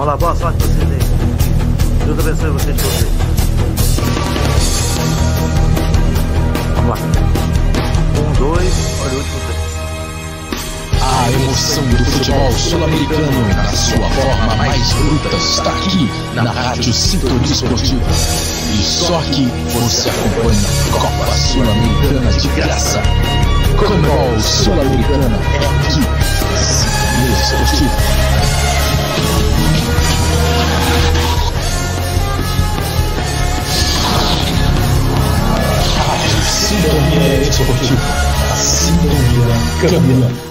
Vamos lá, boa sorte pra vocês aí. Deus abençoe vocês todos aí. Vamos lá. Um, dois, olha o último três. A emoção do futebol sul-americano na sua forma mais bruta está aqui na Rádio Sintonia Esportiva. E só aqui você acompanha a Copa Sul-Americana de graça. Comebol Sul-Americana é aqui. Sintonia Esportiva. Sintonia Esportiva. A Sintonia Camila.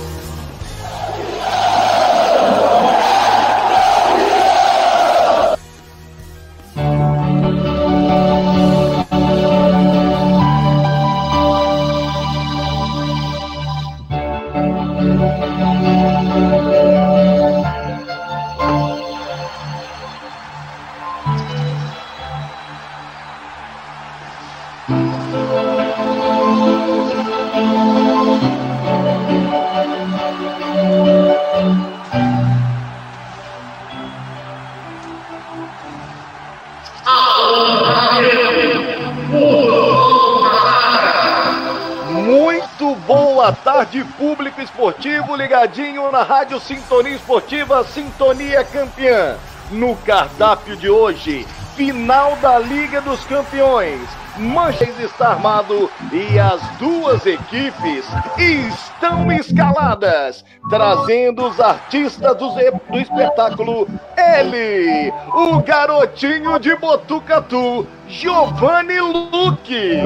Na Rádio Sintonia Esportiva Sintonia Campeã. No cardápio de hoje, final da Liga dos Campeões. Manchester está armado e as duas equipes estão escaladas, trazendo os artistas do, do espetáculo. Ele, o garotinho de Botucatu, Giovanni Luque.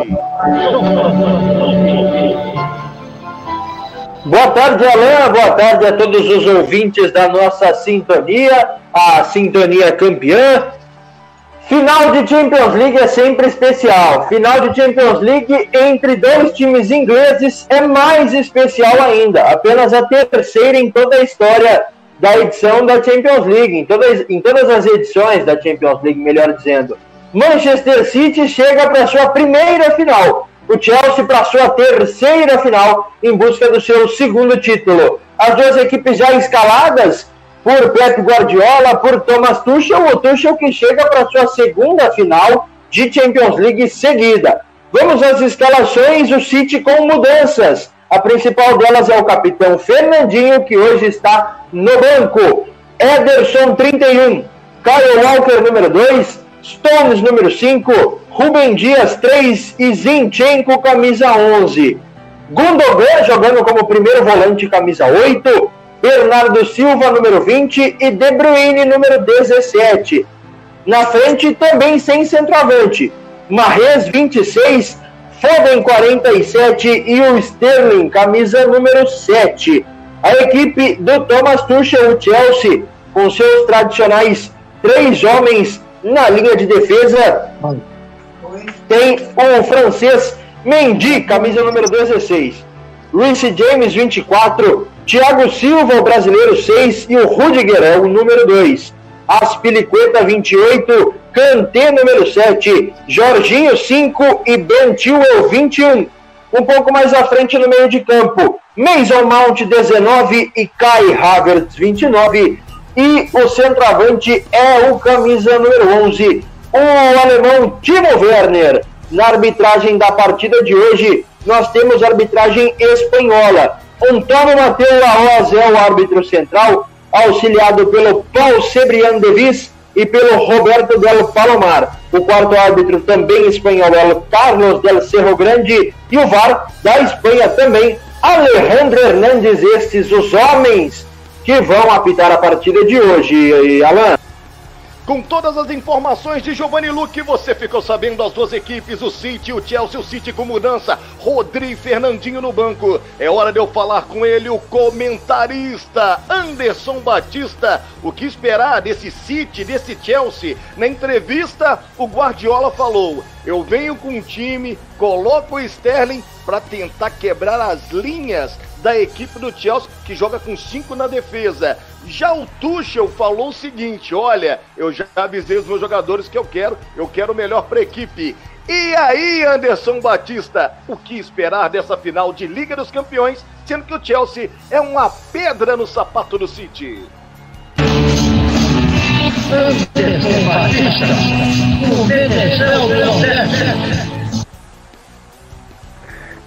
Boa tarde, Alain. Boa tarde a todos os ouvintes da nossa sintonia, a Sintonia Campeã. Final de Champions League é sempre especial. Final de Champions League entre dois times ingleses é mais especial ainda. Apenas a terceira em toda a história da edição da Champions League, em todas, em todas as edições da Champions League, melhor dizendo. Manchester City chega para sua primeira final o Chelsea para sua terceira final em busca do seu segundo título. As duas equipes já escaladas por Pep Guardiola, por Thomas Tuchel, o Tuchel que chega para sua segunda final de Champions League seguida. Vamos às escalações, o City com mudanças. A principal delas é o capitão Fernandinho, que hoje está no banco. Ederson, 31. Kyle Walker, número 2. Stones, número 5. Rubem Dias 3 e Zinchenko camisa 11. Gundogan jogando como primeiro volante camisa 8. Bernardo Silva número 20 e De Bruyne número 17. Na frente também sem centroavante. Marrez 26, Foden 47 e o Sterling camisa número 7. A equipe do Thomas Tuchel, o Chelsea, com seus tradicionais três homens na linha de defesa, tem o francês Mendy, camisa número 16. Luiz James, 24. Thiago Silva, o brasileiro, 6. E o Rudiger é o número 2. Aspilicueta, 28. Kanté, número 7. Jorginho, 5. E Ben Chilwell, 21. Um pouco mais à frente no meio de campo. Mason Mount, 19. E Kai Havertz, 29. E o centroavante é o camisa número 11, o alemão Timo Werner. Na arbitragem da partida de hoje, nós temos arbitragem espanhola. Antônio Mateu Laoz é o árbitro central, auxiliado pelo Paul Sebrian Devis e pelo Roberto Del Palomar. O quarto árbitro também espanhol é o Carlos Del Cerro Grande e o VAR da Espanha também, Alejandro Hernandes, estes os homens que vão apitar a partida de hoje, Alan. Com todas as informações de Giovanni Luque, você ficou sabendo as duas equipes, o City e o Chelsea, o City com mudança, Rodrigo Fernandinho no banco. É hora de eu falar com ele, o comentarista Anderson Batista. O que esperar desse City, desse Chelsea? Na entrevista, o Guardiola falou: eu venho com um time, coloco o Sterling para tentar quebrar as linhas da equipe do Chelsea, que joga com cinco na defesa. Já o Tuchel falou o seguinte: olha, eu já avisei os meus jogadores que eu quero, eu quero o melhor para a equipe. E aí, Anderson Batista, o que esperar dessa final de Liga dos Campeões, sendo que o Chelsea é uma pedra no sapato do City? Batista, com Detenção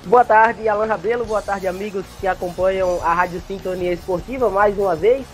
Boa tarde, Alan Rabelo. Boa tarde, amigos que acompanham a Rádio Sintonia Esportiva mais uma vez.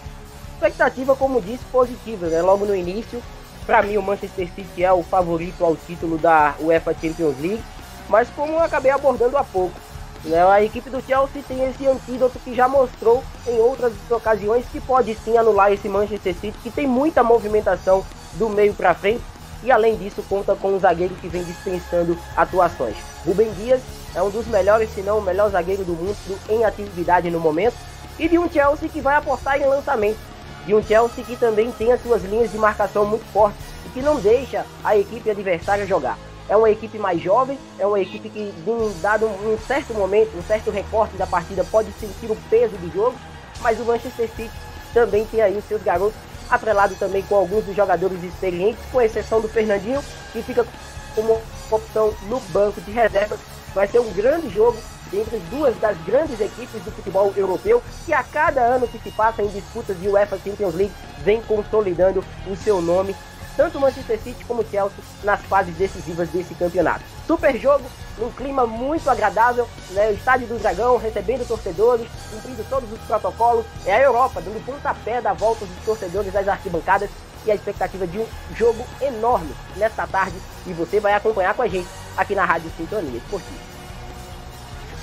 Expectativa, como disse, positiva, né? Logo no início, para mim o Manchester City é o favorito ao título da UEFA Champions League, mas como eu acabei abordando há pouco, né? A equipe do Chelsea tem esse antídoto que já mostrou em outras ocasiões que pode sim anular esse Manchester City, que tem muita movimentação do meio para frente e além disso conta com um zagueiro que vem dispensando atuações. Rubem Dias é um dos melhores, se não o melhor zagueiro do mundo em atividade no momento, e de um Chelsea que vai apostar em lançamento, de um Chelsea que também tem as suas linhas de marcação muito fortes e que não deixa a equipe adversária jogar. É uma equipe mais jovem, é uma equipe que, em dado um certo momento, um certo recorte da partida, pode sentir o peso do jogo, mas o Manchester City também tem aí os seus garotos, atrelado também com alguns dos jogadores experientes, com exceção do Fernandinho, que fica como opção no banco de reserva Vai ser um grande jogo entre duas das grandes equipes do futebol europeu que a cada ano que se passa em disputas de UEFA Champions League vem consolidando o seu nome, tanto Manchester City como Chelsea nas fases decisivas desse campeonato. Super jogo, num clima muito agradável, né? o Estádio do Dragão recebendo torcedores, cumprindo todos os protocolos, é a Europa dando pontapé da volta dos torcedores às arquibancadas e a expectativa de um jogo enorme nesta tarde e você vai acompanhar com a gente aqui na Rádio Sintonia Esportiva.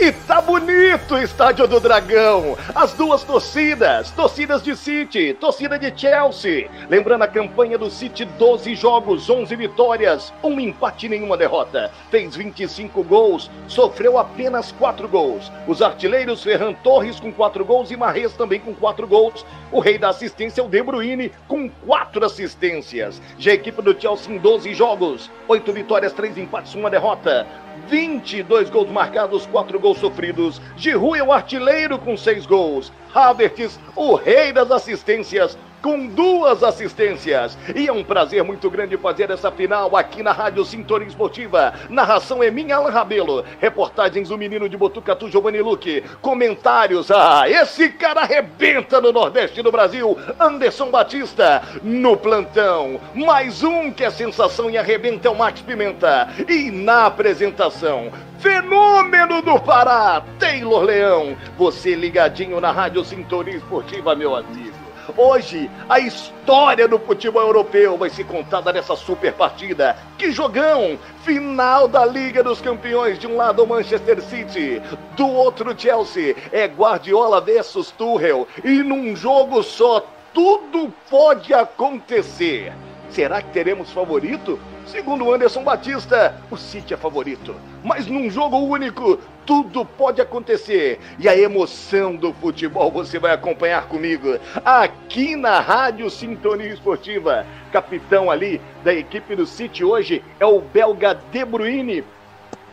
E tá bonito o Estádio do Dragão. As duas torcidas, torcidas de City, torcida de Chelsea. Lembrando a campanha do City, 12 jogos, 11 vitórias, um empate e nenhuma derrota. Fez 25 gols, sofreu apenas 4 gols. Os artilheiros Ferran Torres com 4 gols e Marres também com 4 gols. O rei da assistência é o De Bruyne com 4 assistências. Já a equipe do Chelsea em 12 jogos, 8 vitórias, 3 empates, uma derrota. 22 gols marcados, 4 gols sofridos. Giroud é o artilheiro com 6 gols. Havertz, o rei das assistências, com duas assistências. E é um prazer muito grande fazer essa final aqui na Rádio Sintonia Esportiva. Narração é minha, Alan Rabelo. Reportagens do menino de Botucatu, Giovanni Luque. Comentários, ah, esse cara arrebenta no Nordeste do Brasil. Anderson Batista, no plantão. Mais um que é sensação e arrebenta é o Max Pimenta. E na apresentação, fenômeno do Pará, Taylor Leão. Você ligadinho na Rádio Sintonia Esportiva, meu amigo. Hoje, a história do futebol europeu vai ser contada nessa super partida. Que jogão! Final da Liga dos Campeões. De um lado, Manchester City, do outro, Chelsea. É Guardiola versus Tuchel. E num jogo só, tudo pode acontecer. Será que teremos favorito? Segundo Anderson Batista, o City é favorito. Mas num jogo único, tudo pode acontecer. E a emoção do futebol você vai acompanhar comigo aqui na Rádio Sintonia Esportiva. Capitão ali da equipe do City hoje é o belga De Bruyne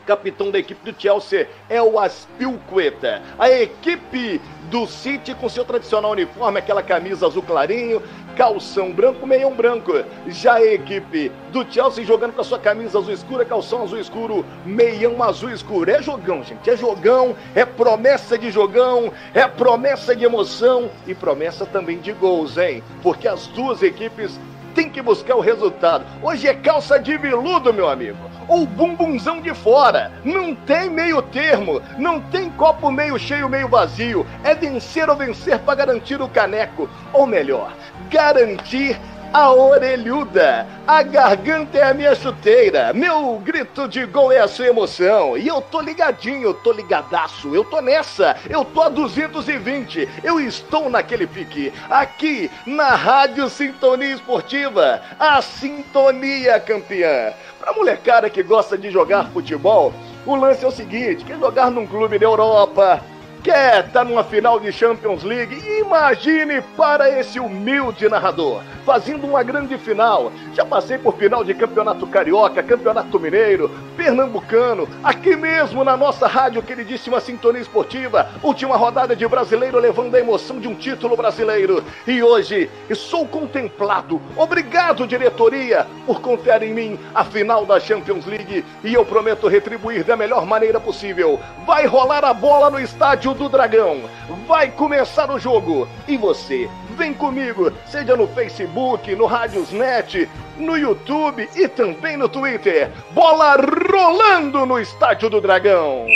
capitão da equipe do Chelsea é o Aspilqueta. A equipe do City com seu tradicional uniforme, aquela camisa azul clarinho, calção branco, meião branco. Já a equipe do Chelsea jogando com a sua camisa azul escura, calção azul escuro, meião azul escuro. É jogão, gente, é jogão, é promessa de jogão, é promessa de emoção e promessa também de gols, hein? Porque as duas equipes têm que buscar o resultado. Hoje é calça de veludo, meu amigo ou bumbunzão de fora. Não tem meio termo, não tem copo meio cheio, meio vazio. É vencer ou vencer para garantir o caneco. Ou melhor, garantir a orelhuda. A garganta é a minha chuteira. Meu grito de gol é a sua emoção. E eu tô ligadinho, eu tô ligadaço. Eu tô nessa. Eu tô a 220. Eu estou naquele pique. Aqui na Rádio Sintonia Esportiva. A Sintonia Campeã. Pra molecada que gosta de jogar futebol, o lance é o seguinte: quer jogar num clube da Europa, quer estar tá numa final de Champions League, imagine para esse humilde narrador fazendo uma grande final. Já passei por final de Campeonato Carioca, Campeonato Mineiro, Pernambucano, aqui mesmo na nossa rádio queridíssima Sintonia Esportiva, última rodada de brasileiro levando a emoção de um título brasileiro. E hoje sou contemplado. Obrigado, diretoria, por confiar em mim a final da Champions League e eu prometo retribuir da melhor maneira possível. Vai rolar a bola no estádio do Dragão. Vai começar o jogo e você Vem comigo, seja no Facebook, no Radiosnet, no YouTube e também no Twitter. Bola rolando no Estádio do Dragão.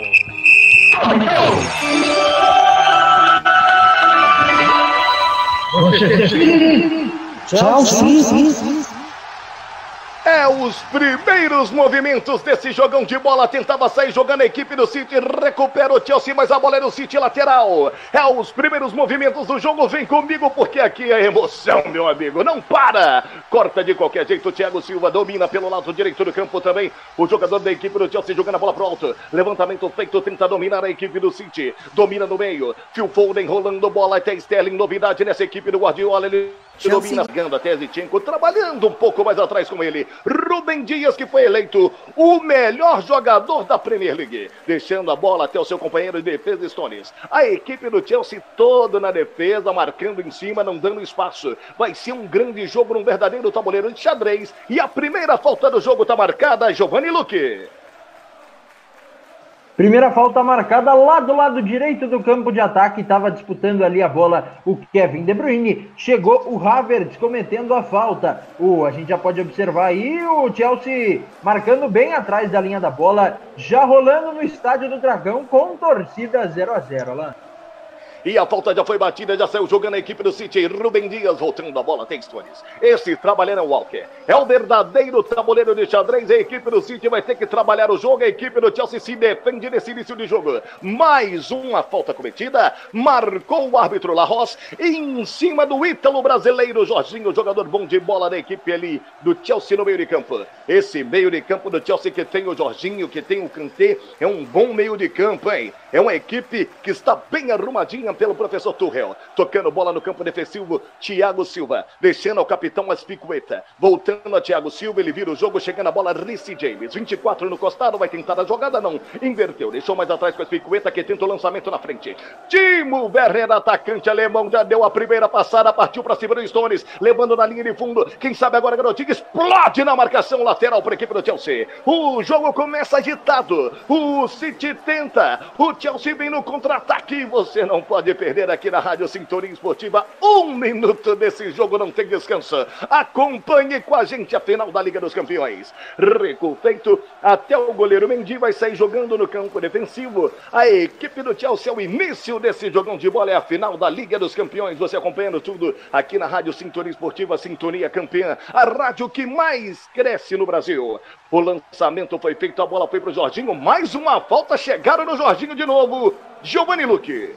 Tchau, sim. É os primeiros movimentos desse jogão de bola. Tentava sair jogando a equipe do City. Recupera o Chelsea, mas a bola é no City lateral. É os primeiros movimentos do jogo. Vem comigo, porque aqui é emoção, meu amigo. Não para. Corta de qualquer jeito. Thiago Silva domina pelo lado direito do campo também. O jogador da equipe do Chelsea jogando a bola pro alto. Levantamento feito. Tenta dominar a equipe do City. Domina no meio. Phil Foden rolando bola até Sterling. Novidade nessa equipe do Guardiola. Ele domina chegando até Zichenko, trabalhando um pouco mais atrás com ele. Rubem Dias, que foi eleito o melhor jogador da Premier League, deixando a bola até o seu companheiro de defesa Stones. A equipe do Chelsea toda na defesa, marcando em cima, não dando espaço. Vai ser um grande jogo, um verdadeiro tabuleiro de xadrez. E a primeira falta do jogo está marcada, Giovanni Luque. Primeira falta marcada lá do lado direito do campo de ataque. Estava disputando ali a bola o Kevin De Bruyne. Chegou o Havertz cometendo a falta. O, a gente já pode observar aí o Chelsea marcando bem atrás da linha da bola. Já rolando no estádio do Dragão com torcida 0 a 0 lá. E a falta já foi batida, já saiu jogando a equipe do City. Rubem Dias voltando a bola, tem Stones. Esse trabalhando é o Walker. É o verdadeiro tabuleiro de xadrez. A equipe do City vai ter que trabalhar o jogo. A equipe do Chelsea se defende nesse início de jogo. Mais uma falta cometida. Marcou o árbitro Larros. Em cima do ítalo brasileiro Jorginho, jogador bom de bola da equipe ali do Chelsea no meio de campo. Esse meio de campo do Chelsea que tem o Jorginho, que tem o Kanté, é um bom meio de campo, hein? É uma equipe que está bem arrumadinha pelo professor Tuchel. Tocando bola no campo defensivo, Thiago Silva. Deixando ao capitão Aspicueta. Voltando a Thiago Silva, ele vira o jogo, chegando a bola, Ricci James. 24 no costado, vai tentar a jogada, não. Inverteu, deixou mais atrás com Aspicueta, que tenta o lançamento na frente. Timo Werner, atacante alemão, já deu a primeira passada, partiu para cima do Stones, levando na linha de fundo. Quem sabe agora, garotinho, explode na marcação lateral para a equipe do Chelsea. O jogo começa agitado. O City tenta. O Chelsea vem no contra-ataque. Você não pode perder aqui na Rádio Sintonia Esportiva. Um minuto desse jogo não tem descanso. Acompanhe com a gente a final da Liga dos Campeões. Recuo feito até o goleiro Mendy vai sair jogando no campo defensivo. A equipe do Chelsea, o início desse jogão de bola é a final da Liga dos Campeões. Você acompanhando tudo aqui na Rádio Sintonia Esportiva, Sintonia Campeã, a rádio que mais cresce no Brasil. O lançamento foi feito, a bola foi para o Jorginho. Mais uma falta, chegaram no Jorginho de novo. Giovanni Luque.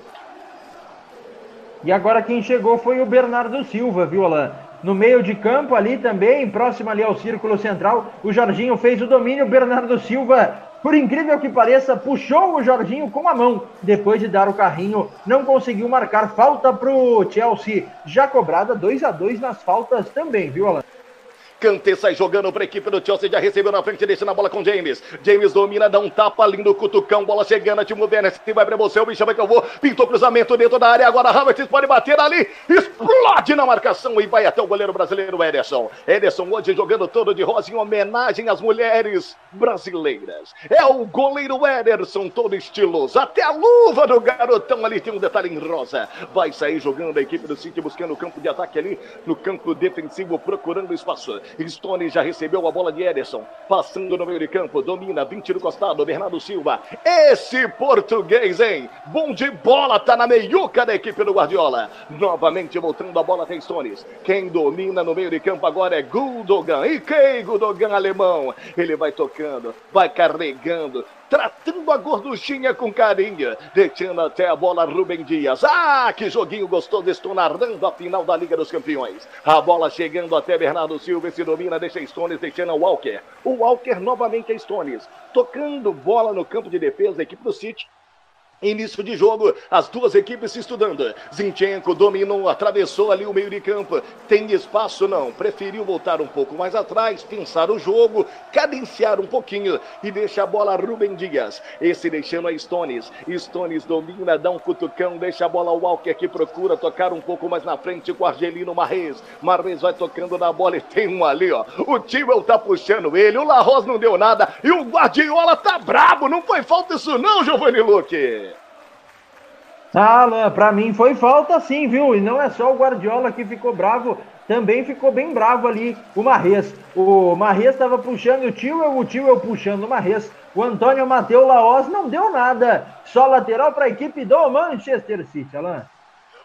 E agora quem chegou foi o Bernardo Silva, viu, Alain? No meio de campo ali também, próximo ali ao círculo central, o Jorginho fez o domínio, o Bernardo Silva, por incrível que pareça, puxou o Jorginho com a mão. Depois de dar o carrinho, não conseguiu marcar falta pro Chelsea. Já cobrada 2 a 2 nas faltas também, viu, Alan? Kanté sai jogando para a equipe do Chelsea, já recebeu na frente, deixa na bola com James. James domina, dá um tapa lindo, cutucão, bola chegando, Timo Werner, se vai para você, o bicho vai que eu vou, pintou cruzamento dentro da área, agora Havertz pode bater ali, explode na marcação e vai até o goleiro brasileiro Ederson. Ederson hoje jogando todo de rosa em homenagem às mulheres brasileiras. É o goleiro Ederson, todo estiloso, até a luva do garotão ali tem um detalhe em rosa. Vai sair jogando a equipe do City, buscando o campo de ataque ali, no campo defensivo, procurando espaço. Stone já recebeu a bola de Ederson. Passando no meio de campo. Domina. 20 no costado. Bernardo Silva. Esse português, hein? Bom de bola. Tá na meiuca da equipe do Guardiola. Novamente voltando a bola tem Stones. Quem domina no meio de campo agora é Gundogan. E quem Gundogan alemão? Ele vai tocando. Vai carregando tratando a gorduchinha com carinho, deixando até a bola Rubem Dias. Ah, que joguinho gostoso, estou narrando a final da Liga dos Campeões. A bola chegando até Bernardo Silva, se domina, deixa Stones, deixando Walker. O Walker novamente é Stones, tocando bola no campo de defesa, equipe do City Início de jogo, as duas equipes se estudando. Zinchenko dominou, atravessou ali o meio de campo. Tem espaço? Não. Preferiu voltar um pouco mais atrás, pensar o jogo, cadenciar um pouquinho e deixa a bola Rubem Dias. Esse deixando a Stones. Stones domina, dá um cutucão, deixa a bola Walker que procura tocar um pouco mais na frente com o Argelino Marrez. Marrez vai tocando na bola e tem um ali, ó. O Tibel tá puxando ele, o Larros não deu nada e o Guardiola tá brabo. Não foi falta isso não, Giovanni Luque. Ah, pra mim foi falta sim, viu? E não é só o Guardiola que ficou bravo, também ficou bem bravo ali o Marres. O Marres estava puxando o tio, o tio puxando o Marres. O Antônio Mateu Laos não deu nada. Só lateral para a equipe do Manchester City, Alan.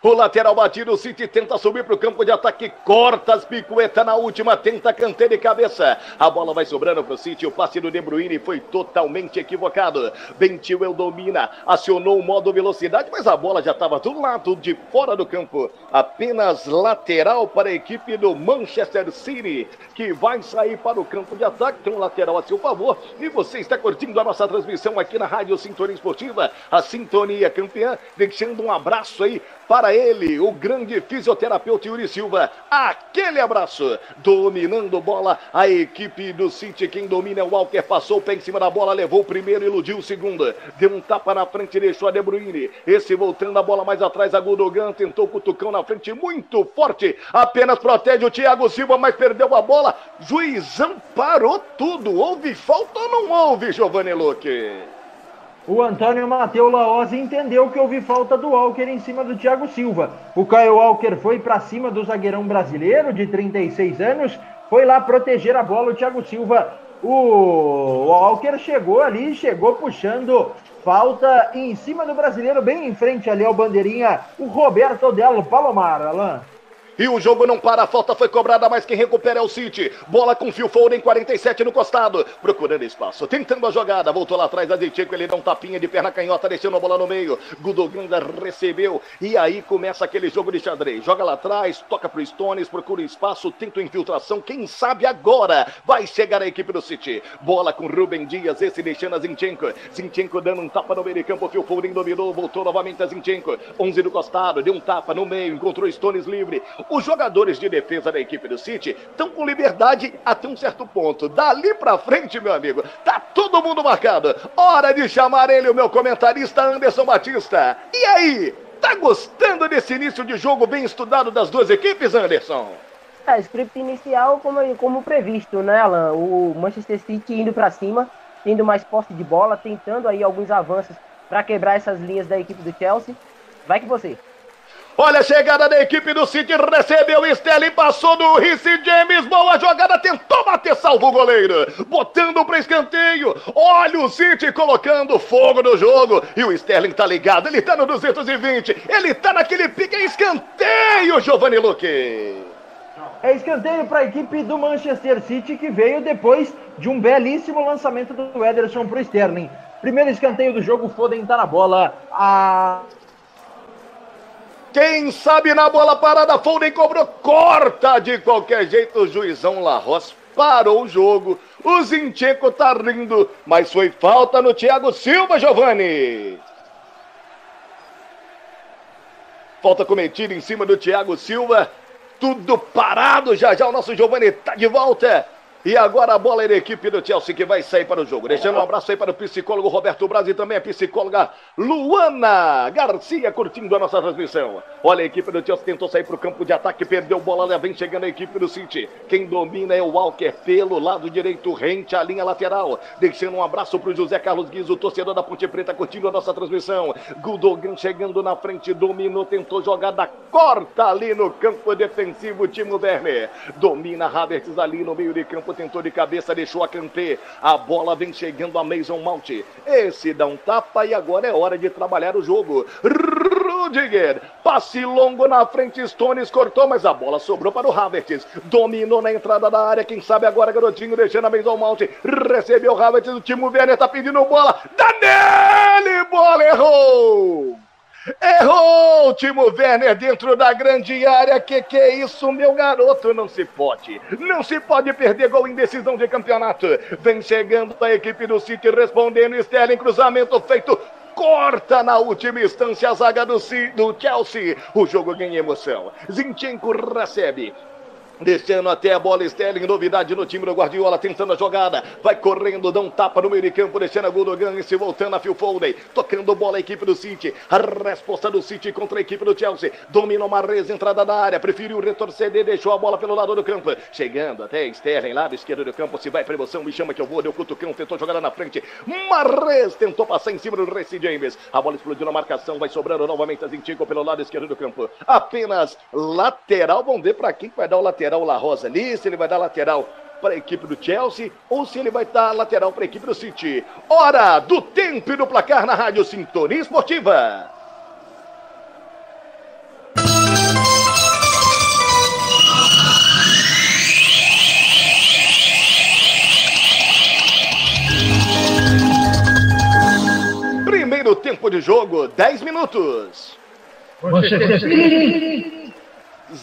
O lateral batido, o City tenta subir para o campo de ataque, corta as picuetas na última, tenta canteiro de cabeça. A bola vai sobrando para o City, o passe do De Bruyne foi totalmente equivocado. Bentil domina, acionou o modo velocidade, mas a bola já estava do lado de fora do campo. Apenas lateral para a equipe do Manchester City, que vai sair para o campo de ataque. Tem um lateral a seu favor. E você está curtindo a nossa transmissão aqui na Rádio Sintonia Esportiva, a Sintonia Campeã, deixando um abraço aí para ele, o grande fisioterapeuta Yuri Silva. Aquele abraço. Dominando bola, a equipe do City. Quem domina é o Walker. Passou o pé em cima da bola, levou o primeiro, iludiu o segundo. Deu um tapa na frente, deixou a De Bruyne. Esse voltando a bola mais atrás, a Gudogan tentou o cutucão na frente, muito forte. Apenas protege o Thiago Silva, mas perdeu a bola. Juizão parou tudo. Houve falta ou não houve, Giovanni Luque? O Antônio Mateu Laoz entendeu que houve falta do Walker em cima do Thiago Silva. O Caio Walker foi para cima do zagueirão brasileiro de 36 anos, foi lá proteger a bola. O Thiago Silva, o Walker chegou ali, chegou puxando falta em cima do brasileiro, bem em frente ali ao bandeirinha, o Roberto Del Palomar, Alain. E o jogo não para, a falta foi cobrada, mas quem recupera é o City. Bola com Phil Foden, 47 no costado, procurando espaço, tentando a jogada, voltou lá atrás, Azeitico, ele dá um tapinha de perna canhota, deixando a bola no meio. Gudogan recebeu, e aí começa aquele jogo de xadrez. Joga lá atrás, toca pro Stones, procura espaço, tenta infiltração, quem sabe agora vai chegar a equipe do City. Bola com Ruben Dias, esse deixando a Zinchenko. Zinchenko dando um tapa no meio de campo, Phil Foden dominou, voltou novamente a Zinchenko. 11 do costado, deu um tapa no meio, encontrou Stones livre. Os jogadores de defesa da equipe do City estão com liberdade até um certo ponto. Dali pra frente, meu amigo, tá todo mundo marcado. Hora de chamar ele, o meu comentarista Anderson Batista. E aí, tá gostando desse início de jogo bem estudado das duas equipes, Anderson? É, script inicial como, como previsto, né, Alan? O Manchester City indo para cima, tendo mais posse de bola, tentando aí alguns avanços para quebrar essas linhas da equipe do Chelsea. Vai que você. Olha a chegada da equipe do City, recebeu Sterling, passou do Ricci James, boa jogada, tentou bater, salvo o goleiro, botando para escanteio. Olha o City colocando fogo no jogo e o Sterling tá ligado, ele tá no 220, ele tá naquele pique, é escanteio, Giovanni Luque. É escanteio para a equipe do Manchester City que veio depois de um belíssimo lançamento do Ederson para o Sterling. Primeiro escanteio do jogo, Foden tá na bola. A quem sabe na bola parada, Foden cobrou, corta de qualquer jeito. O juizão Larros parou o jogo. O Zinchenko tá rindo, mas foi falta no Thiago Silva, Giovanni. Falta cometida em cima do Thiago Silva. Tudo parado já já. O nosso Giovanni tá de volta. E agora a bola é da equipe do Chelsea que vai sair para o jogo. Deixando um abraço aí para o psicólogo Roberto Braz e também a psicóloga Luana Garcia curtindo a nossa transmissão. Olha, a equipe do Chelsea tentou sair para o campo de ataque, perdeu bola, vem chegando a equipe do City. Quem domina é o Walker pelo lado direito, rente à linha lateral. Deixando um abraço para o José Carlos Guizo, torcedor da Ponte Preta, curtindo a nossa transmissão. Gudogan chegando na frente, dominou, tentou jogada, corta ali no campo defensivo, Timo Werner. Domina Havertz ali no meio de campo tentou de cabeça, deixou a Kanté. A bola vem chegando a Mason Mount. Esse dá um tapa e agora é hora de trabalhar o jogo. Rudiger, passe longo na frente, Stones cortou, mas a bola sobrou para o Havertz. Dominou na entrada da área, quem sabe agora, garotinho, deixando a Mason Mount. Recebeu o Havertz, o Timo Werner tá pedindo bola. Danele, bola errou! Errou, Timo Werner dentro da grande área. Que que é isso, meu garoto? Não se pode. Não se pode perder gol em decisão de campeonato. Vem chegando a equipe do City respondendo. Sterling, cruzamento feito corta na última instância a zaga do, do Chelsea. O jogo ganha emoção. Zinchenko recebe. Descendo até a bola, Sterling, novidade no time do Guardiola, tentando a jogada, vai correndo, dá um tapa no meio de campo, deixando a Gundogan e se voltando a Phil Foden, tocando bola a equipe do City, a resposta do City contra a equipe do Chelsea, domina o Marrez, entrada da área, preferiu retroceder, deixou a bola pelo lado do campo, chegando até Sterling, lado esquerdo do campo, se vai para emoção, me chama que eu vou, deu cutucão, tentou jogar na frente, Marrez tentou passar em cima do Reece James, a bola explodiu na marcação, vai sobrando novamente a Zintico pelo lado esquerdo do campo, apenas lateral, vamos ver para quem vai dar o lateral lateral La Rosa ali, se ele vai dar lateral para a equipe do Chelsea ou se ele vai dar lateral para a equipe do City. Hora do tempo e do placar na Rádio Sintonia Esportiva. Primeiro tempo de jogo, 10 minutos.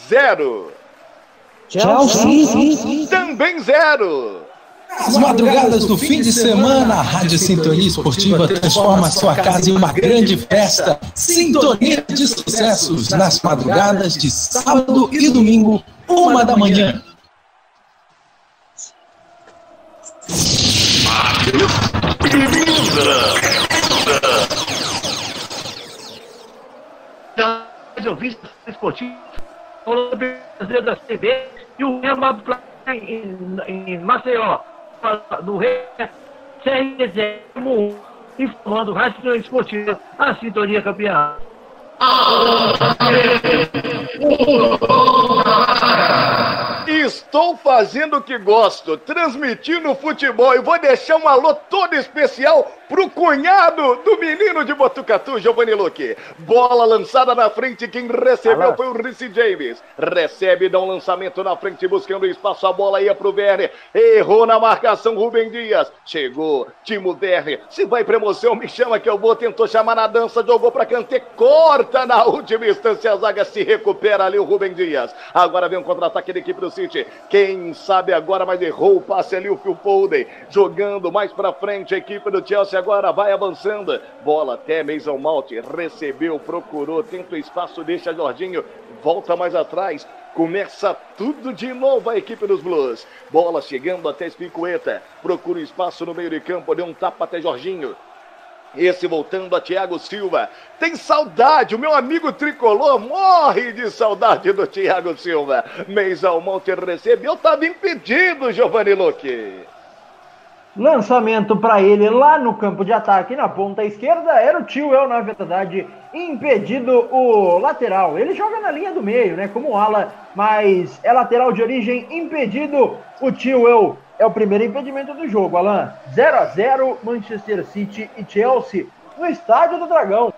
Zero. Chelsea. Também zero. As madrugadas do fim de semana, a Rádio Sintonia Esportiva transforma sua casa em uma grande festa. Sintonia de sucessos nas madrugadas de sábado e domingo, uma da manhã. Ouvintes esportivos brasileiro da CB e o Real em, em Maceió, no Rei CRZ 1, informando Rádio Esportiva, a sintonia campeã. Estou fazendo o que gosto, transmitindo futebol e vou deixar um alô todo especial pro cunhado do menino de Botucatu, Giovanni Luque. Bola lançada na frente, quem recebeu foi o Ricci James. Recebe, dá um lançamento na frente, buscando espaço, a bola ia pro Werner. Errou na marcação, Rubem Dias. Chegou, Timo Werner. Se vai pra emoção, me chama que eu vou. Tentou chamar na dança, jogou pra Kanté, corta na última instância, a zaga se recupera ali o Rubem Dias. Agora vem um contra-ataque da equipe do City. Quem sabe agora, mas errou o passe ali o Phil Foden. Jogando mais pra frente, a equipe do Chelsea agora vai avançando. Bola até Mason Mount. Recebeu, procurou, tenta o espaço, deixa Jorginho. Volta mais atrás. Começa tudo de novo a equipe dos Blues. Bola chegando até Spicueta. Procura espaço no meio de campo. Deu um tapa até Jorginho. Esse voltando a Thiago Silva. Tem saudade, o meu amigo tricolor morre de saudade do Thiago Silva. Mason Monte recebeu, estava impedido, Giovanni Luque. Lançamento para ele lá no campo de ataque, na ponta esquerda. Era o Tio El, na verdade, impedido o lateral. Ele joga na linha do meio, né? Como ala, mas é lateral de origem impedido. O Tio El é o primeiro impedimento do jogo, Alan. 0 a 0 Manchester City e Chelsea no Estádio do Dragão.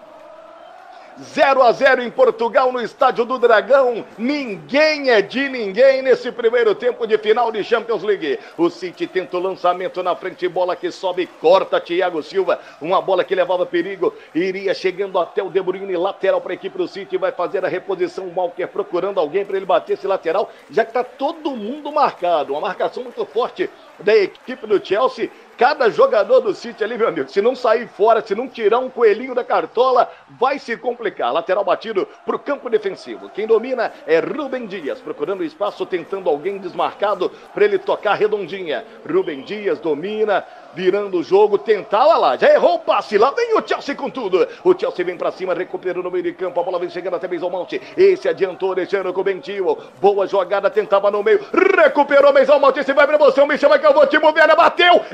0 a 0 em Portugal no Estádio do Dragão. Ninguém é de ninguém nesse primeiro tempo de final de Champions League. O City tenta o lançamento na frente, bola que sobe, corta Thiago Silva. Uma bola que levava perigo, iria chegando até o De Bruyne, lateral para a equipe do City, vai fazer a reposição. O Walker procurando alguém para ele bater esse lateral, já que está todo mundo marcado. Uma marcação muito forte da equipe do Chelsea. Cada jogador do City ali, meu amigo, se não sair fora, se não tirar um coelhinho da cartola, vai se complicar. Lateral batido para o campo defensivo. Quem domina é Rubem Dias, procurando espaço, tentando alguém desmarcado para ele tocar redondinha. Rubem Dias domina, virando o jogo, tentava lá, já errou o passe, lá vem o Chelsea com tudo. O Chelsea vem para cima, recuperando no meio de campo, a bola vem chegando até Mason Mount. Esse adiantou, deixando com o Bentil. Boa jogada, tentava no meio, recuperou Mason Mount, esse vai para emoção, me chama que eu vou, Timo Werner bateu.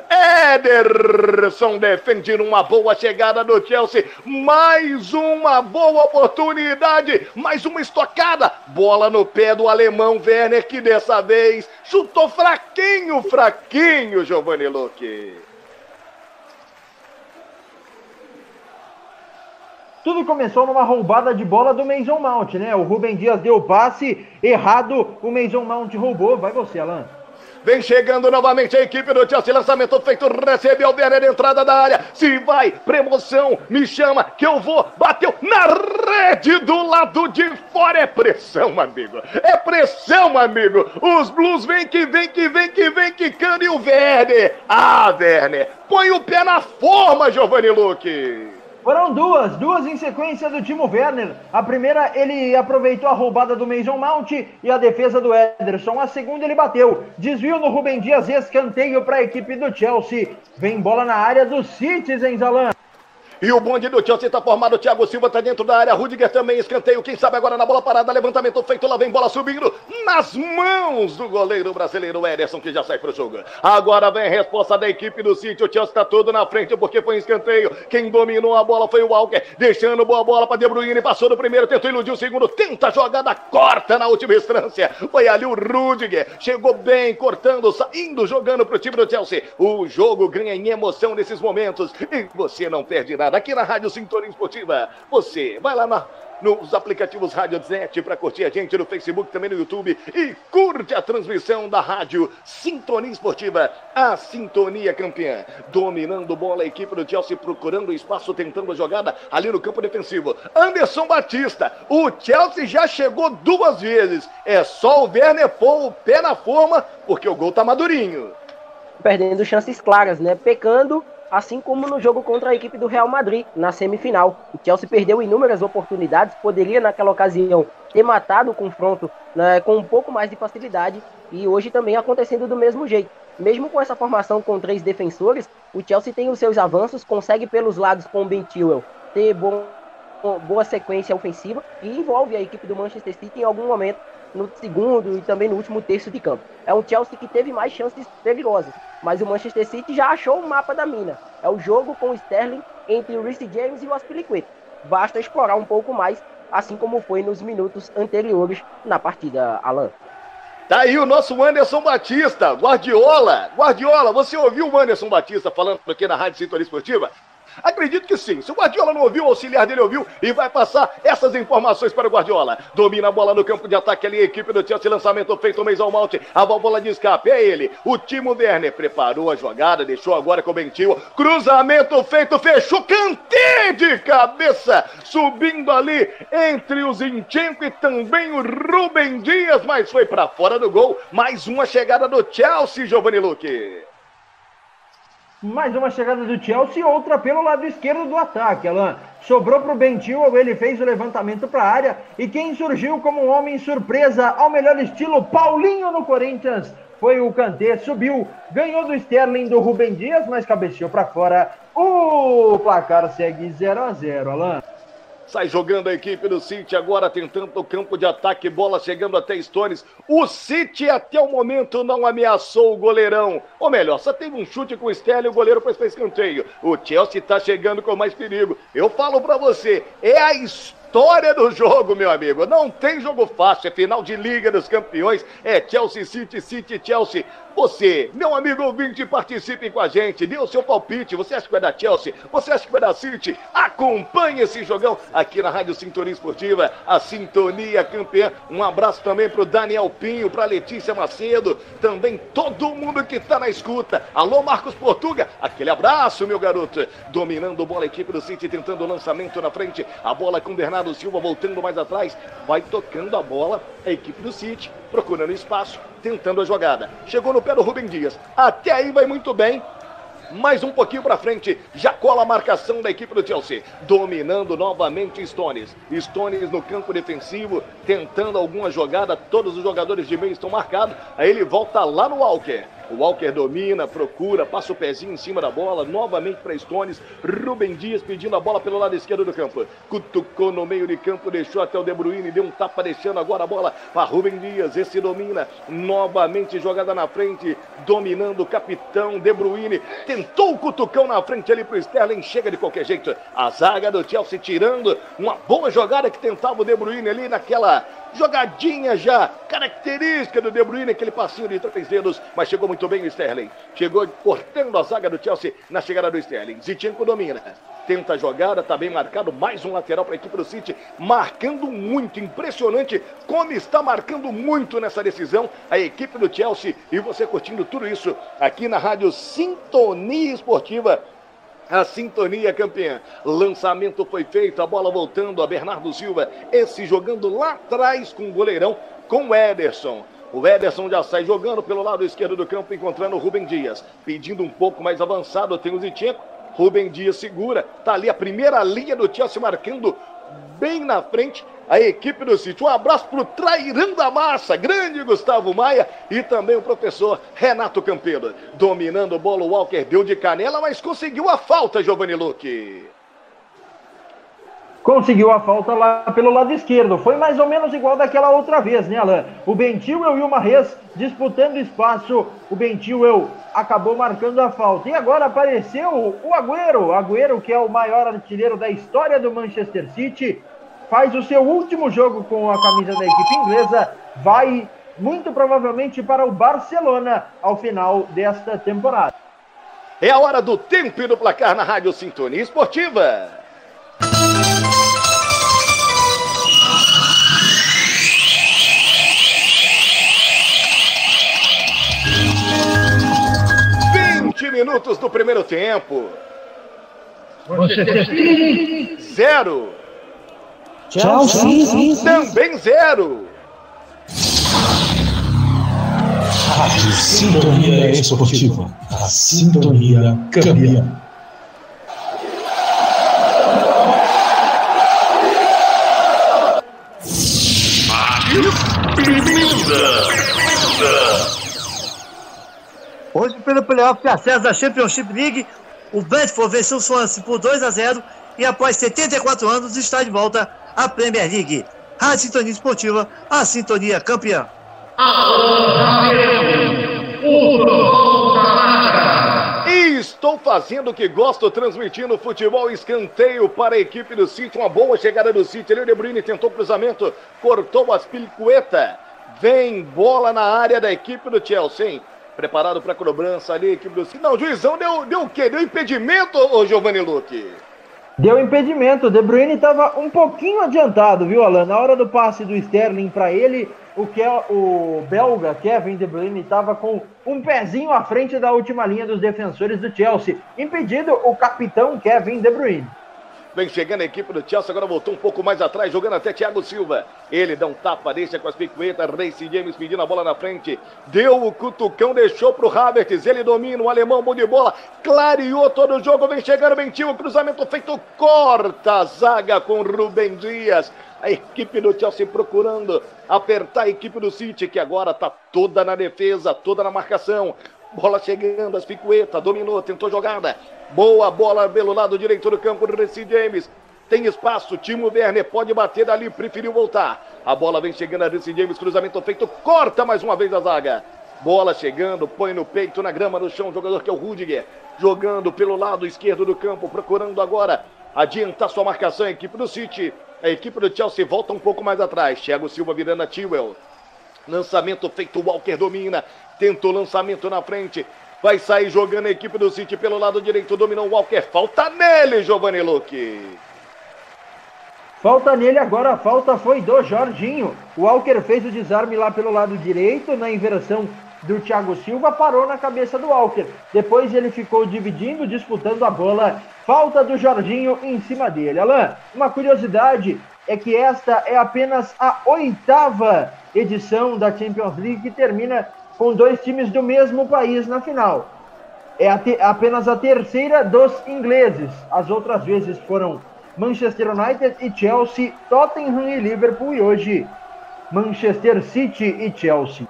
Ederson defende uma boa chegada do Chelsea, mais uma boa oportunidade, mais uma estocada. Bola no pé do alemão Werner, que dessa vez chutou fraquinho, fraquinho, Giovanni Luque. Tudo começou numa roubada de bola do Mason Mount, né? O Rubem Dias deu passe errado, o Mason Mount roubou. Vai você, Alan. Vem chegando novamente a equipe do Chelsea. Lançamento feito, recebeu o Werner, entrada da área. Se vai, promoção, me chama que eu vou. Bateu na rede do lado de fora. É pressão, amigo. É pressão, amigo. Os Blues vem que vem, que vem, que vem, que e o Werner. Ah, Werner, põe o pé na forma, Giovanni Luque. Foram duas, duas em sequência do Timo Werner. A primeira, ele aproveitou a roubada do Mason Mount e a defesa do Ederson. A segunda, ele bateu. Desvio no Rubem Dias, escanteio para a equipe do Chelsea. Vem bola na área do Citizens, Alan. E o bonde do Chelsea está formado. Thiago Silva está dentro da área. Rudiger também escanteio. Quem sabe agora na bola parada. Levantamento feito. Lá vem bola subindo nas mãos do goleiro brasileiro Ederson, que já sai para o jogo. Agora vem a resposta da equipe do City. O Chelsea está todo na frente porque foi escanteio. Quem dominou a bola foi o Walker. Deixando boa bola para De Bruyne. Passou do primeiro, tentou iludir o segundo. Tenta a jogada, corta na última instância. Foi ali o Rudiger. Chegou bem, cortando, saindo, jogando para o time do Chelsea. O jogo ganha em emoção nesses momentos. E você não perde nada aqui na Rádio Sintonia Esportiva. Você vai lá na, nos aplicativos Rádio Net para curtir a gente no Facebook, também no YouTube e curte a transmissão da Rádio Sintonia Esportiva, a Sintonia campeã. Dominando bola, a equipe do Chelsea procurando espaço, tentando a jogada ali no campo defensivo. Anderson Batista, o Chelsea já chegou duas vezes. É só o Werner pôr o pé na forma, porque o gol tá madurinho. Perdendo chances claras, né? Pecando assim como no jogo contra a equipe do Real Madrid, na semifinal. O Chelsea perdeu inúmeras oportunidades, poderia naquela ocasião ter matado o confronto né, com um pouco mais de facilidade, e hoje também acontecendo do mesmo jeito. Mesmo com essa formação com três defensores, o Chelsea tem os seus avanços, consegue pelos lados com o Ben Chilwell ter bom, boa sequência ofensiva e envolve a equipe do Manchester City em algum momento no segundo e também no último terço de campo. É um Chelsea que teve mais chances perigosas, mas o Manchester City já achou o mapa da mina. É o jogo com o Sterling entre o Reece James e o Aspilicueta. Basta explorar um pouco mais, assim como foi nos minutos anteriores na partida, Alan. Tá aí o nosso Anderson Batista, Guardiola. Guardiola, você ouviu o Anderson Batista falando aqui na Rádio Sintonia Esportiva? Acredito que sim. Se o Guardiola não ouviu, o auxiliar dele ouviu e vai passar essas informações para o Guardiola. Domina a bola no campo de ataque ali, a equipe do Chelsea, lançamento feito o Mason Mount, a válvula de escape, é ele. O Timo Werner preparou a jogada, deixou agora com o Bentil, cruzamento feito, fechou, cantê de cabeça, subindo ali entre o Zinchenko e também o Rubem Dias, mas foi para fora do gol. Mais uma chegada do Chelsea, Giovanni Luque. Mais uma chegada do Chelsea, outra pelo lado esquerdo do ataque, Alan. Sobrou para o Ben Chilwell, ele fez o levantamento para a área. E quem surgiu como um homem surpresa, ao melhor estilo, Paulinho no Corinthians, foi o Kanté. Subiu, ganhou do Sterling do Rubem Dias, mas cabeceou para fora. O placar segue 0 a 0 Alan. Sai jogando a equipe do City agora tentando o campo de ataque, bola chegando até Stones. O City até o momento não ameaçou o goleirão. Ou melhor, só teve um chute com o Sterling e o goleiro fez escanteio. O Chelsea tá chegando com mais perigo. Eu falo para você, é a história do jogo, meu amigo. Não tem jogo fácil, é final de Liga dos Campeões, é Chelsea City, City Chelsea. Você, meu amigo ouvinte, participe com a gente, dê o seu palpite. Você acha que vai dar Chelsea? Você acha que vai dar City? Acompanhe esse jogão aqui na Rádio Sintonia Esportiva, a Sintonia Campeã. Um abraço também pro Daniel Pinho, pra Letícia Macedo, também todo mundo que tá na escuta. Alô, Marcos Portuga, aquele abraço, meu garoto. Dominando bola, a equipe do City tentando o lançamento na frente. A bola com Bernardo Silva voltando mais atrás. Vai tocando a bola, a equipe do City procurando espaço, tentando a jogada. Chegou no pé do Rubem Dias. Até aí vai muito bem. Mais um pouquinho para frente, já cola a marcação da equipe do Chelsea, dominando novamente Stones. Stones no campo defensivo, tentando alguma jogada, todos os jogadores de meio estão marcados. Aí ele volta lá no Walker. O Walker domina, procura, passa o pezinho em cima da bola, novamente para Stones. Rubem Dias pedindo a bola pelo lado esquerdo do campo. Cutucou no meio de campo, deixou até o De Bruyne, deu um tapa deixando agora a bola para Rubem Dias. Esse domina, novamente jogada na frente, dominando o capitão De Bruyne. Tentou o cutucão na frente ali para o Sterling, chega de qualquer jeito. A zaga do Chelsea tirando uma boa jogada que tentava o De Bruyne ali naquela jogadinha já característica do De Bruyne, aquele passinho de três dedos, mas chegou muito bem o Sterling. Chegou cortando a zaga do Chelsea na chegada do Sterling. Zinchenko domina. Tenta a jogada, tá bem marcado, mais um lateral para a equipe do City, marcando muito, impressionante como está marcando muito nessa decisão a equipe do Chelsea e você curtindo tudo isso aqui na Rádio Sintonia Esportiva a sintonia campeã. Lançamento foi feito, a bola voltando a Bernardo Silva. Esse jogando lá atrás com o goleirão, com o Ederson. O Ederson já sai jogando pelo lado esquerdo do campo, encontrando o Rubem Dias. Pedindo um pouco mais avançado, tem o Zichenko. Rubem Dias segura. Tá ali a primeira linha do Chelsea marcando bem na frente a equipe do City. Um abraço pro Trairão da Massa, grande Gustavo Maia e também o professor Renato Campeiro. Dominando o Walker deu de canela, mas conseguiu a falta, Giovanni Luque. Conseguiu a falta lá pelo lado esquerdo. Foi mais ou menos igual daquela outra vez, né, Alain? O Bentilwell e o Marres disputando espaço. O Bentilwell acabou marcando a falta. E agora apareceu o Agüero. Agüero, que é o maior artilheiro da história do Manchester City, faz o seu último jogo com a camisa da equipe inglesa. Vai muito provavelmente para o Barcelona ao final desta temporada. É a hora do tempo e do placar na Rádio Sintonia Esportiva. Minutos do primeiro tempo. Zero. Tchau, sim, Também zero. Rádio Sintonia Esportiva. A sintonia campeã. Hoje, pelo playoff acesso da Championship League, o Brentford venceu o Swansea por 2 a 0 e após 74 anos está de volta à Premier League. Rádio Sintonia Esportiva, a sintonia campeã. Estou fazendo o que gosto, transmitindo futebol escanteio para a equipe do City. Uma boa chegada do City. Ali o De Bruyne tentou cruzamento, cortou as pilicueta. Vem bola na área da equipe do Chelsea. Preparado para cobrança ali, do Não, o juizão deu, deu o quê? Deu impedimento, ô Giovanni Luque? Deu impedimento. O De Bruyne estava um pouquinho adiantado, viu, Alan? Na hora do passe do Sterling para ele, o que o belga Kevin De Bruyne estava com um pezinho à frente da última linha dos defensores do Chelsea, impedido o capitão Kevin De Bruyne. Vem chegando a equipe do Chelsea, agora voltou um pouco mais atrás, jogando até Thiago Silva. Ele dá um tapa, deixa com as picuetas. Race James pedindo a bola na frente. Deu o cutucão, deixou pro Havertz. Ele domina, o alemão, bom de bola. Clareou todo o jogo, vem chegando Bentinho. Cruzamento feito, corta a zaga com Rubem Dias. A equipe do Chelsea procurando apertar a equipe do City, que agora está toda na defesa, toda na marcação. Bola chegando, as picuetas, dominou, tentou jogada. Boa bola pelo lado direito do campo do Reci James. Tem espaço, Timo Werner pode bater dali, preferiu voltar. A bola vem chegando a Reci James, cruzamento feito, corta mais uma vez a zaga. Bola chegando, põe no peito, na grama no chão, jogador que é o Rudiger. Jogando pelo lado esquerdo do campo, procurando agora adiantar sua marcação, a equipe do City. A equipe do Chelsea volta um pouco mais atrás. Thiago Silva virando a Tewell. Lançamento feito, Walker domina. Tentou lançamento na frente. Vai sair jogando a equipe do City pelo lado direito. Dominou o Walker. Falta nele, Giovanni Luque. Falta nele agora, a falta foi do Jorginho. O Walker fez o desarme lá pelo lado direito, na inversão do Thiago Silva, parou na cabeça do Walker. Depois ele ficou dividindo, disputando a bola. Falta do Jorginho em cima dele. Alain, uma curiosidade é que esta é apenas a oitava edição da Champions League que termina com dois times do mesmo país na final. É a te, apenas a terceira dos ingleses. As outras vezes foram Manchester United e Chelsea, Tottenham e Liverpool e hoje Manchester City e Chelsea.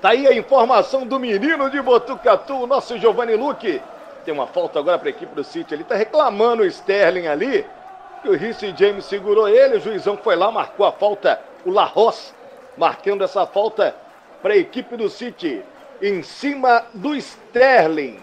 Tá aí a informação do menino de Botucatu, o nosso Giovanni Luque. Tem uma falta agora para a equipe do City. Ele tá reclamando o Sterling ali. Que o Rhys James segurou ele. O juizão foi lá, marcou a falta. O Larros marcando essa falta para a equipe do City. Em cima do Sterling.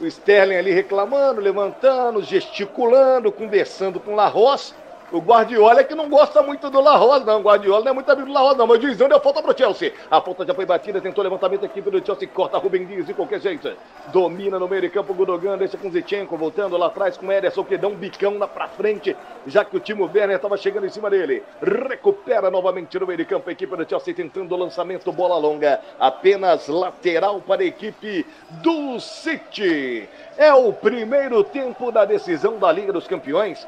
O Sterling ali reclamando, levantando, gesticulando, conversando com Larros. O Guardiola é que não gosta muito do La Rosa, não. O Guardiola não é muito amigo do La Rosa, não. Mas o juizão deu falta pro Chelsea. A falta já foi batida, tentou levantamento, a equipe do Chelsea corta Rubem Dias de qualquer jeito. Domina no meio de campo, Gudogan deixa com Zichenko, voltando lá atrás com Ederson, que dá um bicão lá pra frente, já que o Timo Werner estava chegando em cima dele. Recupera novamente no meio de campo, a equipe do Chelsea tentando o lançamento, bola longa. Apenas lateral para a equipe do City. É o primeiro tempo da decisão da Liga dos Campeões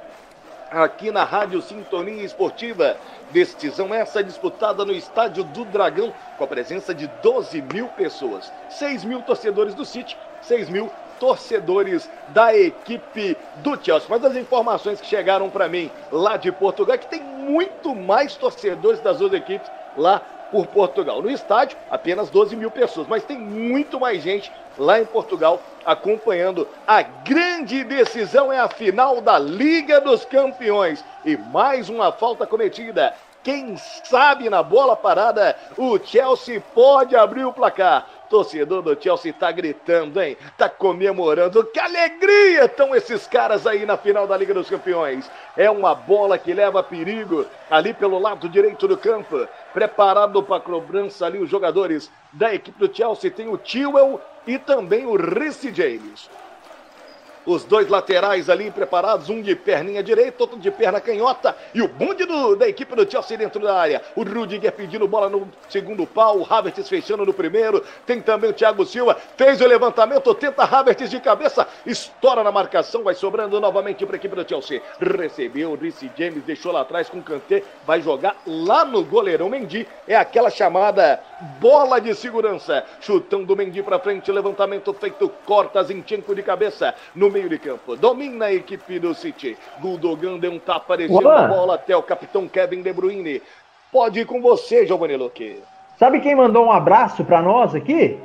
aqui na Rádio Sintonia Esportiva. Decisão essa disputada no Estádio do Dragão, com a presença de 12 mil pessoas. 6 mil torcedores do City, 6 mil torcedores da equipe do Chelsea. Mas as informações que chegaram para mim lá de Portugal é que tem muito mais torcedores das duas equipes lá por Portugal. No estádio, apenas 12 mil pessoas, mas tem muito mais gente lá em Portugal acompanhando a grande decisão. É a final da Liga dos Campeões. E mais uma falta cometida. Quem sabe na bola parada, o Chelsea pode abrir o placar. Torcedor do Chelsea tá gritando, hein? Tá comemorando. Que alegria estão esses caras aí na final da Liga dos Campeões. É uma bola que leva perigo ali pelo lado direito do campo. Preparado para cobrança ali os jogadores da equipe do Chelsea. Tem o Tewell e também o Rhys James. Os dois laterais ali preparados, um de perninha direita, outro de perna canhota. E o bunde do, da equipe do Chelsea dentro da área. O Rudiger pedindo bola no segundo pau. O Havertz fechando no primeiro. Tem também o Thiago Silva. Fez o levantamento, tenta Havertz de cabeça. Estoura na marcação, vai sobrando novamente para a equipe do Chelsea. Recebeu Rhys James, deixou lá atrás com o Kanté. Vai jogar lá no goleirão Mendy. É aquela chamada bola de segurança. Chutão do Mendy para frente, levantamento feito. Corta Zinchenko de cabeça. No meio de campo. Domina a equipe do City. Gundogan deu um tapa, descendo a bola até o capitão Kevin De Bruyne. Pode ir com você, Giovanni Luque. Sabe quem mandou um abraço para nós aqui?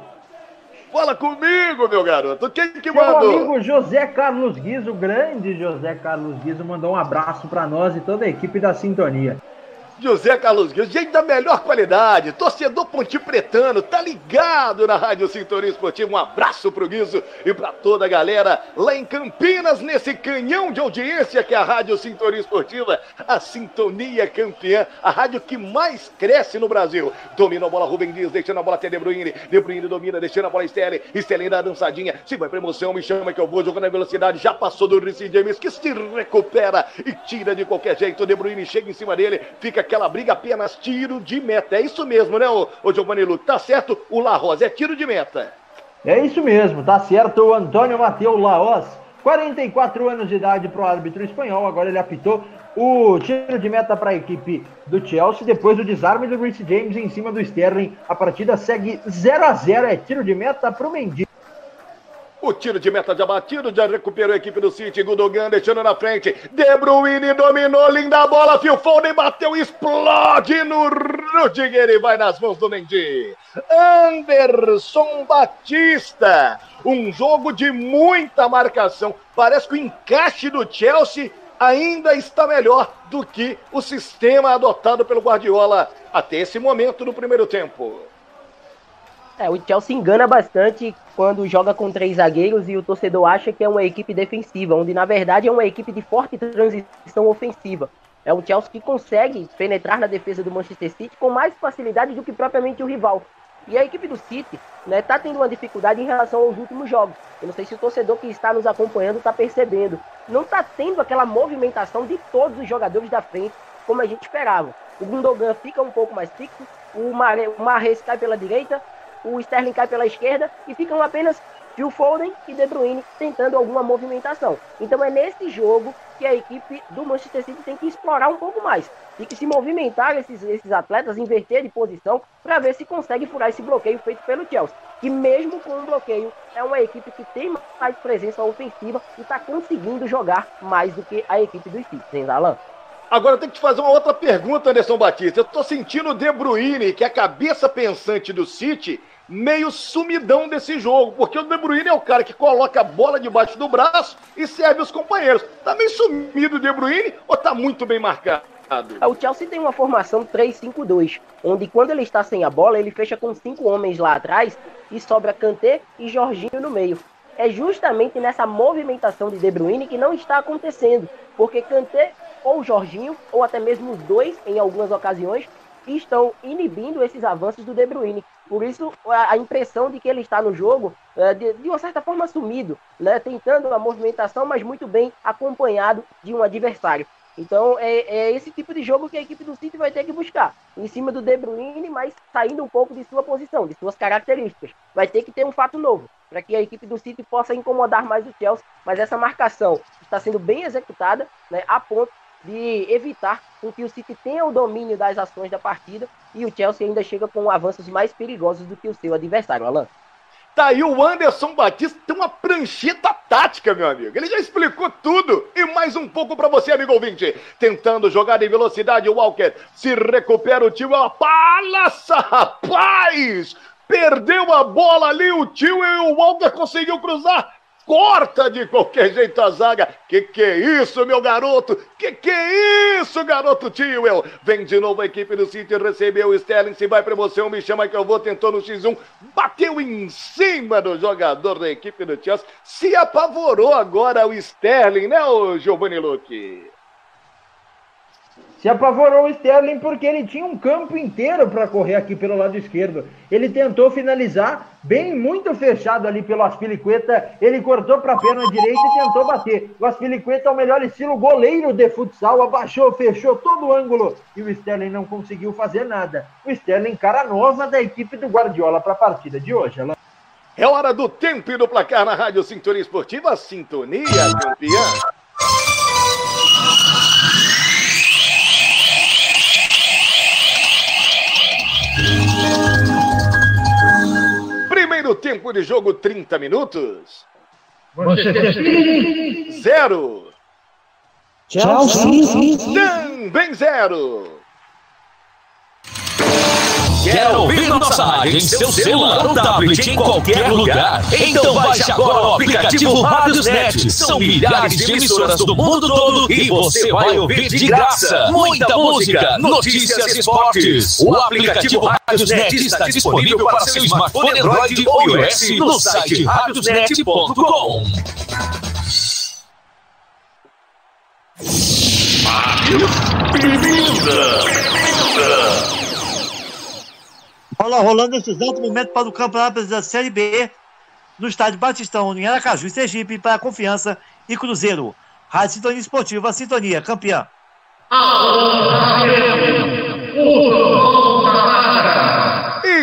Fala comigo, meu garoto. Quem que mandou? amigo José Carlos Guizo, grande José Carlos Guizo, mandou um abraço para nós e toda a equipe da Sintonia. José Carlos Guiz, gente da melhor qualidade, torcedor pontipretano, tá ligado na Rádio Sintonia Esportiva. Um abraço pro Guizo e pra toda a galera lá em Campinas, nesse canhão de audiência que é a Rádio Sintonia Esportiva, a Sintonia Campeã, a rádio que mais cresce no Brasil. Domina a bola Rubem Dias, deixando a bola até De Bruyne, De Bruyne domina, deixando a bola Sterling, Sterling dá dançadinha, se vai pra emoção, me chama que eu vou, jogando na velocidade, já passou do Ricci James, que se recupera e tira de qualquer jeito, De Bruyne chega em cima dele, fica aquela briga apenas tiro de meta. É isso mesmo, né, ô Giovanni Luque? Tá certo? O La Rosa é tiro de meta. É isso mesmo, tá certo o Antônio Mateus Laos. 44 anos de idade para o árbitro espanhol, agora ele apitou o tiro de meta para a equipe do Chelsea, depois do desarme do Rich James em cima do Sterling. A partida segue 0 a 0 é tiro de meta para o Mendy. O tiro de meta já batido, já recuperou a equipe do City. Gundogan deixando na frente. De Bruyne dominou, linda bola. Phil Foden bateu, explode no Rudiger e vai nas mãos do Mendy. Anderson Batista. Um jogo de muita marcação. Parece que o encaixe do Chelsea ainda está melhor do que o sistema adotado pelo Guardiola até esse momento no primeiro tempo. É, o Chelsea engana bastante quando joga com três zagueiros e o torcedor acha que é uma equipe defensiva, onde na verdade é uma equipe de forte transição ofensiva. É um Chelsea que consegue penetrar na defesa do Manchester City com mais facilidade do que propriamente o rival. E a equipe do City né, tá tendo uma dificuldade em relação aos últimos jogos. Eu não sei se o torcedor que está nos acompanhando está percebendo. Não está tendo aquela movimentação de todos os jogadores da frente como a gente esperava. O Gundogan fica um pouco mais fixo, o Mahrez cai pela direita, o Sterling cai pela esquerda e ficam apenas Phil Foden e De Bruyne tentando alguma movimentação. Então é nesse jogo que a equipe do Manchester City tem que explorar um pouco mais. Tem que se movimentar esses, esses atletas, inverter de posição para ver se consegue furar esse bloqueio feito pelo Chelsea. Que mesmo com um bloqueio, é uma equipe que tem mais presença ofensiva e está conseguindo jogar mais do que a equipe do City, hein, Alan? Agora eu tenho que te fazer uma outra pergunta, Anderson Batista. Eu tô sentindo o De Bruyne, que é a cabeça pensante do City, meio sumidão desse jogo, porque o De Bruyne é o cara que coloca a bola debaixo do braço e serve os companheiros. Tá meio sumido o De Bruyne ou tá muito bem marcado? O Chelsea tem uma formação 3-5-2, onde quando ele está sem a bola, ele fecha com cinco homens lá atrás e sobra Kanté e Jorginho no meio. É justamente nessa movimentação de De Bruyne que não está acontecendo, porque Kanté ou Jorginho, ou até mesmo os dois, em algumas ocasiões, estão inibindo esses avanços do De Bruyne. Por isso, a impressão de que ele está no jogo, é, de, de uma certa forma, sumido, né? tentando a movimentação, mas muito bem acompanhado de um adversário. Então, é, é, esse tipo de jogo que a equipe do City vai ter que buscar. Em cima do De Bruyne, mas saindo um pouco de sua posição, de suas características. Vai ter que ter um fato novo, para que a equipe do City possa incomodar mais o Chelsea. Mas essa marcação está sendo bem executada, né, a ponto de evitar com que o City tenha o domínio das ações da partida e o Chelsea ainda chega com avanços mais perigosos do que o seu adversário, Alan. Tá aí o Anderson Batista, tem uma prancheta tática, meu amigo. Ele já explicou tudo e mais um pouco para você, amigo ouvinte. Tentando jogar em velocidade, o Walker se recupera o tio, ela palaça, rapaz! Perdeu a bola ali, o tio e o Walker conseguiu cruzar corta de qualquer jeito a zaga. Que que é isso, meu garoto? Que que é isso, garoto Tio? Vem de novo a equipe do City, recebeu o Sterling, se vai pra emoção, me chama que eu vou, tentou no X1, bateu em cima do jogador da equipe do Chelsea, se apavorou agora o Sterling, né, o Giovanni Luque? Se apavorou o Sterling porque ele tinha um campo inteiro para correr aqui pelo lado esquerdo. Ele tentou finalizar bem muito fechado ali pelo Aspilicueta. Ele cortou para a perna direita e tentou bater. O Aspilicueta é o melhor estilo goleiro de futsal. Abaixou, fechou todo o ângulo e o Sterling não conseguiu fazer nada. O Sterling, cara nova da equipe do Guardiola para a partida de hoje. Alan. É hora do tempo e do placar na Rádio Sintonia Esportiva. Sintonia campeã. Primeiro tempo de jogo, 30 minutos. Zero. Chelsea. Também zero. Quer ouvir nossa rádio em seu celular ou tablet em qualquer lugar? Então baixe agora o aplicativo Rádiosnet. São milhares de emissoras do mundo todo e você vai ouvir de graça muita música, notícias e esportes. O aplicativo Rádiosnet está disponível para seu smartphone Android ou iOS no site radiosnet.com. Bola rolando nesse exato momento para o campeonato da Série B no estádio Batistão, em Aracaju, Sergipe, para Confiança e Cruzeiro. Rádio Sintonia Esportiva, Sintonia, campeã.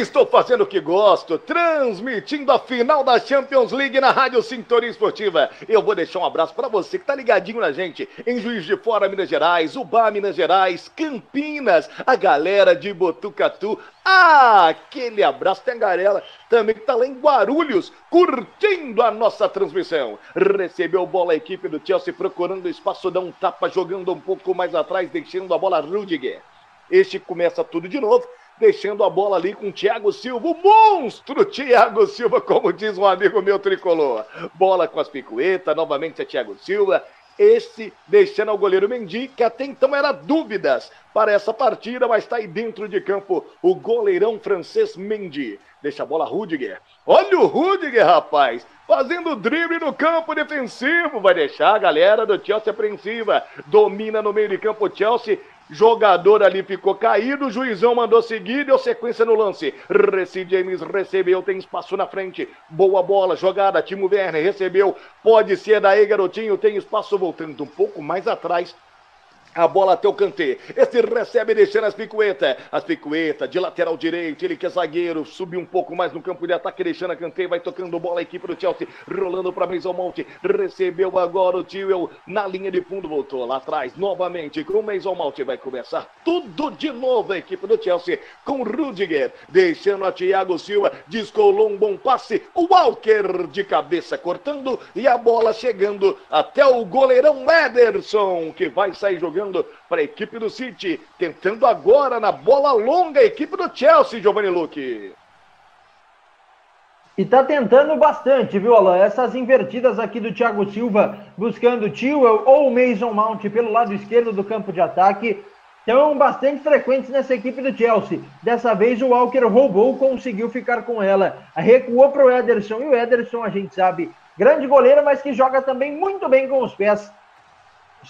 Estou fazendo o que gosto, transmitindo a final da Champions League na Rádio Sintonia Esportiva. Eu vou deixar um abraço para você que tá ligadinho na gente em Juiz de Fora, Minas Gerais, Ubá, Minas Gerais, Campinas, a galera de Botucatu. Ah, aquele abraço tem a galera também que tá lá em Guarulhos, curtindo a nossa transmissão. Recebeu bola a equipe do Chelsea procurando espaço, dá um tapa, jogando um pouco mais atrás, deixando a bola Rudiger. Este começa tudo de novo deixando a bola ali com o Thiago Silva, o monstro Thiago Silva, como diz um amigo meu tricolor. Bola com as picuetas, novamente é Thiago Silva. Esse deixando ao goleiro Mendy, que até então era dúvidas para essa partida, mas está aí dentro de campo o goleirão francês Mendy. Deixa a bola Rudiger. Olha o Rudiger, rapaz! Fazendo drible no campo defensivo. Vai deixar a galera do Chelsea apreensiva. Domina no meio de campo o Chelsea. Jogador ali ficou caído, o juizão mandou seguir, deu sequência no lance. Reci James recebeu, tem espaço na frente. Boa bola, jogada, Timo Werner recebeu. Pode ser daí, garotinho, tem espaço voltando um pouco mais atrás. A bola até o Kanté. Esse recebe deixando as picuetas. As picuetas de lateral direito. Ele que é zagueiro. Subiu um pouco mais no campo de ataque. Deixando a Kanté. Vai tocando bola a equipe do Chelsea. Rolando para Mason Mount. Recebeu agora o Tio na linha de fundo. Voltou lá atrás novamente com o Mason Mount. Vai começar tudo de novo a equipe do Chelsea com o Rudiger. Deixando a Thiago Silva. Descolou um bom passe. O Walker de cabeça cortando. E a bola chegando até o goleirão Ederson. Que vai sair jogando para a equipe do City, tentando agora na bola longa a equipe do Chelsea, Giovanni Luque. E tá tentando bastante, viu, Alan? Essas invertidas aqui do Thiago Silva, buscando o Tewell ou Mason Mount pelo lado esquerdo do campo de ataque, estão bastante frequentes nessa equipe do Chelsea. Dessa vez o Walker roubou, conseguiu ficar com ela. Recuou para o Ederson, e o Ederson, a gente sabe, grande goleiro, mas que joga também muito bem com os pés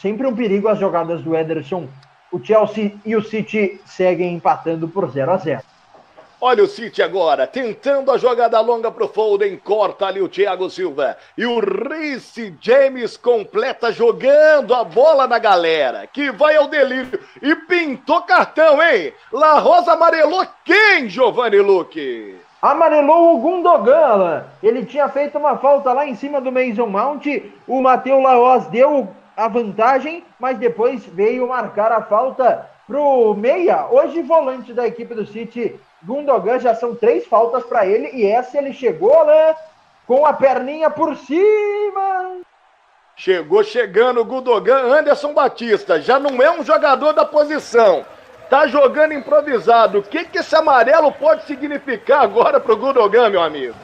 sempre um perigo as jogadas do Ederson. O Chelsea e o City seguem empatando por 0 a 0. Olha o City agora, tentando a jogada longa pro Foden, corta ali o Thiago Silva. E o Reece James completa jogando a bola na galera, que vai ao delírio. E pintou cartão, hein? La Rosa amarelou quem, Giovanni Luque? Amarelou o Gundogan, ele tinha feito uma falta lá em cima do Mason Mount, o Matheus Laos deu a vantagem, mas depois veio marcar a falta pro meia, hoje volante da equipe do City, Gundogan já são três faltas para ele e essa ele chegou, né? Com a perninha por cima. Chegou chegando o Gundogan, Anderson Batista. Já não é um jogador da posição. Tá jogando improvisado. O que, que esse amarelo pode significar agora pro Gundogan, meu amigo?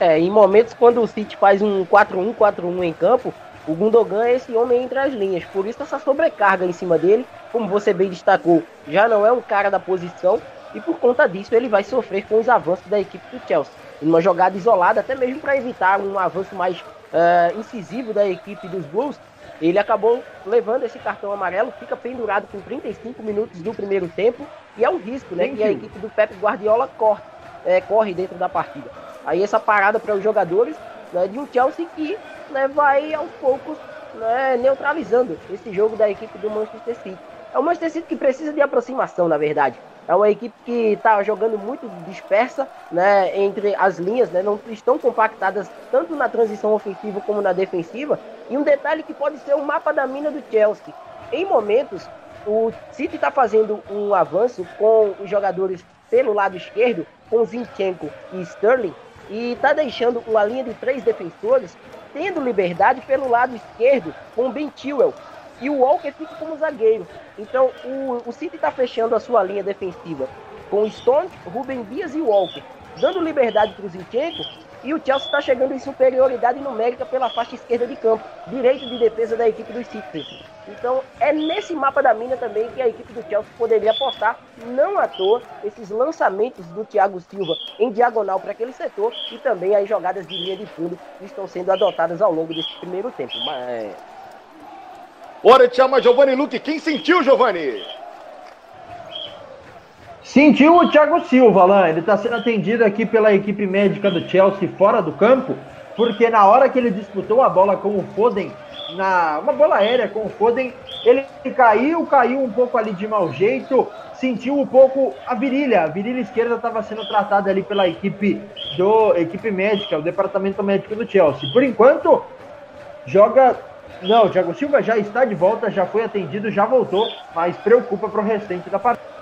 É, em momentos quando o City faz um 4-1, 4-1 em campo, o Gundogan é esse homem entre as linhas. Por isso essa sobrecarga em cima dele, como você bem destacou, já não é um cara da posição e por conta disso ele vai sofrer com os avanços da equipe do Chelsea. Uma jogada isolada, até mesmo para evitar um avanço mais uh, incisivo da equipe dos Blues, ele acabou levando esse cartão amarelo, fica pendurado com 35 minutos do primeiro tempo e é um risco né, que a equipe do Pep Guardiola corre, é, corre dentro da partida. Aí essa parada para os jogadores né, de um Chelsea que né, vai aos poucos né, neutralizando esse jogo da equipe do Manchester City. É o Manchester City que precisa de aproximação, na verdade. É uma equipe que está jogando muito dispersa né, entre as linhas, né, não estão compactadas tanto na transição ofensiva como na defensiva. E um detalhe que pode ser o mapa da mina do Chelsea. Em momentos, o City está fazendo um avanço com os jogadores pelo lado esquerdo, com Zinchenko e Sterling, e está deixando uma linha de três defensores tendo liberdade pelo lado esquerdo com Ben Chilwell, e o Walker fica como zagueiro. Então o, o City está fechando a sua linha defensiva com Stone, Ruben Dias e Walker, dando liberdade para o Zinchenko e o Chelsea está chegando em superioridade numérica pela faixa esquerda de campo, direito de defesa da equipe dos City. Então é nesse mapa da mina também que a equipe do Chelsea poderia apostar, não à toa, esses lançamentos do Thiago Silva em diagonal para aquele setor e também as jogadas de linha de fundo que estão sendo adotadas ao longo desse primeiro tempo. Mas, Hora de chamar Giovanni Luque. Quem sentiu, Giovanni? Sentiu o Thiago Silva, Alain. Ele está sendo atendido aqui pela equipe médica do Chelsea fora do campo, porque na hora que ele disputou a bola com o Foden, na uma bola aérea com o Foden, ele caiu, caiu um pouco ali de mau jeito, sentiu um pouco a virilha. A virilha esquerda estava sendo tratada ali pela equipe do equipe médica, o departamento médico do Chelsea. Por enquanto, joga não, o Thiago Silva já está de volta, já foi atendido, já voltou, mas preocupa para o restante da partida.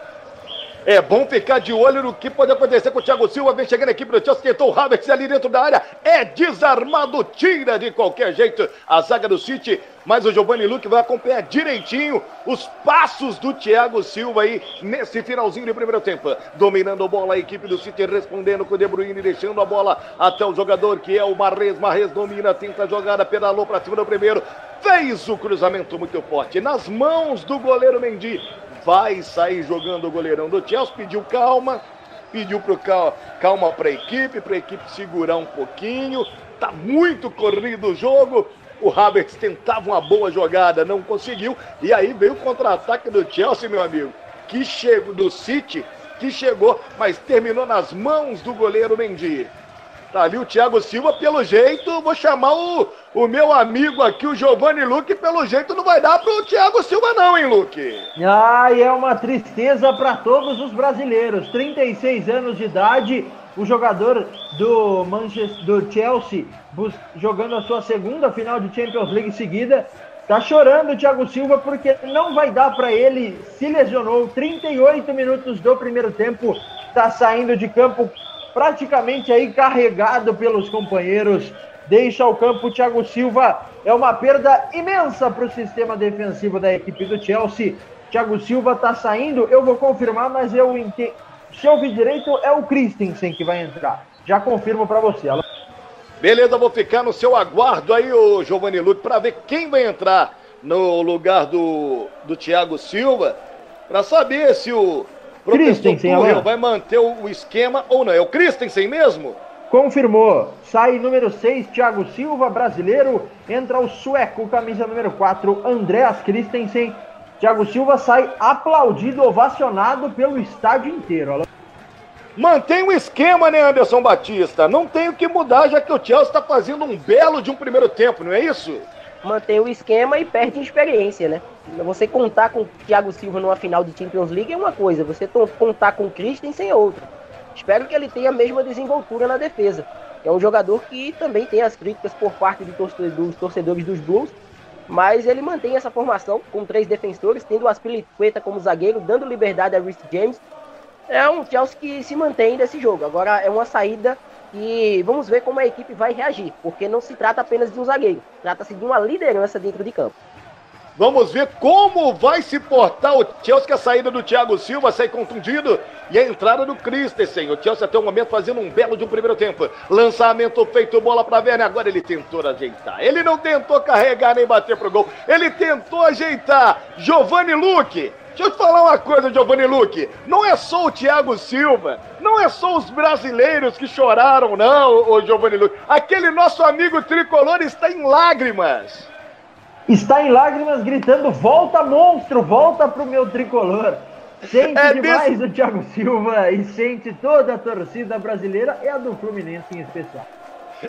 É bom ficar de olho no que pode acontecer com o Thiago Silva. Vem chegando a equipe do Chelsea, tentou o Havertz ali dentro da área. É desarmado, tira de qualquer jeito a zaga do City. Mas o Giovanni Luque vai acompanhar direitinho os passos do Thiago Silva aí nesse finalzinho de primeiro tempo. Dominando a bola, a equipe do City respondendo com o De Bruyne, deixando a bola até o jogador que é o Marres. Marres domina, tenta a jogada, pedalou para cima do primeiro. Fez o cruzamento muito forte nas mãos do goleiro Mendy vai sair jogando o goleirão do Chelsea, pediu calma, pediu pro cal, calma para a equipe, para a equipe segurar um pouquinho. Tá muito corrido o jogo. O Havertz tentava uma boa jogada, não conseguiu. E aí veio o contra-ataque do Chelsea, meu amigo, que chegou do City, que chegou, mas terminou nas mãos do goleiro Mendy. Tá ali o Thiago Silva, pelo jeito, vou chamar o, o meu amigo aqui, o Giovanni Luque, pelo jeito não vai dar pro Thiago Silva não, hein, Luque? Ai, é uma tristeza para todos os brasileiros. 36 anos de idade, o jogador do Manchester, do Chelsea, jogando a sua segunda final de Champions League seguida, Tá chorando o Thiago Silva porque não vai dar para ele, se lesionou 38 minutos do primeiro tempo, tá saindo de campo praticamente aí carregado pelos companheiros. Deixa o campo Thiago Silva. É uma perda imensa para o sistema defensivo da equipe do Chelsea. Thiago Silva está saindo. Eu vou confirmar, mas eu entendo. Se eu vi direito, é o Christensen que vai entrar. Já confirmo para você. Beleza, vou ficar no seu aguardo aí, o Giovanni Luque, para ver quem vai entrar no lugar do, do Thiago Silva, para saber se o Christensen, Tuchel vai manter o esquema ou não? É o Christensen mesmo? Confirmou. Sai número 6, Thiago Silva, brasileiro. Entra o sueco, camisa número 4, Andreas Christensen. Thiago Silva sai aplaudido, ovacionado pelo estádio inteiro. Mantém o esquema, né, Anderson Batista? Não tem o que mudar, já que o Chelsea está fazendo um belo de um primeiro tempo, não é isso? Mantém o esquema e perde experiência, né? Você contar com o Thiago Silva numa final de Champions League é uma coisa, você contar com o Christensen é outra. Espero que ele tenha a mesma desenvoltura na defesa. É um jogador que também tem as críticas por parte dos torcedores dos Blues, mas ele mantém essa formação com três defensores, tendo o Aspilicueta como zagueiro, dando liberdade a Rhys James. é um Chelsea que se mantém nesse jogo. Agora é uma saída e vamos ver como a equipe vai reagir, porque não se trata apenas de um zagueiro, trata-se de uma liderança dentro de campo. Vamos ver como vai se portar o Chelsea, a saída do Thiago Silva sai contundido e a entrada do Christensen. O Chelsea até o momento fazendo um belo de um primeiro tempo. Lançamento feito, bola para Werner. Agora ele tentou ajeitar. Ele não tentou carregar nem bater pro gol. Ele tentou ajeitar. Giovanni Luque. Deixa eu te falar uma coisa, Giovanni Luque. Não é só o Thiago Silva, não é só os brasileiros que choraram, não, o Giovanni Luque. Aquele nosso amigo tricolor está em lágrimas está em lágrimas gritando: volta, monstro, volta pro meu tricolor. Sente é demais desse... o Thiago Silva e sente toda a torcida brasileira e a do Fluminense em especial.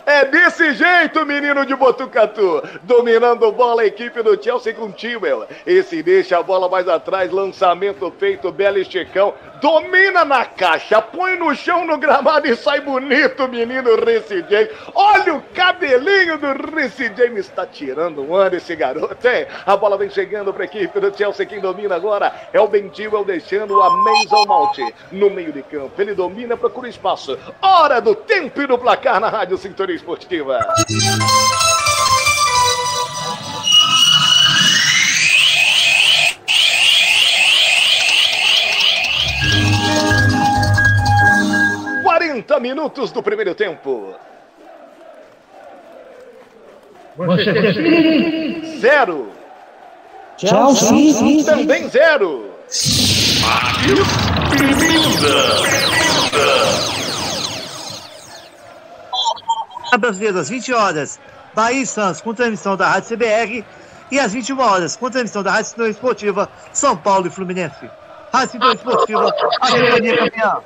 É desse jeito, menino de Botucatu. Dominando bola a equipe do Chelsea com Timel. Esse deixa a bola mais atrás. Lançamento feito, belo esticão. Domina na caixa, põe no chão no gramado e sai bonito, menino Reece James. Olha o cabelinho do Reece James. Está tirando um ano esse garoto, hein? A bola vem chegando para a equipe do Chelsea. Quem domina agora é o Ben Chilwell deixando a Mason Mount no meio de campo. Ele domina, procura espaço. Hora do tempo e do placar na Rádio Sintonia Esportiva. 30 minutos do primeiro tempo. Zero. Chelsea. Também zero. Brasileira, às 20 horas, Bahia e Santos, com transmissão da Rádio CBR. E às 21 horas, com transmissão da Rádio Esportiva, São Paulo e Fluminense. Rádio Sintonia Esportiva, a companhia campeã.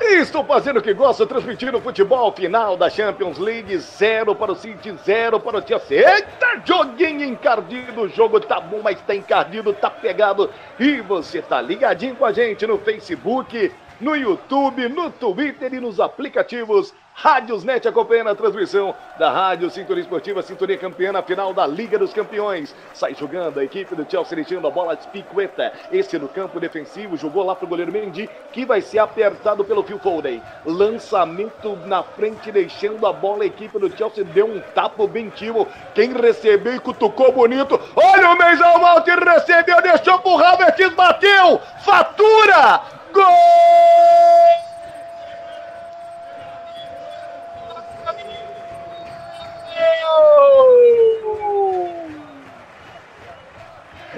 Estou fazendo o que gosto, transmitindo o futebol final da Champions League. Zero para o City, zero para o Chelsea. Eita, joguinho encardido. O jogo tá bom, mas tá encardido, tá pegado. E você tá ligadinho com a gente no Facebook, no YouTube, no Twitter e nos aplicativos Rádiosnet acompanhando a transmissão da Rádio Sintonia Esportiva, Sintonia Campeã na final da Liga dos Campeões. Sai jogando a equipe do Chelsea deixando a bola de Spiqueta. Esse no campo defensivo, jogou lá pro goleiro Mendy, que vai ser apertado pelo Phil Foden. Lançamento na frente, deixando a bola, a equipe do Chelsea deu um tapa bem timo. Quem recebeu e cutucou bonito. Olha o Meizão Mount, recebeu, deixou pro Havertz, bateu! Fatura! Gol!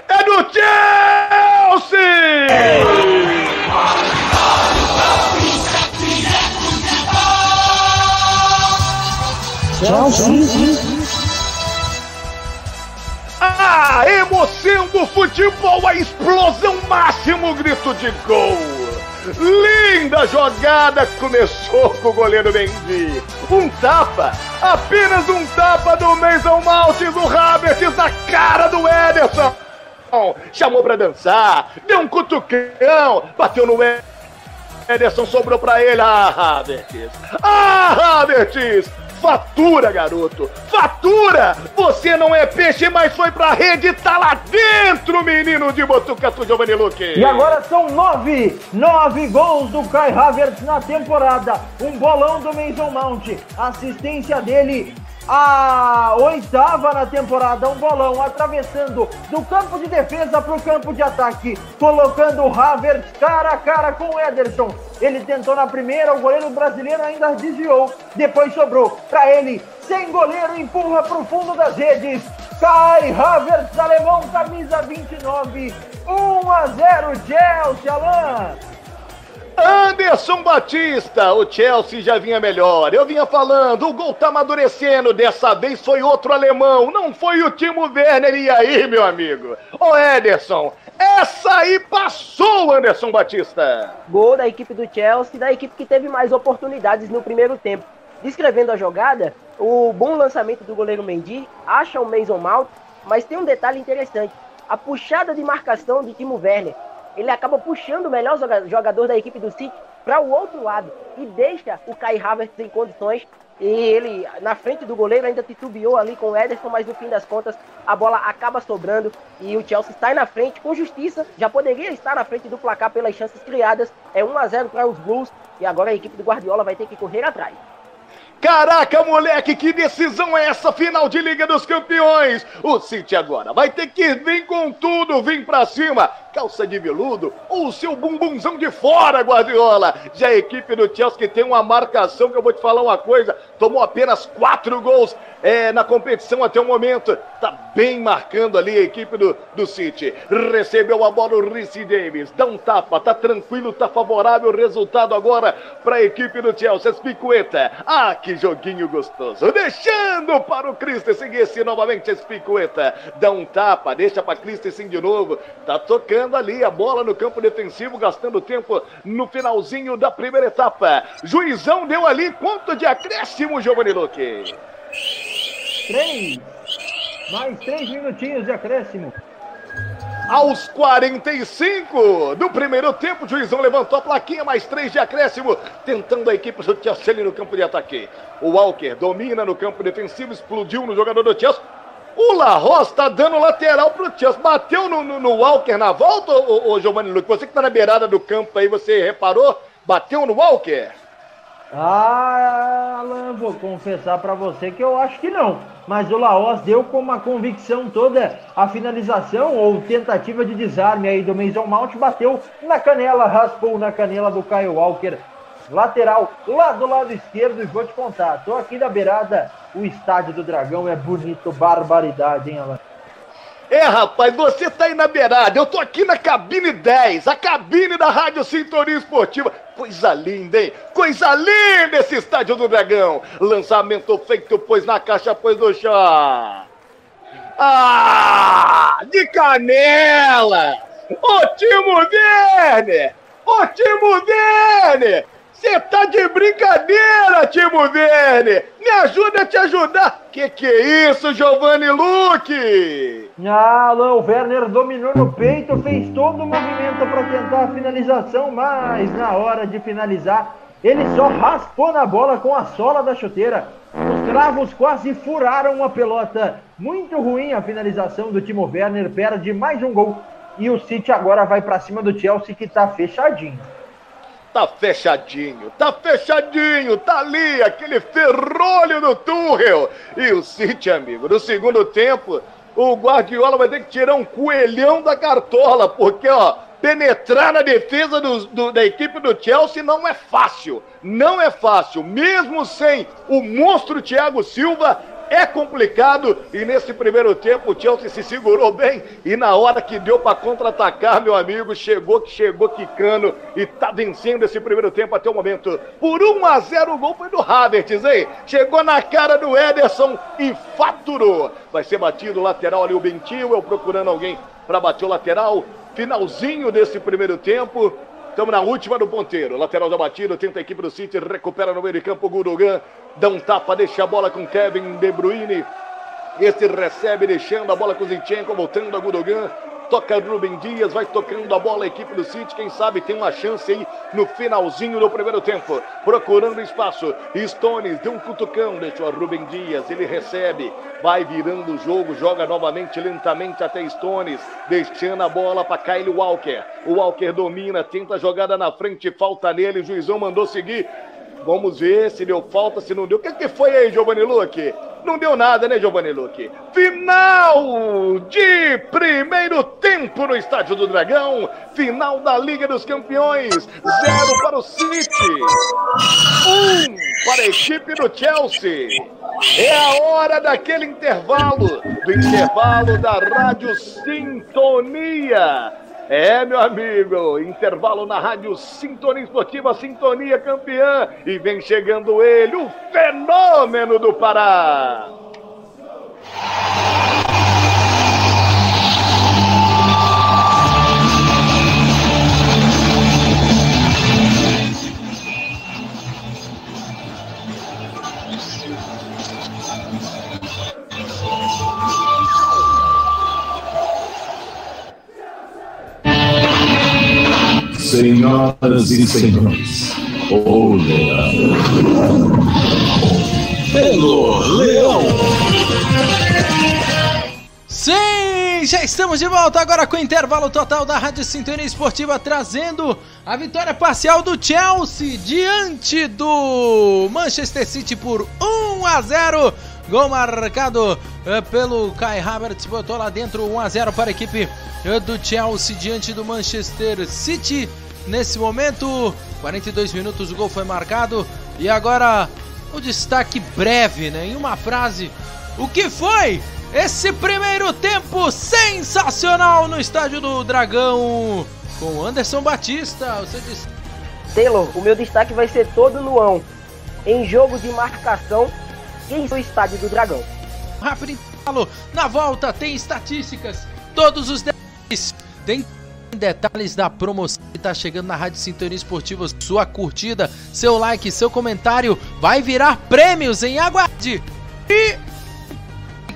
É do Chelsea! Chelsea. A emoção do futebol, a explosão máximo, grito de gol. Linda jogada começou com o goleiro Mendy. Um tapa, apenas um tapa do Mason Mount do Havertz na cara do Ederson. Chamou para dançar, deu um cutucão, bateu no Ederson, sobrou para ele. Ah, Havertz! Ah, Havertz! Fatura, garoto! Fatura! Você não é peixe, mas foi pra rede, tá lá dentro, menino de Botucatu, Giovanni Luque! E agora são nove, nove gols do Kai Havertz na temporada. Um bolão do Mason Mount, assistência dele a oitava na temporada, um bolão atravessando do campo de defesa para o campo de ataque, colocando o Havertz cara a cara com o Ederson. Ele tentou na primeira, o goleiro brasileiro ainda desviou, depois sobrou para ele, sem goleiro, empurra para o fundo das redes. Kai Havertz, alemão, camisa 29, 1 a 0 Chelsea, Alain. Anderson Batista, o Chelsea já vinha melhor. Eu vinha falando, o gol tá amadurecendo. Dessa vez foi outro alemão, não foi o Timo Werner. E aí, meu amigo? Ô Ederson, essa aí passou, Anderson Batista. Gol da equipe do Chelsea, da equipe que teve mais oportunidades no primeiro tempo. Descrevendo a jogada, o bom lançamento do goleiro Mendy acha o Mason Mount, mas tem um detalhe interessante. A puxada de marcação de Timo Werner ele acaba puxando o melhor jogador da equipe do City para o outro lado e deixa o Kai Havertz em condições E ele, na frente do goleiro, ainda titubeou ali com o Ederson, mas no fim das contas a bola acaba sobrando e o Chelsea está na frente com justiça. Já poderia estar na frente do placar pelas chances criadas. É 1 a 0 para os Blues e agora a equipe do Guardiola vai ter que correr atrás. Caraca, moleque, que decisão é essa final de Liga dos Campeões? O City agora vai ter que vir com tudo, vir pra cima. Calça de veludo ou seu bumbumzão de fora, Guardiola. Já a equipe do Chelsea tem uma marcação que eu vou te falar uma coisa, tomou apenas quatro gols é, na competição até o momento. Tá bem marcando ali a equipe do, do City. Recebeu a bola o Ricci Davis, dá um tapa, tá tranquilo, tá favorável o resultado agora para a equipe do Chelsea. Spicueta, ah, que joguinho gostoso. Deixando para o Christensen, novamente Spicueta, dá um tapa, deixa para Christensen de novo, tá tocando ali a bola no campo defensivo, gastando tempo no finalzinho da primeira etapa. Juizão deu ali quanto de acréscimo, Giovanni Luque? Três. Mais três minutinhos de acréscimo. Aos 45 do primeiro tempo, o juizão levantou a plaquinha, mais três de acréscimo, tentando a equipe do Chelsea no campo de ataque. O Walker domina no campo defensivo, explodiu no jogador do Chelsea. O Larros está dando lateral pro Chelsea. Bateu no, no, no Walker na volta, ô, ô Giovanni Luque? Você que tá na beirada do campo aí, você reparou? Bateu no Walker? Ah, vou confessar para você que eu acho que não. Mas o Laos deu com uma convicção toda a finalização ou tentativa de desarme aí do Mason Mount, bateu na canela, raspou na canela do Kyle Walker. Lateral lá do lado esquerdo e vou te contar, tô aqui na beirada, o estádio do Dragão é bonito, barbaridade, hein, Alan? É, rapaz, você tá aí na beirada, eu tô aqui na cabine 10, a cabine da Rádio Sintonia Esportiva. Coisa linda, hein? Coisa linda esse estádio do Dragão. Lançamento feito, pois na caixa, pois no chão. Ah, de canela! Ô Timo Werner! Ô Timo Werner! Você tá de brincadeira, Timo Verne! Me ajuda a te ajudar! Que que é isso, Giovanni Luque? Ah, o Werner dominou no peito, fez todo o movimento para tentar a finalização, mas na hora de finalizar, ele só raspou na bola com a sola da chuteira. Os cravos quase furaram a pelota. Muito ruim a finalização do Timo Werner, perde mais um gol. E o City agora vai para cima do Chelsea que tá fechadinho. Tá fechadinho, tá fechadinho, tá ali aquele ferrolho do Tuchel. E o City, amigo, no segundo tempo, o Guardiola vai ter que tirar um coelhão da cartola, porque, ó, penetrar na defesa do, do, da equipe do Chelsea não é fácil. Não é fácil. Mesmo sem o monstro Thiago Silva, é complicado e nesse primeiro tempo o Chelsea se segurou bem e na hora que deu para contra-atacar, meu amigo, chegou que chegou quicando e tá vencendo esse primeiro tempo até o momento. Por 1 a 0 o gol foi do Havertz, hein? Chegou na cara do Ederson e faturou. Vai ser batido lateral ali o Bentinho, eu procurando alguém para bater o lateral. Finalzinho desse primeiro tempo. Estamos na última do ponteiro. Lateral da batida, tenta a equipe do City, recupera no meio de campo o Gurugan. Dá um tapa, deixa a bola com Kevin De Bruyne. Esse recebe, deixando a bola com Zinchenko, voltando a Gudogan. Toca Rubem Dias, vai tocando a bola a equipe do City. Quem sabe tem uma chance aí no finalzinho do primeiro tempo. Procurando espaço. Stones deu um cutucão, deixou a Rubem Dias. Ele recebe, vai virando o jogo, joga novamente lentamente até Stones. Deixando a bola para Kyle Walker. O Walker domina, tenta a jogada na frente, falta nele. O juizão mandou seguir. Vamos ver se deu falta, se não deu. O que, que foi aí, Giovanni Luque? Não deu nada, né, Giovanni Luque? Final de primeiro tempo no Estádio do Dragão. Final da Liga dos Campeões. Zero para o City. Um para a equipe do Chelsea. É a hora daquele intervalo. Do intervalo da Rádio Sintonia. É, meu amigo, intervalo na Rádio Sintonia Esportiva, Sintonia Campeã. E vem chegando ele, o fenômeno do Pará. Senhoras e senhores, o Tricolor Leão. Sim, já estamos de volta agora com o intervalo total da Rádio Sintonia Esportiva trazendo a vitória parcial do Chelsea diante do Manchester City por 1 a 0. Gol marcado eh, pelo Kai Havertz, botou lá dentro 1 a 0 para a equipe eh, do Chelsea diante do Manchester City. Nesse momento, 42 minutos o gol foi marcado e agora o destaque breve, né? Em uma frase, o que foi esse primeiro tempo sensacional no estádio do Dragão com Anderson Batista? Você disse. Taylor, o meu destaque vai ser todo no Em jogo de marcação em o estádio do Dragão. Rápido intervalo. Na volta tem estatísticas, todos os detalhes. Tem detalhes da promoção que está chegando na Rádio Sintonia Esportiva. Sua curtida, seu like, seu comentário vai virar prêmios em aguarde. E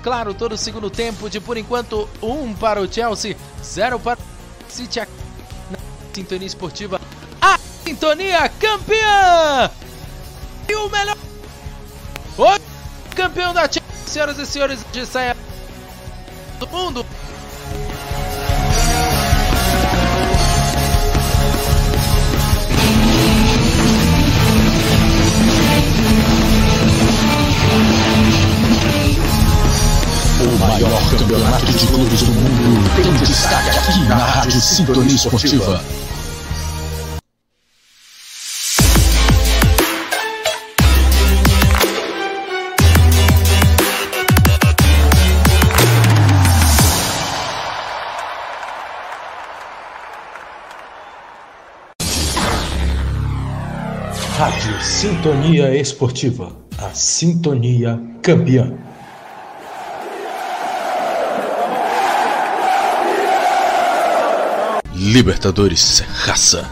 claro, todo o segundo tempo de por enquanto um para o Chelsea, zero para o City na Sintonia Esportiva. A Sintonia campeã! E o melhor o campeão da Chelsea, senhoras e senhores de saia do mundo. O maior campeonato de clubes do mundo tem destaque aqui na Rádio Sintonia Esportiva. Rádio Sintonia Esportiva, a sintonia campeã. Libertadores é raça.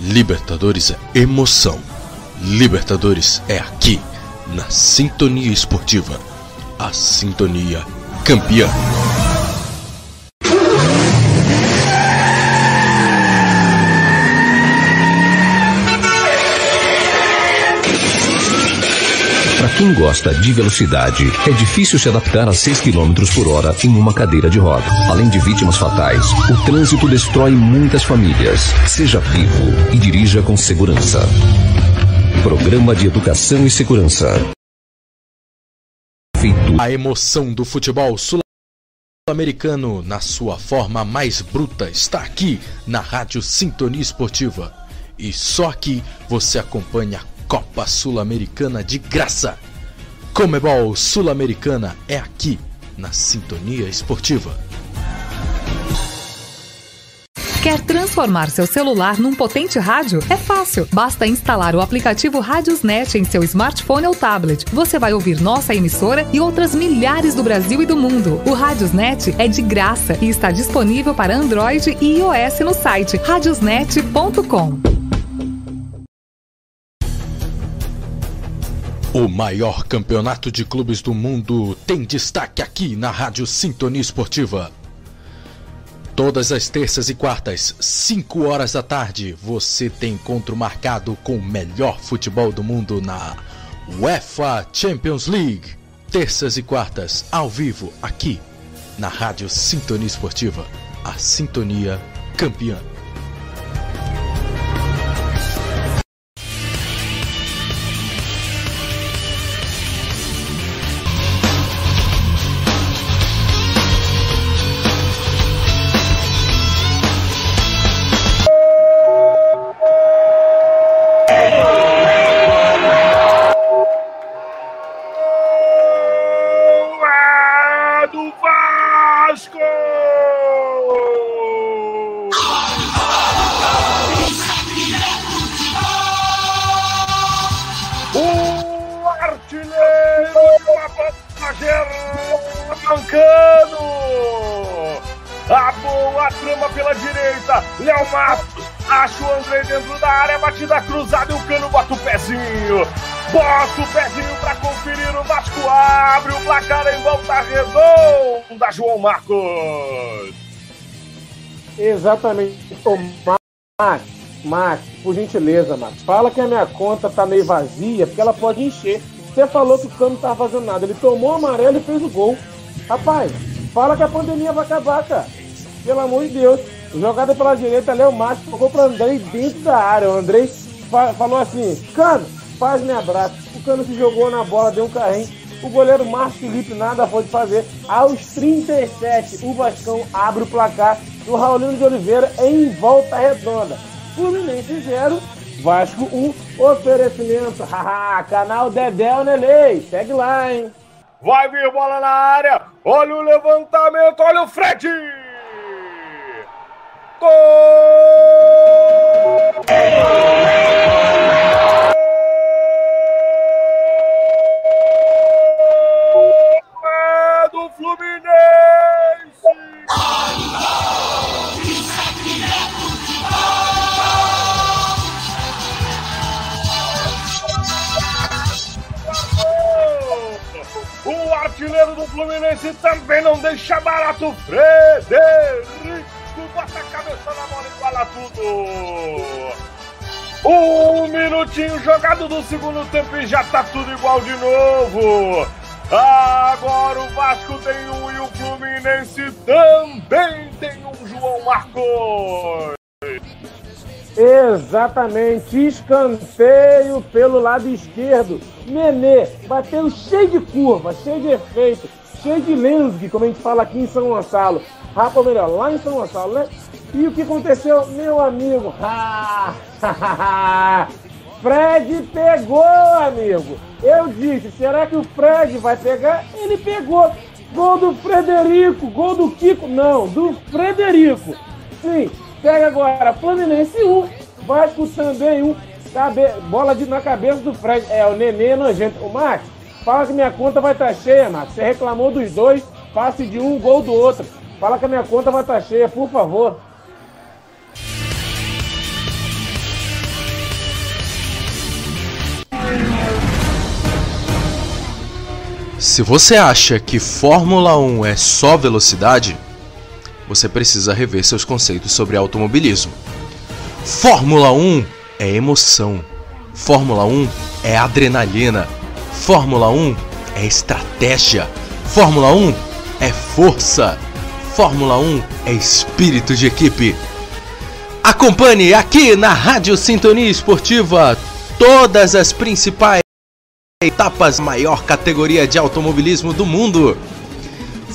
Libertadores é emoção. Libertadores é aqui, na Sintonia Esportiva. A sintonia campeã. Para quem gosta de velocidade, é difícil se adaptar a 6 km por hora em uma cadeira de roda. Além de vítimas fatais, o trânsito destrói muitas famílias. Seja vivo e dirija com segurança. Programa de Educação e Segurança. Feito. A emoção do futebol sul-americano na sua forma mais bruta está aqui na Rádio Sintonia Esportiva. E só aqui você acompanha a Copa Sul-Americana de graça. Comebol Sul-Americana é aqui na Sintonia Esportiva. Quer transformar seu celular num potente rádio? É fácil. Basta instalar o aplicativo Radiosnet em seu smartphone ou tablet. Você vai ouvir nossa emissora e outras milhares do Brasil e do mundo. O Radiosnet é de graça e está disponível para Android e iOS no site radiosnet.com. O maior campeonato de clubes do mundo tem destaque aqui na Rádio Sintonia Esportiva. Todas as terças e quartas, 5 horas da tarde, você tem encontro marcado com o melhor futebol do mundo na UEFA Champions League. Terças e quartas, ao vivo, aqui na Rádio Sintonia Esportiva. A Sintonia Campeã. João Marcos. Exatamente. Ô, Max, Max, por gentileza, Max, fala que a minha conta tá meio vazia, porque ela pode encher. Você falou que o Cano não tava fazendo nada. Ele tomou o amarelo e fez o gol. Rapaz, fala que a pandemia vai acabar, cara. Pelo amor de Deus. Jogada pela direita, Léo Márcio tocou pro Andrei dentro da área. O Andrei fa falou assim: Cano, faz me abraço. O Cano se jogou na bola, deu um carrinho. O goleiro Márcio Felipe nada foi de fazer. Aos 37, o Vascão abre o placar do Raulino de Oliveira em volta redonda. Fluminense 0, Vasco 1, oferecimento. Haha, canal Dedéu Nelei. Segue lá, hein? Vai vir bola na área. Olha o levantamento, olha o Fred. Gol! O artilheiro do Fluminense também não deixa barato. Frederico bota a cabeça na bola e fala tudo. Um minutinho jogado do segundo tempo e já tá tudo igual de novo. Agora o Vasco tem um e o Fluminense também tem um João Marcos. Exatamente, escanteio pelo lado esquerdo. Nenê bateu cheio de curva, cheio de efeito, cheio de lensgue, como a gente fala aqui em São Gonçalo. Rapa melhor, lá em São Gonçalo, né? E o que aconteceu, meu amigo? Ah, Fred pegou, amigo. Eu disse, será que o Fred vai pegar? Ele pegou. Gol do Frederico, gol do Kiko. Não, do Frederico. Sim, pega agora. Fluminense 1, Vasco também 1. Cabe... Bola de, na cabeça do Fred. É, o Nenê nojento. O Max, fala que minha conta vai estar tá cheia, Max. Você reclamou dos dois, passe de um, gol do outro. Fala que a minha conta vai estar tá cheia, por favor. Se você acha que Fórmula 1 é só velocidade, você precisa rever seus conceitos sobre automobilismo. Fórmula 1 é emoção. Fórmula 1 é adrenalina. Fórmula 1 é estratégia. Fórmula 1 é força. Fórmula 1 é espírito de equipe. Acompanhe aqui na Rádio Sintonia Esportiva todas as principais etapas maior categoria de automobilismo do mundo.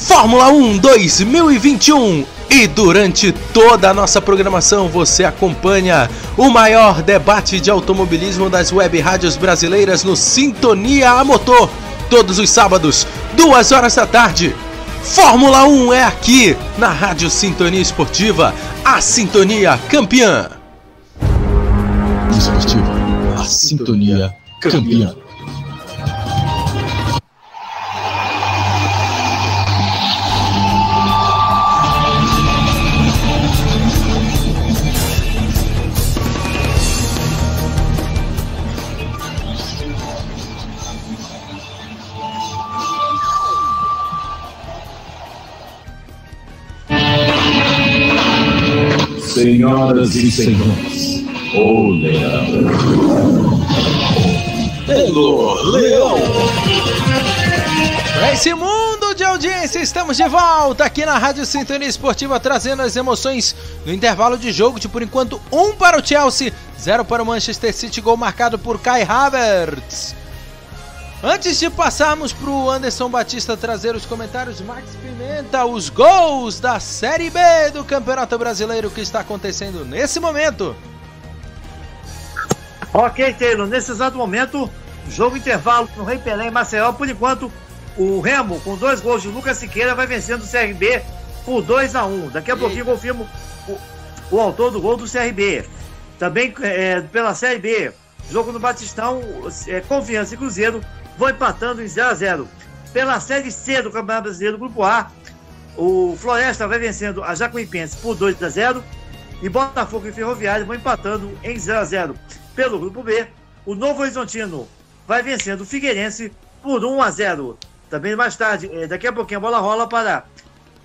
Fórmula 1 2021 e durante toda a nossa programação você acompanha o maior debate de automobilismo das web rádios brasileiras no Sintonia a Motor, todos os sábados, duas horas da tarde. Fórmula 1 é aqui na Rádio Sintonia Esportiva, a Sintonia Campeã. Esportiva, a Sintonia Campeã. Senhoras e senhores, o Leão. Hello, Leão. Pra esse mundo de audiência, estamos de volta aqui na Rádio Sintonia Esportiva, trazendo as emoções no intervalo de jogo de por enquanto um para o Chelsea, zero para o Manchester City, gol marcado por Kai Havertz. Antes de passarmos para o Anderson Batista trazer os comentários, Max Pimenta, os gols da Série B do Campeonato Brasileiro que está acontecendo nesse momento. Ok, Taylor, nesse exato momento, jogo intervalo no Rei Pelé em Maceió. Por enquanto, o Remo, com dois gols de Lucas Siqueira, vai vencendo o CRB por 2 a 1 Daqui a pouquinho confirmo o, o autor do gol do CRB. Também é, pela Série B, jogo no Batistão, é, Confiança e Cruzeiro vão empatando em 0 a 0 Pela Série C do Campeonato Brasileiro, Grupo A, o Floresta vai vencendo a Jacuipense por 2 a 0 e Botafogo e Ferroviário vão empatando em 0 a 0 Pelo Grupo B, o Novo Horizontino vai vencendo o Figueirense por 1 a 0 Também mais tarde, eh, daqui a pouquinho a bola rola para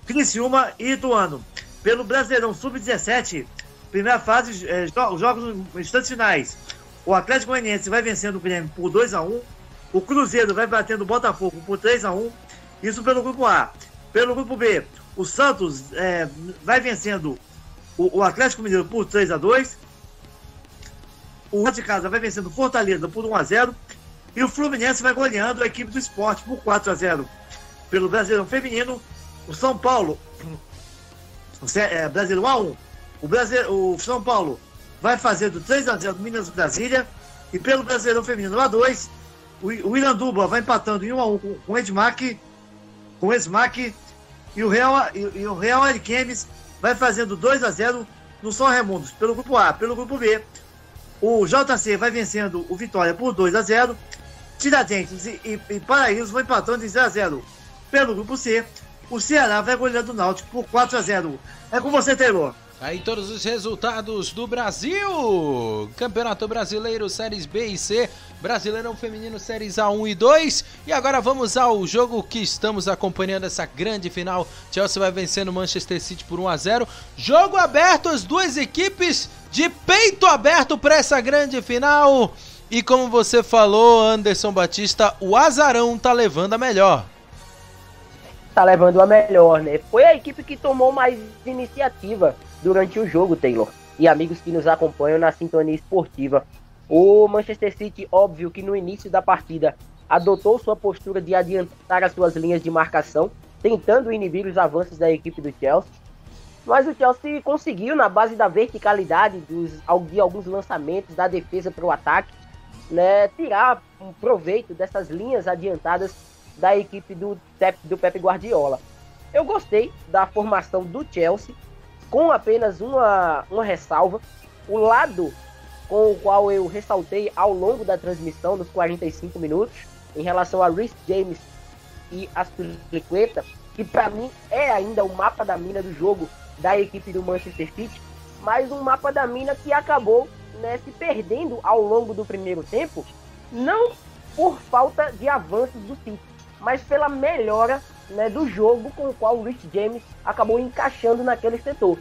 Criciúma e Ituano. Pelo Brasileirão Sub-17, primeira fase, eh, jogos nos instantes finais. O Atlético Goianiense vai vencendo o Grêmio por 2 a 1 O Cruzeiro vai batendo o Botafogo por 3 a 1 Isso pelo grupo A. Pelo grupo B, o Santos é, vai vencendo o, o, Atlético Mineiro por 3 a 2 O de casa vai vencendo o Fortaleza por 1 a 0 E o Fluminense vai goleando a equipe do esporte por 4 a 0 Pelo Brasileirão Feminino, o São Paulo. É, Brasileiro 1 a 1 o, Brasil, o São Paulo vai fazer do 3 a 0 do Minas Brasília. E pelo Brasileirão Feminino 1 a 2 o, Iranduba vai empatando em 1 a 1 com, com o Edmac, com o Esmac. E o Real, e, e o Real Ariquemes vai fazendo 2 a 0 no São Raimundos, pelo grupo A. Pelo grupo B, o JC vai vencendo o Vitória por 2 a 0 Tiradentes e, e, e Paraíso vão empatando em 0 a 0 Pelo grupo C, o Ceará vai goleando o Náutico por 4 a 0 É com você, Taylor. Aí todos os resultados do Brasil. Campeonato Brasileiro Séries B e C, Brasileirão Feminino Séries A1 e 2. E agora vamos ao jogo que estamos acompanhando essa grande final. Chelsea vai vencendo Manchester City por 1 a 0. Jogo aberto, as duas equipes de peito aberto para essa grande final. E como você falou, Anderson Batista, o azarão tá levando a melhor. Tá levando a melhor, né? Foi a equipe que tomou mais iniciativa durante o jogo, Taylor. E amigos que nos acompanham na sintonia esportiva. O Manchester City, óbvio que no início da partida adotou sua postura de adiantar as suas linhas de marcação, tentando inibir os avanços da equipe do Chelsea. Mas o Chelsea conseguiu, na base da verticalidade dos, de alguns lançamentos da defesa para o ataque, né, tirar um proveito dessas linhas adiantadas da equipe do, do Pep Guardiola. Eu gostei da formação do Chelsea, com apenas uma, uma ressalva. O lado com o qual eu ressaltei ao longo da transmissão, nos 45 minutos, em relação a Rhys James e Aspilicueta, que para mim é ainda o mapa da mina do jogo da equipe do Manchester City, mas um mapa da mina que acabou né, se perdendo ao longo do primeiro tempo, não por falta de avanços do City, mas pela melhora né, do jogo com o qual o Rich James acabou encaixando naquele setor.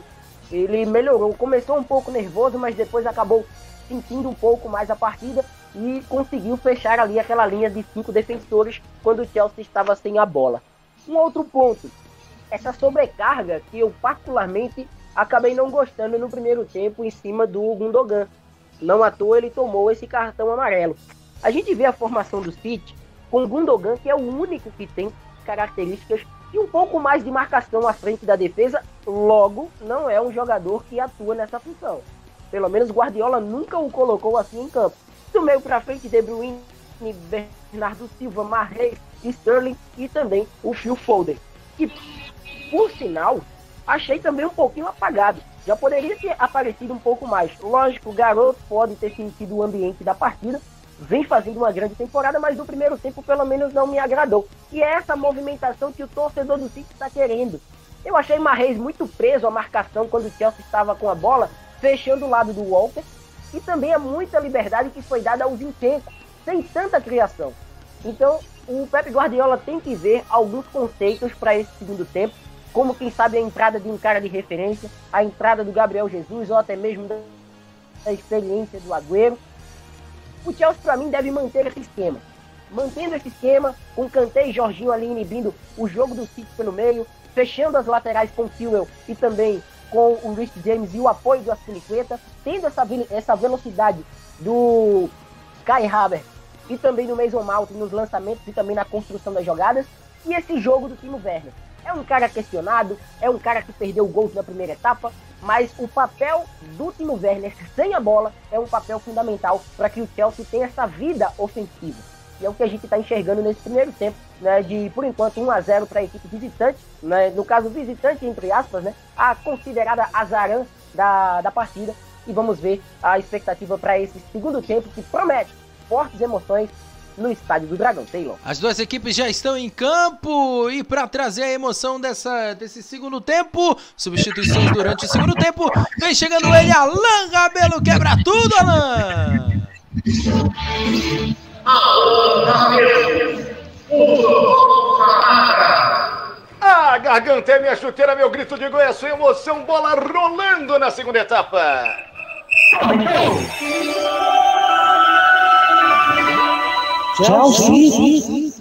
Ele melhorou, começou um pouco nervoso, mas depois acabou sentindo um pouco mais a partida e conseguiu fechar ali aquela linha de cinco defensores quando o Chelsea estava sem a bola. Um outro ponto, essa sobrecarga que eu particularmente acabei não gostando no primeiro tempo em cima do Gundogan. Não à toa ele tomou esse cartão amarelo. A gente vê a formação do City com o Gundogan, que é o único que tem características e um pouco mais de marcação à frente da defesa, logo não é um jogador que atua nessa função. Pelo menos Guardiola nunca o colocou assim em campo. Do meio para frente, De Bruyne, Bernardo Silva, Marrey, Sterling e também o Phil Foden. Que, por sinal, achei também um pouquinho apagado. Já poderia ter aparecido um pouco mais. Lógico, o garoto pode ter sentido o ambiente da partida, vem fazendo uma grande temporada, mas no primeiro tempo pelo menos não me agradou. E é essa movimentação que o torcedor do City está querendo. Eu achei Marreis muito preso à marcação quando o Chelsea estava com a bola, fechando o lado do Walker, e também é muita liberdade que foi dada ao Zinchenko, sem tanta criação. Então, o Pep Guardiola tem que ver alguns conceitos para esse segundo tempo, como quem sabe a entrada de um cara de referência, a entrada do Gabriel Jesus ou até mesmo da experiência do Agüero, o Chelsea, para mim, deve manter esse esquema. Mantendo esse esquema, com Kanté e Jorginho ali inibindo o jogo do City pelo meio, fechando as laterais com Kilwell e também com o Rich James e o apoio do Aspilicueta, tendo essa, essa velocidade do Kai Havertz e também do Mason Mount nos lançamentos e também na construção das jogadas, e esse jogo do Timo Werner. É um cara questionado, é um cara que perdeu gols na primeira etapa, mas o papel do Timo Werner sem a bola é um papel fundamental para que o Chelsea tenha essa vida ofensiva. E é o que a gente está enxergando nesse primeiro tempo, né, de por enquanto 1 a 0 para a equipe visitante, né, no caso visitante entre aspas, né, a considerada azarã da, da partida. E vamos ver a expectativa para esse segundo tempo que promete fortes emoções no estádio do Dragão, Taylor. As duas equipes já estão em campo e para trazer a emoção dessa, desse segundo tempo, substituições durante o segundo tempo, vem chegando ele, Alan Rabelo, quebra tudo, Alan! A garganta é minha chuteira, meu grito de gol é sua emoção, bola rolando na segunda etapa. Chelsea.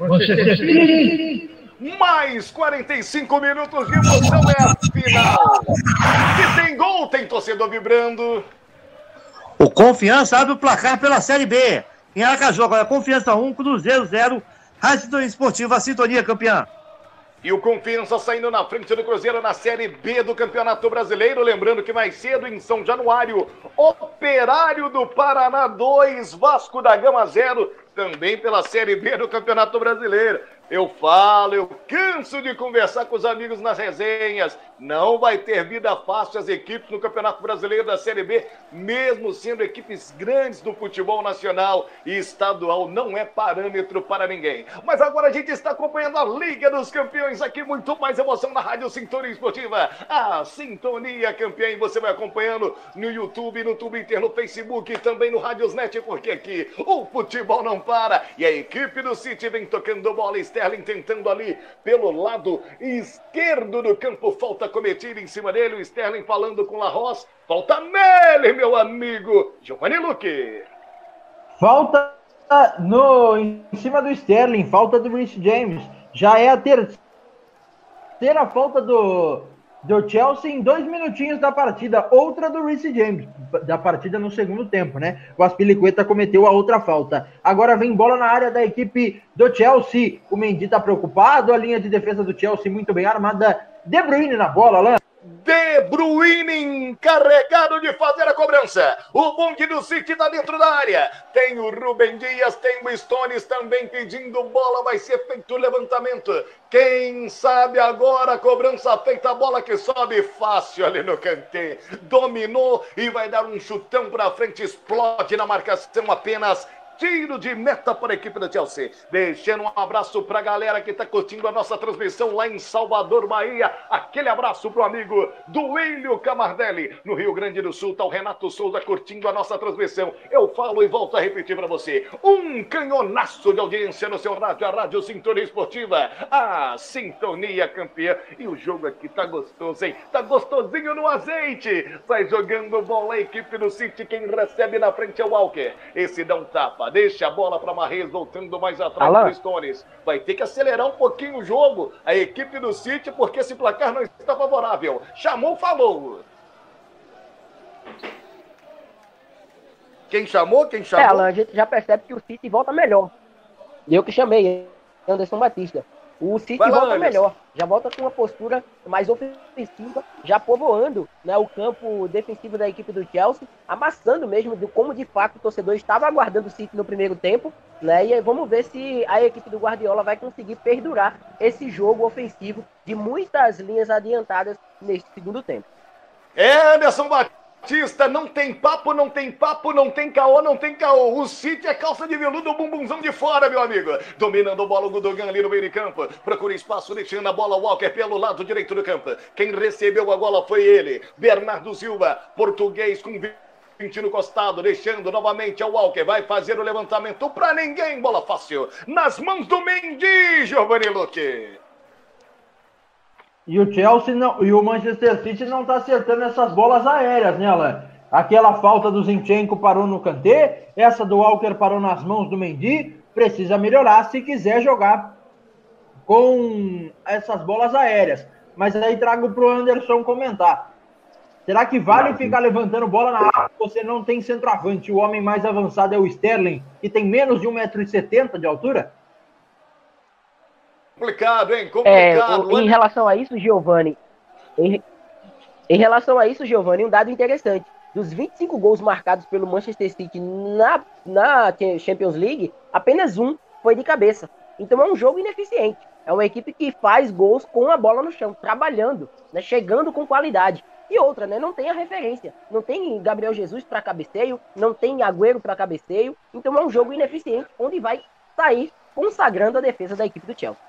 Manchester City. Mais 45 minutos de emoção é a final. Se tem gol, tem torcedor vibrando. O Confiança abre o placar pela Série B. Em Aracaju, agora Confiança 1, Cruzeiro 0. Rádio Esportiva, Sintonia campeã. E o Confiança saindo na frente do Cruzeiro na Série B do Campeonato Brasileiro. Lembrando que mais cedo, em São Januário, Operário do Paraná 2, Vasco da Gama 0, também pela Série B do Campeonato Brasileiro. Eu falo, eu canso de conversar com os amigos nas resenhas. Não vai ter vida fácil as equipes no Campeonato Brasileiro da Série B, mesmo sendo equipes grandes do futebol nacional e estadual, não é parâmetro para ninguém. Mas agora a gente está acompanhando a Liga dos Campeões aqui, muito mais emoção na Rádio Sintonia Esportiva. A Sintonia Campeã e você vai acompanhando no YouTube, no Twitter, no Facebook e também no Rádiosnet, porque aqui o futebol não para. E a equipe do City vem tocando bola, Sterling tentando ali pelo lado esquerdo do campo, falta cometida em cima dele, o Sterling falando com Larros. Falta nele, meu amigo, Giovanni Luque. Falta no, em cima do Sterling, falta do Rich James. Já é a terceira falta do, do Chelsea em dois minutinhos da partida. Outra do Rich James, da partida no segundo tempo, né? O Aspilicueta cometeu a outra falta. Agora vem bola na área da equipe do Chelsea. O Mendy tá preocupado, a linha de defesa do Chelsea muito bem armada. De Bruyne na bola, Alain. De Bruyne encarregado de fazer a cobrança. O bonde do City está dentro da área. Tem o Rubem Dias, tem o Stones também pedindo bola. Vai ser feito o levantamento. Quem sabe agora a cobrança feita, a bola que sobe fácil ali no Kanté. Dominou e vai dar um chutão para frente. Explode na marcação apenas Tiro de meta para a equipe do Chelsea. Deixando um abraço para a galera que está curtindo a nossa transmissão lá em Salvador, Bahia. Aquele abraço para o amigo Duílio Camardelli. No Rio Grande do Sul está o Renato Souza curtindo a nossa transmissão. Eu falo e volto a repetir para você. Um canhonaço de audiência no seu rádio, a Rádio Sintonia Esportiva. A Sintonia campeã. E o jogo aqui tá gostoso, hein? Tá gostosinho no azeite. Vai jogando bola a equipe do City. Quem recebe na frente é o Walker. Esse dá um tapa. Deixa a bola para Marrez voltando mais atrás Alan. do Stones. Vai ter que acelerar um pouquinho o jogo. A equipe do City, porque esse placar não está favorável. Chamou, falou. Quem chamou? Quem É, chamou? Alan, a gente já percebe que o City volta melhor. Eu que chamei, Anderson Batista. O City Vai lá, volta Anderson. melhor, já volta com uma postura mais ofensiva, já povoando né, o campo defensivo da equipe do Chelsea, amassando mesmo de como de fato o torcedor estava aguardando o City no primeiro tempo, né? E aí vamos ver se a equipe do Guardiola vai conseguir perdurar esse jogo ofensivo de muitas linhas adiantadas neste segundo tempo. É, Anderson Batista, não tem papo, não tem papo, não tem caô, não tem caô. O City é calça de veludo, bumbumzão de fora, meu amigo. Dominando a bola o Gudogan ali no meio de campo. Procura espaço, deixando a bola Walker pelo lado direito do campo. Quem recebeu a bola foi ele, Bernardo Silva, português com 20 no costado, deixando novamente ao Walker. Vai fazer o levantamento pra ninguém, bola fácil. Nas mãos do Mendy, Giovanni Luque. E o Chelsea não, e o Manchester City não tá acertando essas bolas aéreas, né, Alan? Aquela falta do Zinchenko parou no Kanté, essa do Walker parou nas mãos do Mendy, precisa melhorar se quiser jogar com essas bolas aéreas. Mas aí trago pro Anderson comentar. Será que vale ficar levantando bola na área se você não tem centroavante? O homem mais avançado é o Sterling, que tem menos de 1,70m de altura? Complicado, hein? É, Complicado. o- em relação a isso, Giovanni, em, em relação a isso, Giovanni, um dado interessante. Dos 25 gols marcados pelo Manchester City na, na Champions League, apenas um foi de cabeça. Então é um jogo ineficiente. É uma equipe que faz gols com a bola no chão, trabalhando, né, chegando com qualidade. E outra, né, não tem a referência. Não tem Gabriel Jesus para cabeceio, não tem Agüero para cabeceio. Então é um jogo ineficiente, onde vai sair consagrando a defesa da equipe do Chelsea.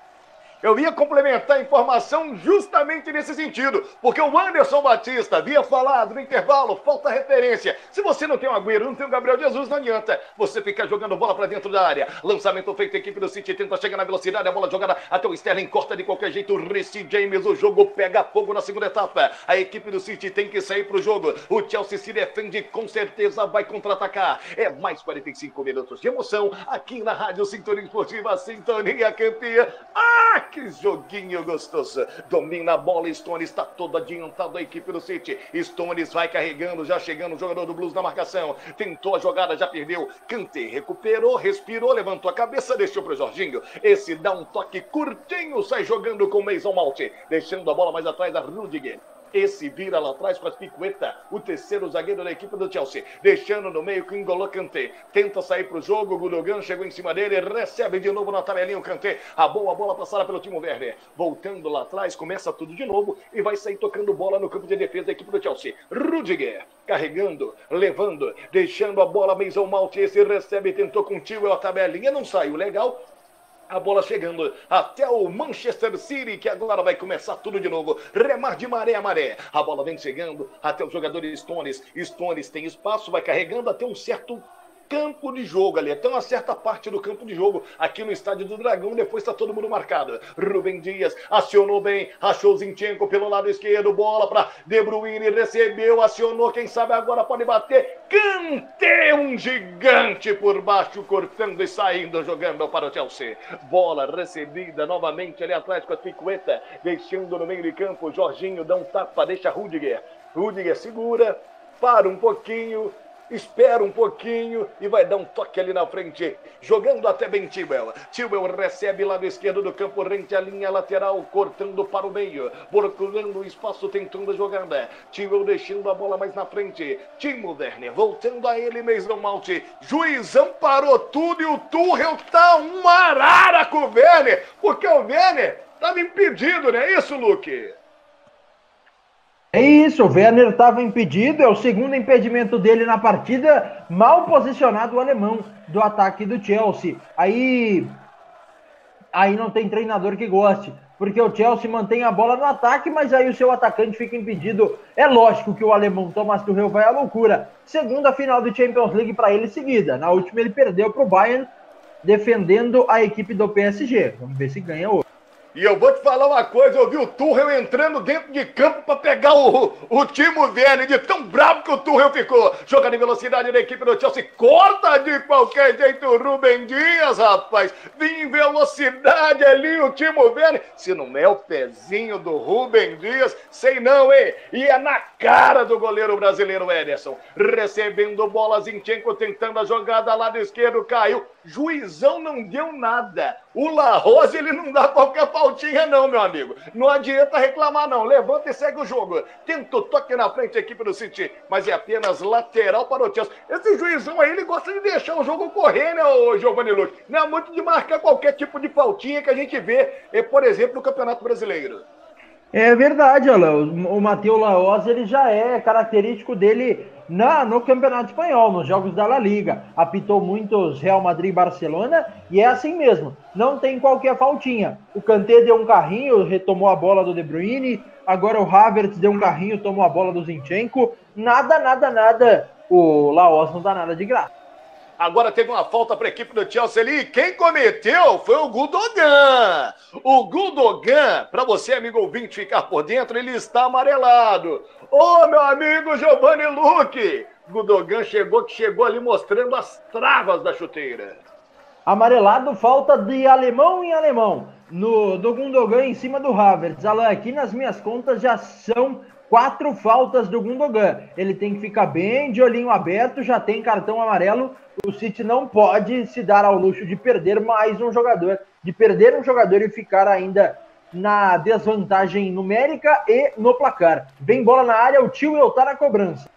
Eu ia complementar a informação justamente nesse sentido, porque o Anderson Batista havia falado no intervalo, falta referência. Se você não tem o Agüero, não tem o Gabriel Jesus, não adianta. Você ficar jogando bola para dentro da área. Lançamento feito, a equipe do City tenta chegar na velocidade, a bola jogada até o Sterling corta de qualquer jeito. O Reece James, o jogo pega fogo na segunda etapa. A equipe do City tem que sair pro jogo. O Chelsea se defende, com certeza vai contra-atacar. É mais 45 minutos de emoção aqui na Rádio Sintonia Esportiva, Sintonia Campeã. Ah, que joguinho gostoso. Domina a bola, Stones está todo adiantado a equipe do City. Stones vai carregando, já chegando o jogador do Blues na marcação. Tentou a jogada, já perdeu. Cante, recuperou, respirou, levantou a cabeça, deixou pro Jorginho. Esse dá um toque curtinho, sai jogando com o Mason Malte, deixando a bola mais atrás da Rudiger. Esse vira lá atrás para Picueta, o terceiro zagueiro da equipe do Chelsea. Deixando no meio com N'Golo Kanté. Tenta sair para o jogo, o Gudogan chegou em cima dele, recebe de novo na tabelinha o Kanté. A boa bola passada pelo Timo Werner. Voltando lá atrás, começa tudo de novo e vai sair tocando bola no campo de defesa da equipe do Chelsea. Rudiger carregando, levando, deixando a bola Mason Mount. Esse recebe, tentou com o Tio, a tabelinha não saiu legal. A bola chegando até o Manchester City, que agora vai começar tudo de novo. Remar de maré a maré. A bola vem chegando até o jogador Stones. Stones tem espaço, vai carregando até um certo campo de jogo ali, até uma certa parte do campo de jogo aqui no estádio do Dragão. Depois está todo mundo marcado. Rubem Dias acionou bem, achou Zinchenko pelo lado esquerdo, bola para De Bruyne, recebeu, acionou. Quem sabe agora pode bater. Cante um gigante por baixo, cortando e saindo, jogando para o Chelsea. Bola recebida novamente ali com a Picueta, deixando no meio de campo. Jorginho dá um tapa, deixa Rudiger. Rudiger segura, para um pouquinho, espera um pouquinho e vai dar um toque ali na frente, jogando até bem Tibel. Tibel recebe lado esquerdo do campo, rente à linha lateral, cortando para o meio, procurando o espaço, tentando a jogada. Tibel deixando a bola mais na frente. Timo Werner voltando a ele mesmo, Malte. Juizão parou tudo e o Tuchel tá um arara com o Werner, porque o Werner estava impedido, não é isso, Luke? É isso, o Werner estava impedido, é o segundo impedimento dele na partida, mal posicionado o alemão do ataque do Chelsea. Aí, aí não tem treinador que goste, porque o Chelsea mantém a bola no ataque, mas aí o seu atacante fica impedido. É lógico que o alemão Thomas Tuchel vai à loucura. Segunda final do Champions League para ele seguida. Na última ele perdeu para o Bayern, defendendo a equipe do PSG. Vamos ver se ganha hoje. E eu vou te falar uma coisa, eu vi o Tuchel entrando dentro de campo para pegar o, o Timo Werner, de tão bravo que o Tuchel ficou. Jogando em velocidade da equipe do Chelsea, corta de qualquer jeito o Rubem Dias, rapaz. Vim em velocidade ali o Timo Werner. Se não é o pezinho do Rubem Dias, sei não, hein? E é na cara do goleiro brasileiro Ederson. Recebendo bola, Zinchenko tentando a jogada lado esquerdo, caiu. Juizão não deu nada. O La Rosa, ele não dá qualquer faltinha, não, meu amigo. Não adianta reclamar, não. Levanta e segue o jogo. Tentou toque na frente a equipe do City, mas é apenas lateral para o Chelsea. Esse juizão aí, ele gosta de deixar o jogo correr, né, o Giovanni Luque? Não é muito de marcar qualquer tipo de faltinha que a gente vê, é, por exemplo, no Campeonato Brasileiro. É verdade, Alain. O Matheus Laoz, ele já é característico dele na, no Campeonato Espanhol, nos jogos da La Liga. Apitou muitos Real Madrid e Barcelona e é assim mesmo. Não tem qualquer faltinha. O Kanté deu um carrinho, retomou a bola do De Bruyne. Agora o Havertz deu um carrinho, tomou a bola do Zinchenko. Nada, nada, nada. O Laos não dá nada de graça. Agora teve uma falta para a equipe do Chelsea ali. Quem cometeu foi o Gudogan. O Gudogan, para você, amigo ouvinte, ficar por dentro, ele está amarelado. Ô, meu amigo Giovanni Luque. Gudogan chegou que chegou ali mostrando as travas da chuteira. Amarelado, falta de alemão em alemão. No, do Gundogan em cima do Havertz. Alain, aqui nas minhas contas já são quatro faltas do Gundogan. Ele tem que ficar bem de olhinho aberto, já tem cartão amarelo. O City não pode se dar ao luxo de perder mais um jogador, de perder um jogador e ficar ainda na desvantagem numérica e no placar. Vem bola na área, o Tio tá na cobrança.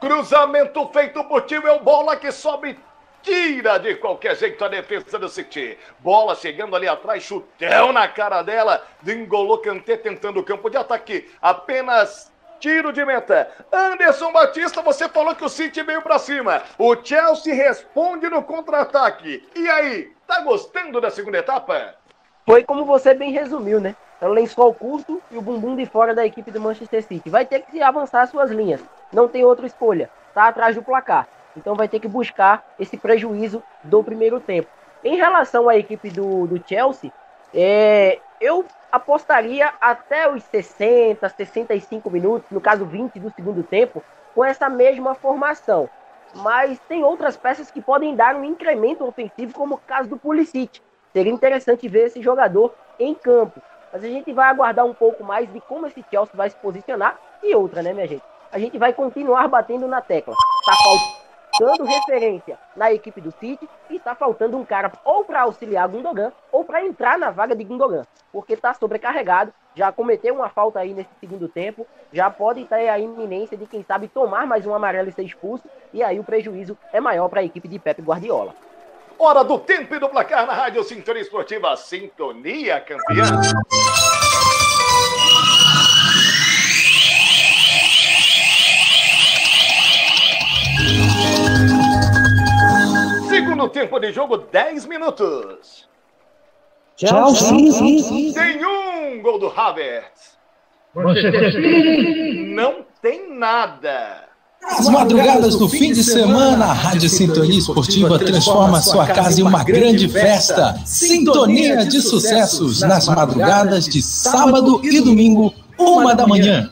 Cruzamento feito por Tio bola que sobe tira de qualquer jeito a defesa do City. Bola chegando ali atrás, chutão na cara dela. Dingolou Kanté tentando o campo de ataque. Apenas tiro de meta. Anderson Batista, você falou que o City veio para cima. O Chelsea responde no contra-ataque. E aí, tá gostando da segunda etapa? Foi como você bem resumiu, né? É o lençol curto e o bumbum de fora da equipe do Manchester City. Vai ter que avançar as suas linhas. Não tem outra escolha. Tá atrás do placar. Então vai ter que buscar esse prejuízo do primeiro tempo. Em relação à equipe do, do Chelsea, é, eu apostaria até os 60, 65 minutos, no caso 20 do segundo tempo, com essa mesma formação. Mas tem outras peças que podem dar um incremento ofensivo, como o caso do Pulisic. Seria interessante ver esse jogador em campo. Mas a gente vai aguardar um pouco mais de como esse Chelsea vai se posicionar. E outra, né, minha gente? A gente vai continuar batendo na tecla. Tá faltando referência na equipe do City e está faltando um cara ou para auxiliar Gundogan ou para entrar na vaga de Gundogan, porque está sobrecarregado, já cometeu uma falta aí nesse segundo tempo, já pode ter a iminência de quem sabe tomar mais um amarelo e ser expulso, e aí o prejuízo é maior para a equipe de Pepe Guardiola. Hora do tempo e do placar na Rádio Sintonia Esportiva Sintonia Campeã. Segundo tempo de jogo, 10 minutos. Chelsea. Tem um gol do Havertz. Não tem nada. As madrugadas do fim de semana, a Rádio Sintonia Esportiva transforma sua casa em uma grande festa. Sintonia de sucessos nas madrugadas de sábado e domingo, uma da manhã.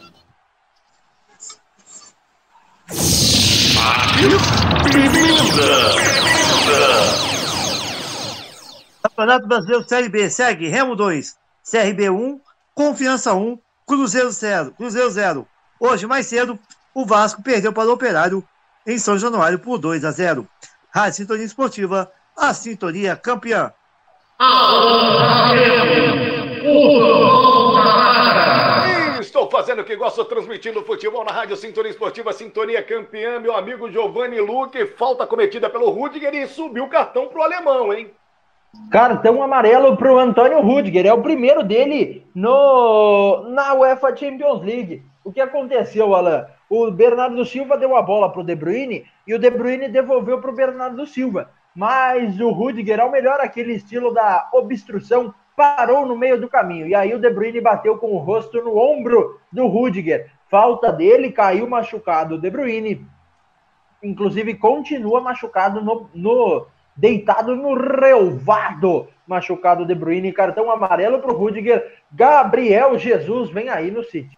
Campeonato Brasileiro Série B segue Remo 2, CRB 1, Confiança 1, Cruzeiro 0, Cruzeiro 0. Hoje, mais cedo, o Vasco perdeu para o Operário em São Januário por 2 a 0. Rádio Sintonia Esportiva, a sintonia campeã. Estou fazendo o que gosto, transmitindo futebol na Rádio Sintonia Esportiva, Sintonia Campeã, meu amigo Giovanni Luque, falta cometida pelo Rudiger e subiu o cartão pro alemão, hein? Cartão amarelo para o Antônio Rudiger. É o primeiro dele no na UEFA Champions League. O que aconteceu, Alan? O Bernardo Silva deu a bola para o De Bruyne e o De Bruyne devolveu para o Bernardo Silva. Mas o Rudiger, ao melhor aquele estilo da obstrução, parou no meio do caminho. E aí o De Bruyne bateu com o rosto no ombro do Rudiger. Falta dele, caiu machucado o De Bruyne. Inclusive continua machucado no, no deitado no relvado. Machucado De Bruyne, cartão amarelo para o Rudiger. Gabriel Jesus vem aí no City.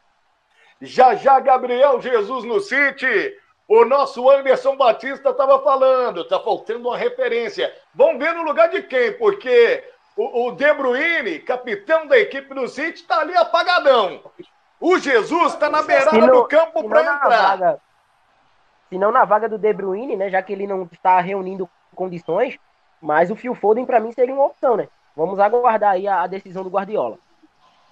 Já já Gabriel Jesus no City. O nosso Anderson Batista estava falando, tá faltando uma referência. Vamos ver no lugar de quem, porque o, o De Bruyne, capitão da equipe do City, está ali apagadão. O Jesus está na beirada não- do campo para entrar. vaga- Se não na vaga do De Bruyne, né? Já que ele não está reunindo condições, mas o Phil Foden para mim seria uma opção, né? Vamos aguardar aí a, a decisão do Guardiola.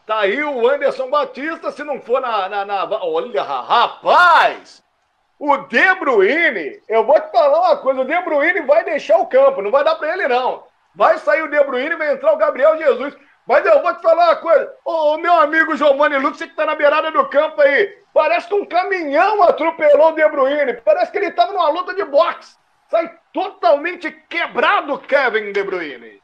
Tá aí o Anderson Batista, se não for na. na, na- olha, rapaz! O De Bruyne, eu vou te falar uma coisa: o De Bruyne vai deixar o campo, não vai dar pra ele, não. Vai sair o De Bruyne vai entrar o Gabriel Jesus. Mas eu vou te falar uma coisa: ô meu amigo Giovanni Lucas, que tá na beirada do campo aí, parece que um caminhão atropelou o De Bruyne. Parece que ele tava numa luta de boxe. Sai totalmente quebrado, Kevin De Bruyne.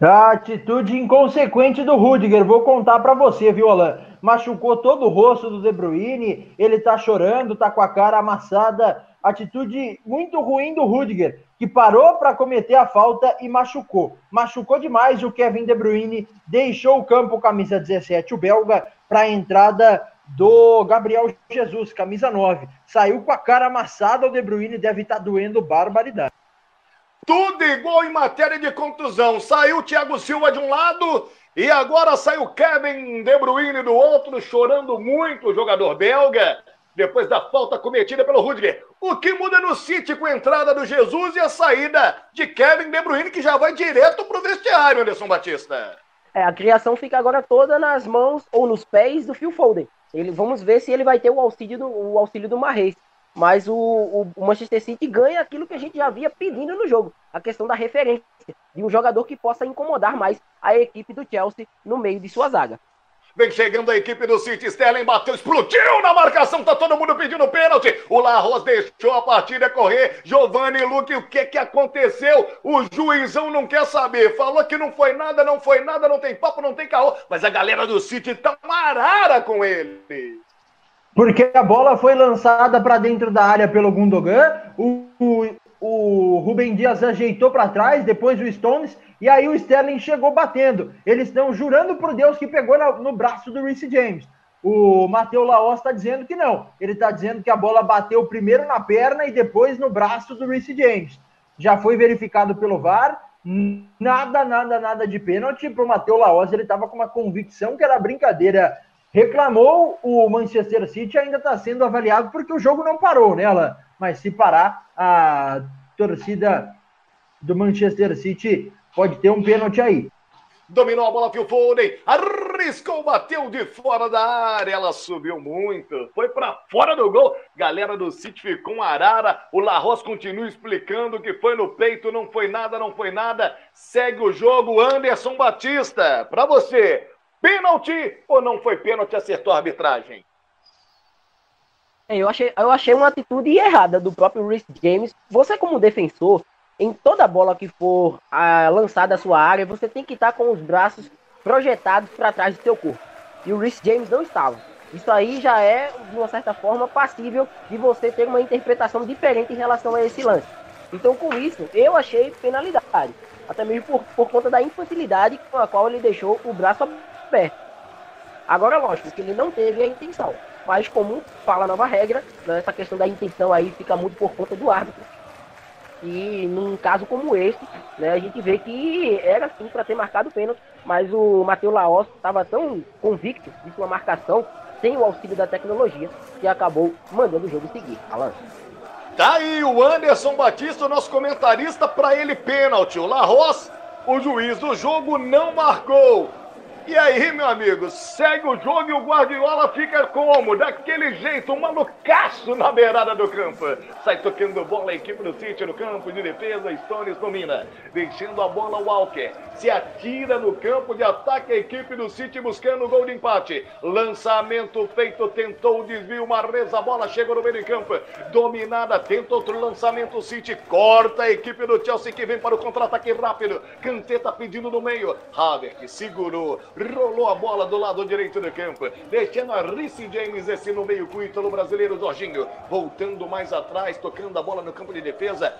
A atitude inconsequente do Rudiger, vou contar pra você, viu, Alan? Machucou todo o rosto do De Bruyne, ele tá chorando, tá com a cara amassada. Atitude muito ruim do Rudiger, que parou para cometer a falta e machucou. Machucou demais o Kevin De Bruyne, deixou o campo camisa 17, o belga, para a entrada do Gabriel Jesus, camisa 9. Saiu com a cara amassada, o De Bruyne deve estar doendo barbaridade. Tudo igual em matéria de contusão. Saiu o Thiago Silva de um lado e agora sai o Kevin De Bruyne do outro, chorando muito o jogador belga, depois da falta cometida pelo Rudiger. O que muda no City com a entrada do Jesus e a saída de Kevin De Bruyne, que já vai direto pro vestiário, Anderson Batista. É, a criação fica agora toda nas mãos ou nos pés do Phil Foden. Ele, vamos ver se ele vai ter o auxílio do, o auxílio do Marreis. Mas o, o- Manchester City ganha aquilo que a gente já havia pedindo no jogo. A questão da referência. De um jogador que possa incomodar mais a equipe do Chelsea no meio de sua zaga. Vem chegando a equipe do City. Sterling bateu, explodiu na marcação. Tá todo mundo pedindo pênalti. O Larros deixou a partida correr. Giovanni Luque, o que que aconteceu? O juizão não quer saber. Falou que não foi nada, não foi nada, não tem papo, não tem carro. Mas a galera do City tá marara com ele. Porque a bola foi lançada para dentro da área pelo Gundogan. O, o, o Rubem Dias ajeitou para trás, depois o Stones e aí o Sterling chegou batendo. Eles estão jurando por Deus que pegou no braço do Reece James. O Matheus Laos está dizendo que não. Ele está dizendo que a bola bateu primeiro na perna e depois no braço do Reece James. Já foi verificado pelo VAR. Nada, nada, nada de pênalti para o Matheus Laos. Ele estava com uma convicção que era brincadeira. Reclamou o Manchester City, ainda está sendo avaliado porque o jogo não parou, né? Mas se parar, a torcida do Manchester City Pode ter um pênalti aí. Dominou a bola, Phil Foden, arriscou, bateu de fora da área, ela subiu muito, foi para fora do gol. Galera do City ficou um arara. O Larros continua explicando que foi no peito, não foi nada, não foi nada. Segue o jogo, Anderson Batista. Para você, pênalti ou não foi pênalti? Acertou a arbitragem. É, eu achei, eu achei uma atitude errada do próprio Rhys James. Você, como defensor, em toda bola que for ah, lançada à sua área, você tem que estar com os braços projetados para trás do seu corpo. E o Rhys James não estava. Isso aí já é, de uma certa forma, passível de você ter uma interpretação diferente em relação a esse lance. Então, com isso, eu achei penalidade. Até mesmo por, por conta da infantilidade com a qual ele deixou o braço. Agora, lógico que ele não teve a intenção. Mas, como fala a nova regra, né, essa questão da intenção aí fica muito por conta do árbitro. E num caso como esse, né, a gente vê que era sim para ter marcado o pênalti, mas o Matheus Laos estava tão convicto de sua marcação, sem o auxílio da tecnologia, que acabou mandando o jogo seguir. Alan. Tá aí o Anderson Batista, nosso comentarista, para ele pênalti. O Larros, o juiz do jogo, não marcou. E aí, meu amigo, segue o jogo e o Guardiola fica como? Daquele jeito, um malucaço na beirada do campo. Sai tocando bola a equipe do City no campo de defesa, Stones domina. Deixando a bola o Walker. Se atira no campo de ataque a equipe do City buscando o gol de empate. Lançamento feito, tentou o desvio, Marreza, a bola chega no meio de campo. Dominada, tenta outro lançamento, City corta a equipe do Chelsea que vem para o contra-ataque rápido. Canteta pedindo no meio. Havertz segurou rolou a bola do lado direito do campo, deixando a Ricci James esse no meio com o ítalo brasileiro Jorginho, voltando mais atrás, tocando a bola no campo de defesa,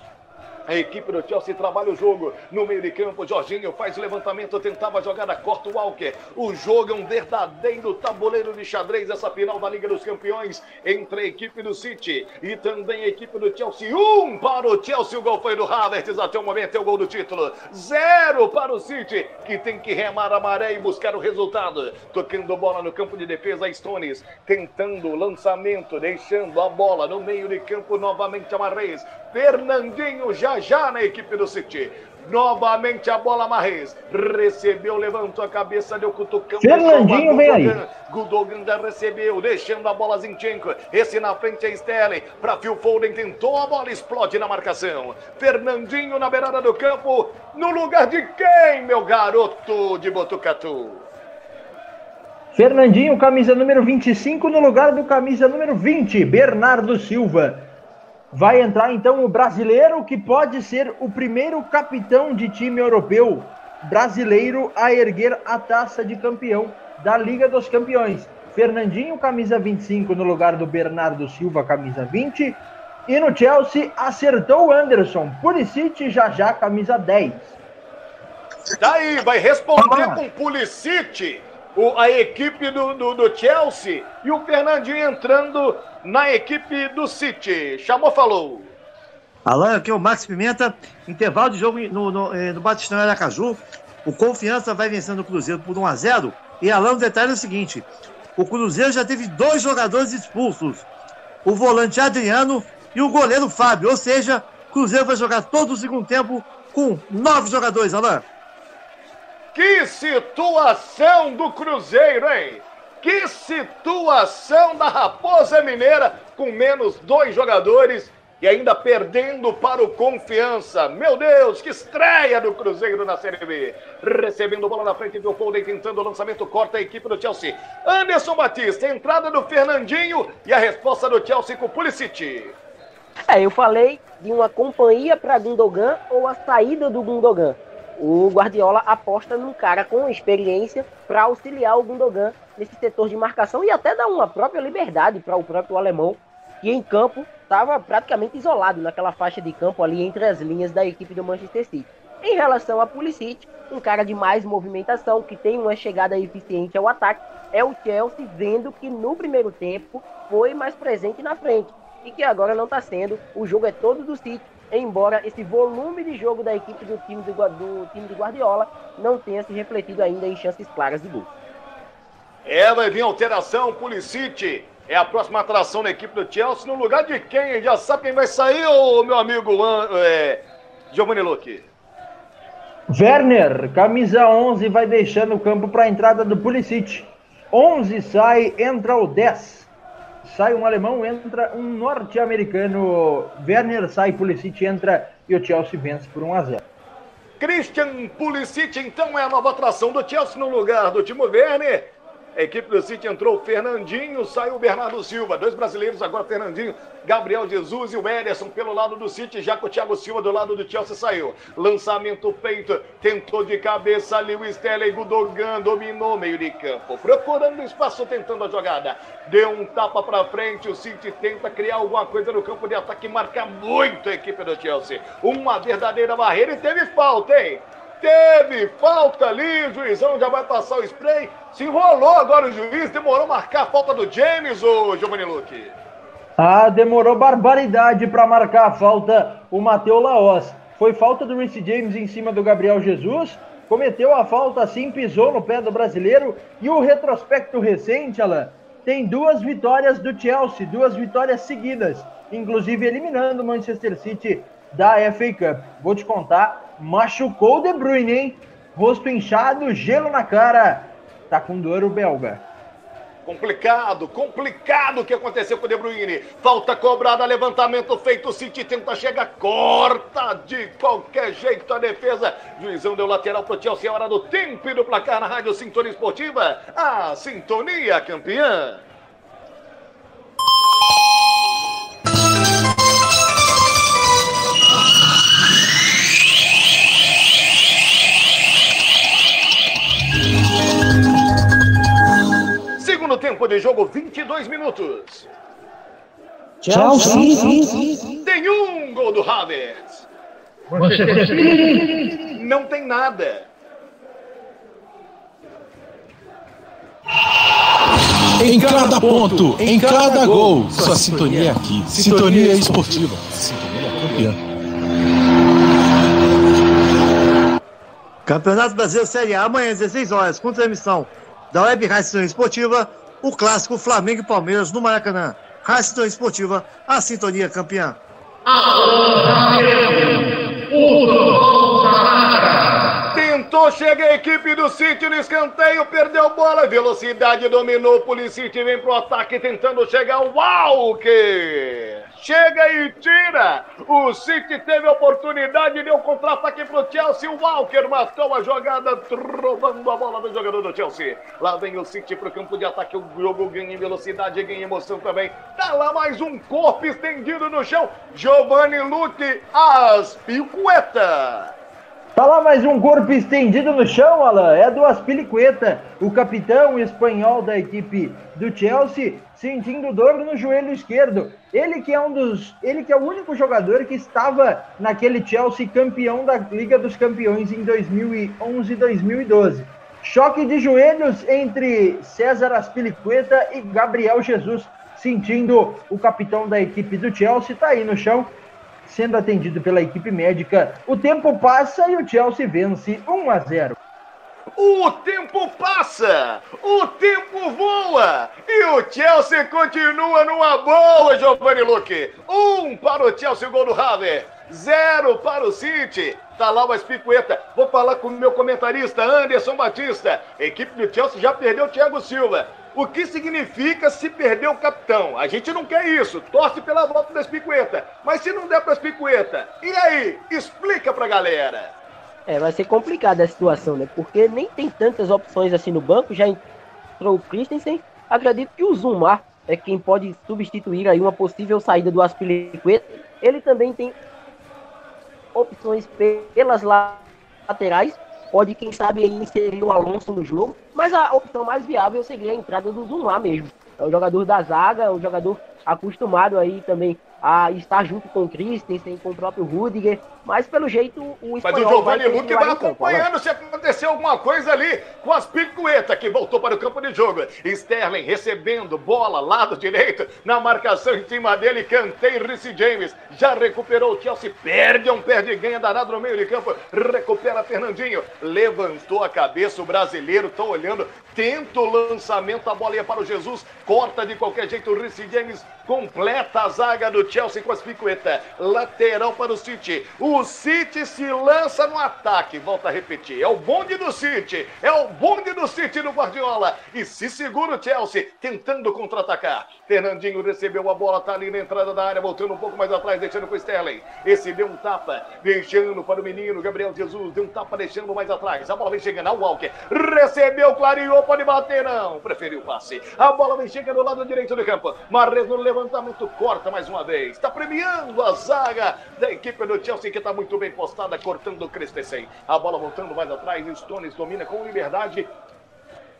a equipe do Chelsea trabalha o jogo no meio de campo. Jorginho faz o levantamento, tentava jogar a corta Walker. O jogo é um verdadeiro tabuleiro de xadrez. Essa final da Liga dos Campeões entre a equipe do City e também a equipe do Chelsea. Um para o Chelsea, o gol foi do Havertz. Até o momento é o gol do título. Zero para o City, que tem que remar a maré e buscar o resultado. Tocando bola no campo de defesa, Stones tentando o lançamento, deixando a bola no meio de campo novamente a. Fernandinho já já na equipe do City. Novamente a bola Marres. Recebeu, levantou a cabeça, deu cutucão. Fernandinho vem aí. Gudogan já recebeu, deixando a bola Zinchenko. Esse na frente é Sterling. Para Phil Foden, tentou a bola, explode na marcação. Fernandinho na beirada do campo. No lugar de quem, meu garoto de Botucatu? Fernandinho, camisa número 25, no lugar do camisa número 20, Bernardo Silva. Vai entrar então o brasileiro que pode ser o primeiro capitão de time europeu brasileiro a erguer a taça de campeão da Liga dos Campeões. Fernandinho, camisa 25, no lugar do Bernardo Silva, camisa 20. E no Chelsea acertou o Anderson. Pulisic, já já, camisa 10. Daí, vai responder com Pulisic o, a equipe do, do, do, Chelsea e o Fernandinho entrando na equipe do City. Chamou, falou. Alan, aqui é o Max Pimenta. Intervalo de jogo no, no, eh, no Batistão Aracaju. O Confiança vai vencendo o Cruzeiro por 1 a 0 E Alan, o detalhe é o seguinte: o Cruzeiro já teve dois jogadores expulsos. O volante Adriano e o goleiro Fábio. Ou seja, o Cruzeiro vai jogar todo o segundo tempo com nove jogadores, Alan. Que situação do Cruzeiro, hein? Que situação da Raposa Mineira com menos dois jogadores e ainda perdendo para o Confiança. Meu Deus, que estreia do Cruzeiro na Série B. Recebendo bola na frente do Foden, tentando o lançamento, corta a equipe do Chelsea. Anderson Batista, entrada do Fernandinho e a resposta do Chelsea com o Pulisic. É, eu falei de uma companhia para Gundogan ou a saída do Gundogan. O Guardiola aposta num cara com experiência para auxiliar o Gundogan nesse setor de marcação e até dar uma própria liberdade para o próprio alemão, que em campo estava praticamente isolado naquela faixa de campo ali entre as linhas da equipe do Manchester City. Em relação a Pulisic, um cara de mais movimentação, que tem uma chegada eficiente ao ataque, é o Chelsea vendo que no primeiro tempo foi mais presente na frente e que agora não está sendo. O jogo é todo do City, embora esse volume de jogo da equipe do time, do, do time de Guardiola não tenha se refletido ainda em chances claras de gol. É, vai vir alteração, Pulisic é a próxima atração da equipe do Chelsea. No lugar de quem? Já sabe quem vai sair, ô meu amigo é, Giovanni Luque? Werner, camisa 11, vai deixando o campo para a entrada do Pulisic. 11 sai, entra o 10. Sai um alemão, entra um norte-americano. Werner sai, Pulisic entra e o Chelsea vence por 1 a 0. Christian Pulisic, então, é a nova atração do Chelsea no lugar do Timo Werner. A equipe do City entrou o Fernandinho, saiu o Bernardo Silva. Dois brasileiros agora, Fernandinho, Gabriel Jesus e o Ederson pelo lado do City, já que o Thiago Silva do lado do Chelsea saiu. Lançamento feito, tentou de cabeça ali o Sterling Gudogan, dominou meio de campo, procurando espaço, tentando a jogada. Deu um tapa para frente, o City tenta criar alguma coisa no campo de ataque, marca muito a equipe do Chelsea. Uma verdadeira barreira e teve falta, hein? Teve falta ali, o juizão já vai passar o spray. Se enrolou agora o juiz, demorou marcar a falta do James, ô Giovanni Luque. Ah, demorou barbaridade para marcar a falta o Matheus Laos. Foi falta do Reece James em cima do Gabriel Jesus. Cometeu a falta assim, pisou no pé do brasileiro. E o retrospecto recente, Alain, tem duas vitórias do Chelsea, duas vitórias seguidas, inclusive eliminando o Manchester City da FA Cup. Vou te contar, machucou o De Bruyne, hein? Rosto inchado, gelo na cara. Tá com dor o belga. Complicado, complicado o que aconteceu com o De Bruyne. Falta cobrada, levantamento feito, o City tenta chegar, corta de qualquer jeito a defesa. Juizão deu lateral pro Chelsea, é hora do tempo e do placar na Rádio Sintonia Esportiva. A Sintonia campeã. Segundo tempo de jogo, 22 minutos. Chelsea. Tem um gol do Havertz. Não tem nada. Em cada ponto, em cada gol, sua sintonia é aqui. Sintonia esportiva. Sintonia campeã. Campeonato Brasileiro Série A, amanhã às 16 horas, com transmissão da Web Rádio Esportiva, o clássico Flamengo e Palmeiras no Maracanã. Rádio Esportiva, a sintonia campeã. Chega a equipe do City no escanteio, perdeu bola, velocidade dominou, Pulisic vem pro ataque tentando chegar o Walker. Chega e tira. O City teve a oportunidade, deu contra-ataque pro Chelsea, o Walker matou a jogada, roubando a bola do jogador do Chelsea. Lá vem o City pro campo de ataque, o jogo ganha em velocidade, ganha em emoção também. Tá lá mais um corpo estendido no chão, Giovanni Lute, as picueta. Tá lá mais um corpo estendido no chão, Alan. É do Aspilicueta, o capitão espanhol da equipe do Chelsea, sentindo dor no joelho esquerdo. Ele que é um dos, ele que é o único jogador que estava naquele Chelsea campeão da Liga dos Campeões em 2011 2012. Choque de joelhos entre César Aspilicueta e Gabriel Jesus, sentindo o capitão da equipe do Chelsea tá aí no chão sendo atendido pela equipe médica. O tempo passa e o Chelsea vence 1 a 0. O tempo passa, o tempo voa e o Chelsea continua numa boa, Giovanni Luque. Um para o Chelsea, gol do Haver. Zero para o City. Tá lá o Espicueta. Vou falar com o meu comentarista, Anderson Batista. Equipe do Chelsea já perdeu o Thiago Silva. O que significa se perder o capitão? A gente não quer isso, torce pela volta das picueta. Mas se não der para as picueta, e aí? Explica pra galera. É, vai ser complicada a situação, né? Porque nem tem tantas opções assim no banco. Já entrou o Christensen. Acredito que o Zumar é quem pode substituir aí uma possível saída do Aspilicueta. Ele também tem opções pelas laterais. Pode, quem sabe, inserir o Alonso no jogo. Mas a opção mais viável seria a entrada do Zumar mesmo. É o jogador da zaga, o jogador acostumado aí também a estar junto com o Christensen, com o próprio Rudiger, mas pelo jeito o Mas o Giovanni Luque vai acompanhando se aconteceu alguma coisa ali com as picuetas que voltou para o campo de jogo. Sterling recebendo bola, lado direito, na marcação em cima dele, cantei Ricci James, já recuperou o Chelsea, perde um perde ganha danado no meio de campo, recupera Fernandinho, levantou a cabeça o brasileiro, tô olhando, tenta o lançamento, a bola ia para o Jesus, corta de qualquer jeito o Ricci James, completa a zaga do Chelsea com as picuetas, lateral para o City, o City se lança no ataque, volta a repetir, é o bonde do City, é o bonde do City no Guardiola, e se segura o Chelsea, tentando contra-atacar, Fernandinho recebeu a bola, tá ali na entrada da área, voltando um pouco mais atrás, deixando com o Sterling, esse deu um tapa, deixando para o menino Gabriel Jesus, deu um tapa deixando mais atrás, a bola vem chegando, ao Walker, recebeu, clareou, pode bater, não, preferiu o passe, a bola vem chegando do lado direito do campo, Marres no levantamento, corta mais uma vez, está premiando a zaga da equipe do Chelsea, que está muito bem postada, cortando o Christensen, a bola voltando mais atrás, Stones domina com liberdade,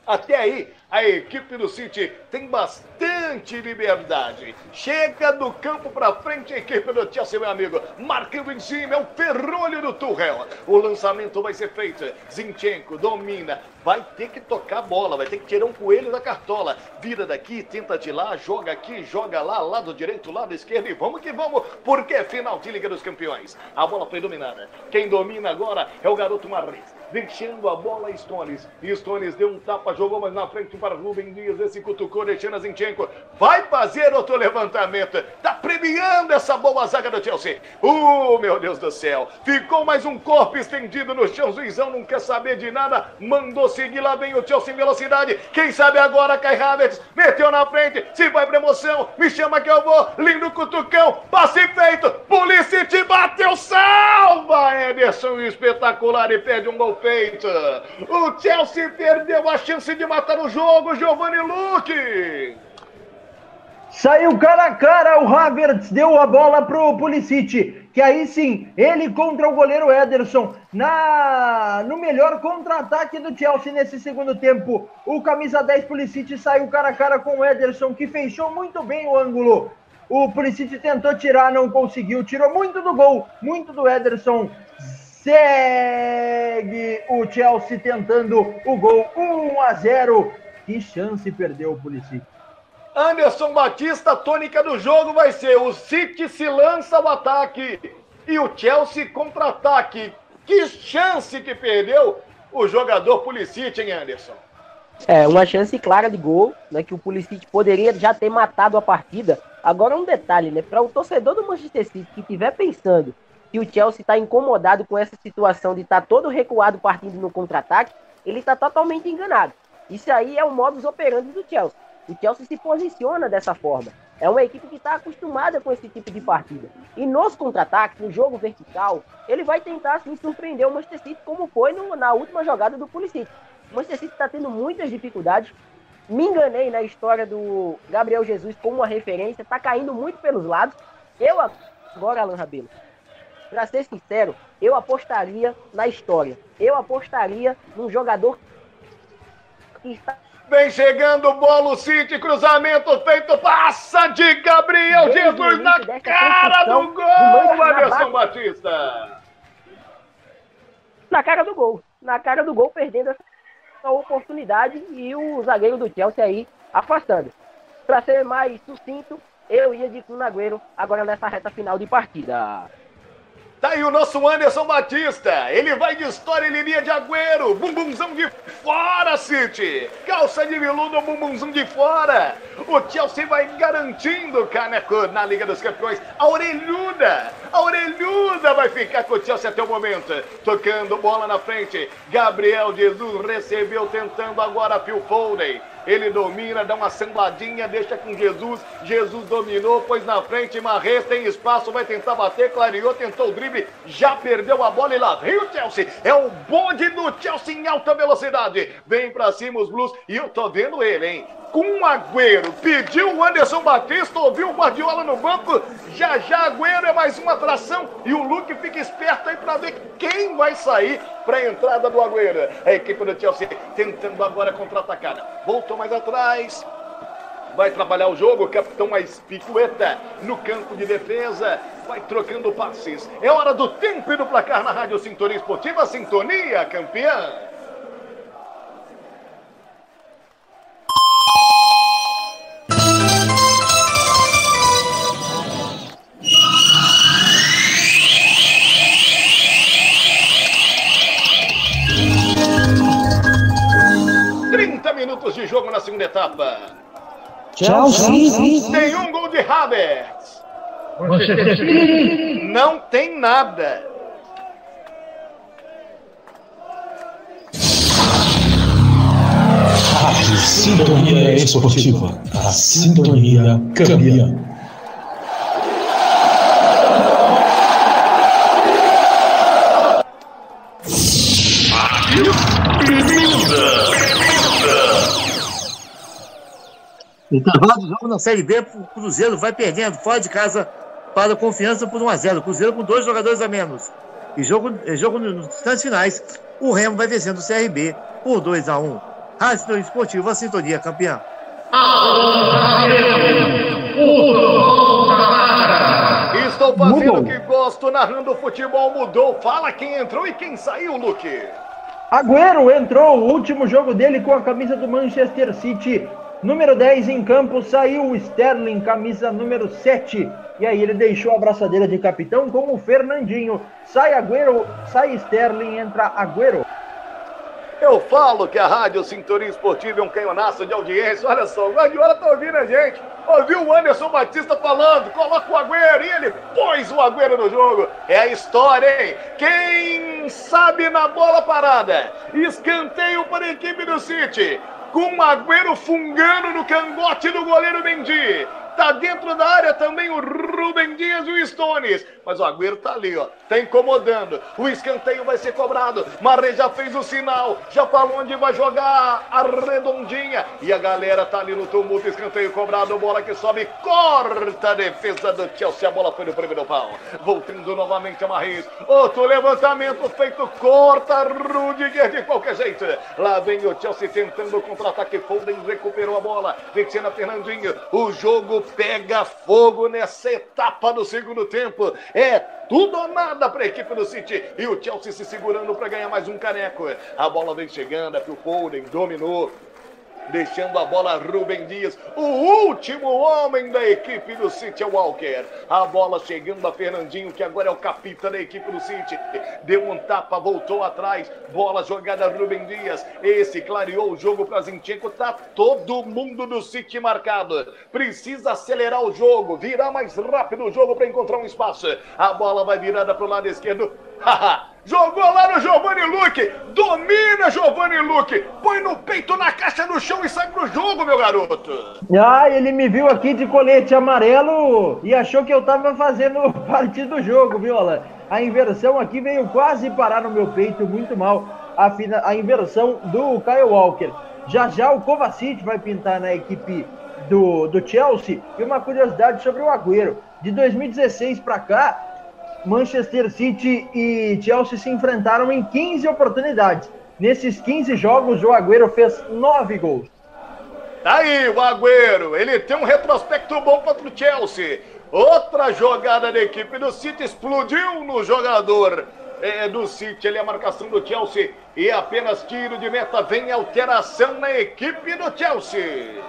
até aí, a equipe do City tem bastante liberdade. Chega do campo para frente a equipe do Chelsea, meu amigo. Marcando em cima, é o ferrolho do Tuchel. O lançamento vai ser feito. Zinchenko domina. Vai ter que tocar a bola, vai ter que tirar um coelho da cartola. Vira daqui, tenta de lá, joga aqui, joga lá, lado direito, lado esquerdo e vamos que vamos, porque é final de Liga dos Campeões. A bola foi dominada. Quem domina agora é o garoto Marres. Deixando a bola a Stones. Stones deu um tapa, jogou mais na frente para Rubem Dias. Esse cutucou, deixando a Zinchenko. Vai fazer outro levantamento. Tá premiando essa boa zaga do Chelsea. Uh, meu Deus do céu. Ficou mais um corpo estendido no chão. Zuizão não quer saber de nada. Mandou seguir. Lá vem o Chelsea em velocidade. Quem sabe agora Kai Havertz. Meteu na frente. Se vai pra emoção. Me chama que eu vou. Lindo cutucão. Passe feito. Polícia te bateu. Salva, Ederson. Espetacular. E perde um gol O Chelsea perdeu a chance de matar o jogo. Giovanni Luque. Saiu cara a cara, o Havertz deu a bola pro Pulisic, que aí sim, ele contra o goleiro Ederson, na no melhor contra-ataque do Chelsea nesse segundo tempo. O camisa 10 Pulisic saiu cara a cara com o Ederson, que fechou muito bem o ângulo. O Pulisic tentou tirar, não conseguiu, tirou muito do gol, muito do Ederson. Segue o Chelsea tentando o gol 1 a 0. Que chance perdeu o Pulisic. Anderson Batista, a tônica do jogo vai ser o City se lança ao ataque e o Chelsea contra-ataque. Que chance que perdeu o jogador Pulisic, hein, Anderson? É, uma chance clara de gol, né, que o Pulisic poderia já ter matado a partida. Agora um detalhe, né, para o torcedor do Manchester City que estiver pensando que o Chelsea está incomodado com essa situação de estar tá todo recuado partindo no contra-ataque, ele está totalmente enganado. Isso aí é o modus operandi do Chelsea. O Chelsea se posiciona dessa forma. É uma equipe que está acostumada com esse tipo de partida. E nos contra-ataques, no jogo vertical, ele vai tentar assim, surpreender o Manchester City, como foi no, na última jogada do Pulisic. O Manchester City está tendo muitas dificuldades. Me enganei na história do Gabriel Jesus como uma referência. Está caindo muito pelos lados. Eu agora, Alan Rabelo, para ser sincero, eu apostaria na história. Eu apostaria num jogador que está Vem chegando o bolo City, cruzamento feito, passa de Gabriel Jesus na cara do gol, Anderson Batista. Na cara do gol, na cara do gol, perdendo essa oportunidade e o zagueiro do Chelsea aí afastando. Para ser mais sucinto, eu ia de Kun Agüero agora nessa reta final de partida. Tá aí o nosso Anderson Batista. Ele vai de história em linha de Agüero. Bumbumzão de fora, City. Calça de veludo, bumbumzão de fora. O Chelsea vai garantindo caneco na Liga dos Campeões. A orelhuda, a orelhuda vai ficar com o Chelsea até o momento. Tocando bola na frente. Gabriel Jesus recebeu, tentando agora Phil Foden. Ele domina, dá uma sambadinha, deixa com Jesus. Jesus dominou, pôs na frente. Marrez tem espaço, vai tentar bater. Clareou, tentou o drible, já perdeu a bola e lá vem o Chelsea. É o bonde do Chelsea em alta velocidade. Vem pra cima os Blues e eu tô vendo ele, hein? com Agüero. Pediu o Anderson Batista, ouviu o Guardiola no banco. Já já Agüero é mais uma atração. E o Luke fica esperto aí para ver quem vai sair para a entrada do Agüero. A equipe do Chelsea tentando agora contra-atacar. Voltou mais atrás. Vai trabalhar o jogo, o capitão mais picueta no campo de defesa. Vai trocando passes. É hora do tempo e do placar na Rádio Sintonia Esportiva. Sintonia campeã. Minutos de jogo na segunda etapa. Chelsea. Tem um gol de Havertz. Não tem nada. Rádio Sintonia Esportiva. A sintonia campeã. Intervalo do jogo na Série B, o Cruzeiro vai perdendo fora de casa para a Confiança por 1x0. Cruzeiro com dois jogadores a menos. E jogo, jogo nos instantes finais, o Remo vai vencendo o CRB por 2x1. Rádio Esportivo, a sintonia campeã. Estou fazendo o que gosto, narrando futebol mudou. Fala quem entrou e quem saiu, Luque. Agüero entrou, o último jogo dele com a camisa do Manchester City. Número 10 em campo saiu o Sterling, camisa número 7. E aí ele deixou a braçadeira de capitão com o Fernandinho. Sai Agüero, sai Sterling, entra Agüero. Eu falo que a Rádio Sintonia Esportiva é um canhonaço de audiência. Olha só, o Guardiola tá ouvindo a gente. Ouviu o Anderson Batista falando, coloca o Agüero e ele pôs o Agüero no jogo. É a história, hein? Quem sabe na bola parada. Escanteio para a equipe do City com o Agüero fungando no cangote do goleiro Mendy. Tá dentro da área também o Rubem Dias e o Stones. Mas o Agüero tá ali, ó. Tá incomodando. O escanteio vai ser cobrado. Marre já fez o sinal. Já falou onde vai jogar a redondinha. E a galera tá ali no tumulto. Escanteio cobrado. Bola que sobe. Corta a defesa do Chelsea. A bola foi no primeiro pau. Voltando novamente a Marris. Outro levantamento feito. Corta Rudiger de qualquer jeito. Lá vem o Chelsea tentando contra-ataque. Foden recuperou a bola. Vencendo a Fernandinho. O jogo pega fogo nessa etapa do segundo tempo. É tudo ou nada para a equipe do City. E o Chelsea se segurando para ganhar mais um caneco. A bola vem chegando, é o Foden dominou deixando a bola Rubem Dias, o último homem da equipe do City é Walker. A bola chegando a Fernandinho, que agora é o capitão da equipe do City. Deu um tapa, voltou atrás. Bola jogada Rubem Dias. Esse clareou o jogo para Zinchenko. Tá todo mundo do City marcado. Precisa acelerar o jogo, virar mais rápido o jogo para encontrar um espaço. A bola vai virada para o lado esquerdo. Haha! Jogou lá no Giovanni Luque. Domina Giovanni Luque. Põe no peito, na caixa, no chão e sai pro jogo, meu garoto. Ah, ele me viu aqui de colete amarelo e achou que eu tava fazendo parte do jogo, Viola. A inversão aqui veio quase parar no meu peito, muito mal. A, fina, a inversão do Kyle Walker. Já já o Kovacic vai pintar na equipe do, do Chelsea. E uma curiosidade sobre o Agüero. De 2016 para cá, Manchester City e Chelsea se enfrentaram em 15 oportunidades. Nesses 15 jogos, o Agüero fez 9 gols. Tá aí o Agüero, ele tem um retrospecto bom contra o Chelsea. Outra jogada da equipe do City explodiu no jogador é, do City. Ele é a marcação do Chelsea e apenas tiro de meta. Vem alteração na equipe do Chelsea.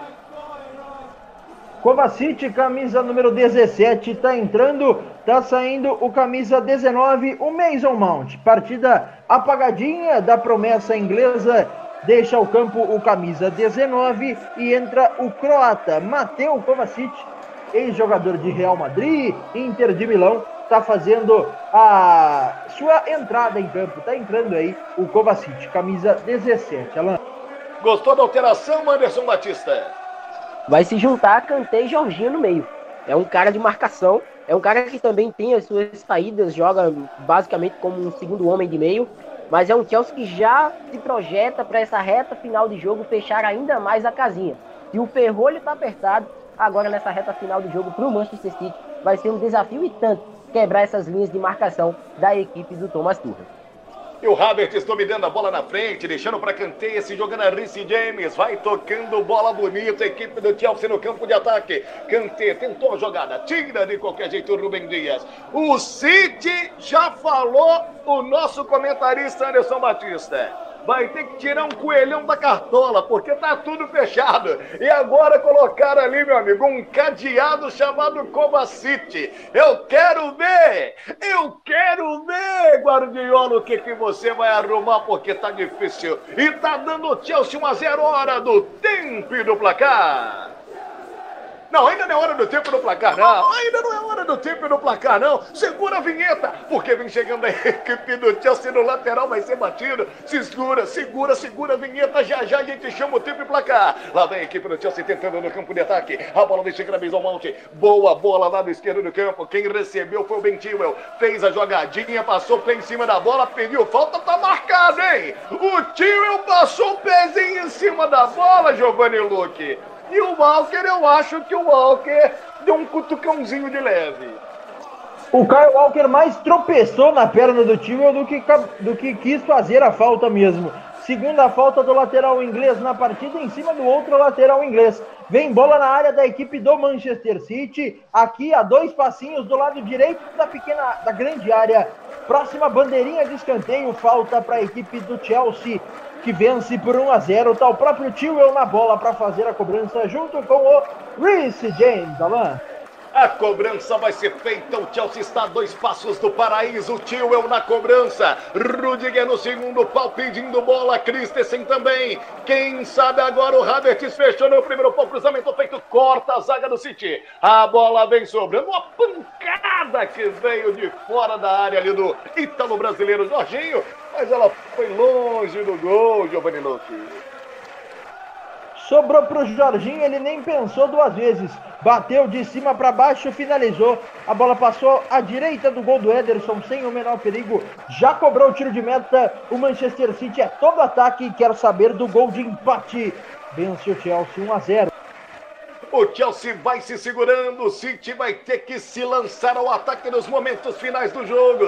Kovacic, camisa número 17, está entrando, está saindo o camisa 19, o Mason Mount. Partida apagadinha da promessa inglesa, deixa o campo o camisa 19 e entra o croata Mateu Kovacic, ex-jogador de Real Madrid, Inter de Milão, está fazendo a sua entrada em campo. Está entrando aí o Kovacic, camisa 17. Alan. Gostou da alteração, Anderson Batista? Vai se juntar a Kanté e Jorginho no meio. É um cara de marcação, é um cara que também tem as suas saídas, joga basicamente como um segundo homem de meio, mas é um Chelsea que já se projeta para essa reta final de jogo fechar ainda mais a casinha. E o ferrolho está apertado, agora nessa reta final de jogo para o Manchester City vai ser um desafio e tanto quebrar essas linhas de marcação da equipe do Thomas Tuchel. E o Havertz dominando a bola na frente, deixando para Kanté, se jogando a Rhys James, vai tocando bola bonita, equipe do Chelsea no campo de ataque. Kanté tentou a jogada, tira de qualquer jeito o Rubem Dias. O City já falou o nosso comentarista Anderson Batista vai ter que tirar um coelhão da cartola, porque tá tudo fechado. E agora colocar ali, meu amigo, um cadeado chamado City. Eu quero ver! Eu quero ver, Guardiola, o que, que você vai arrumar, porque tá difícil. E tá dando Chelsea uma zero hora do tempo do placar. Não, ainda não é hora do tempo do placar, não. Ainda não é hora do tempo do placar, não. Segura a vinheta, porque vem chegando a equipe do Chelsea no lateral, vai ser batido. Segura, segura, segura a vinheta. Já já a gente chama o tempo e placar. Lá vem a equipe do Chelsea tentando no campo de ataque. A bola vem chegando a vez ao monte. Boa bola lá do esquerdo do campo. Quem recebeu foi o Ben. Fez a jogadinha, passou pé em cima da bola, pediu falta, tá marcado, hein? O Chilwell passou o pezinho em cima da bola, Giovanni Luque. E o Walker, eu acho que o Walker deu um cutucãozinho de leve. O Kyle Walker mais tropeçou na perna do time do que, do que quis fazer a falta mesmo. Segunda falta do lateral inglês na partida em cima do outro lateral inglês. Vem bola na área da equipe do Manchester City. Aqui a dois passinhos do lado direito da pequena, da grande área. Próxima bandeirinha de escanteio. Falta para a equipe do Chelsea que vence por 1 a 0. Tá o próprio Tewell na bola para fazer a cobrança junto com o Reece James, Alan. A cobrança vai ser feita. O Chelsea está a dois passos do paraíso. Tewell na cobrança. Rudiger no segundo pau pedindo bola. Christensen também. Quem sabe agora o Havertz fechou no primeiro pau. Cruzamento feito. Corta a zaga do City. A bola vem sobrando. Uma pancada que veio de fora da área ali do Ítalo brasileiro Jorginho. Mas ela foi longe do gol, Giovanni Luque. Sobrou para o Jorginho, ele nem pensou duas vezes. Bateu de cima para baixo, finalizou. A bola passou à direita do gol do Ederson, sem o menor perigo. Já cobrou o tiro de meta. O Manchester City é todo ataque e quer saber do gol de empate. Vence o Chelsea 1 a 0. O Chelsea vai se segurando, o City vai ter que se lançar ao ataque nos momentos finais do jogo.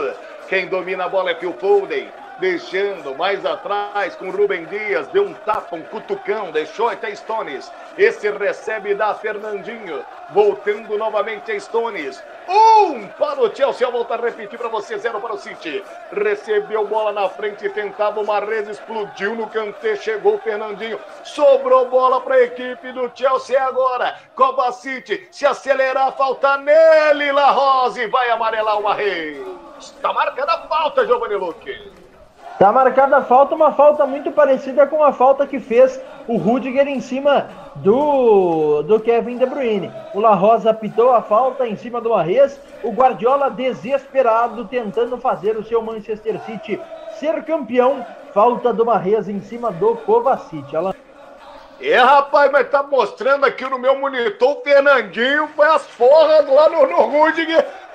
Quem domina a bola é Phil Foden deixando mais atrás com Rubem Dias, deu um tapa, um cutucão, deixou até Stones. Esse recebe da Fernandinho, voltando novamente a Stones. Um para o Chelsea, eu volto a repetir para você, zero para o City. Recebeu bola na frente, tentava uma rede, explodiu no canteiro, chegou o Fernandinho. Sobrou bola para a equipe do Chelsea agora. Copa City, se acelerar, falta nele, La Rose, vai amarelar uma rei. Está marcada a falta, Giovanni Luque. Tá marcada a falta, uma falta muito parecida com a falta que fez o Rudiger em cima do, do Kevin De Bruyne. O La Rosa apitou a falta em cima do Arres. O Guardiola desesperado tentando fazer o seu Manchester City ser campeão. Falta do Marrez em cima do Kovacic. Ela... É, rapaz, mas tá mostrando aqui no meu monitor o Fernandinho foi as forras lá no, no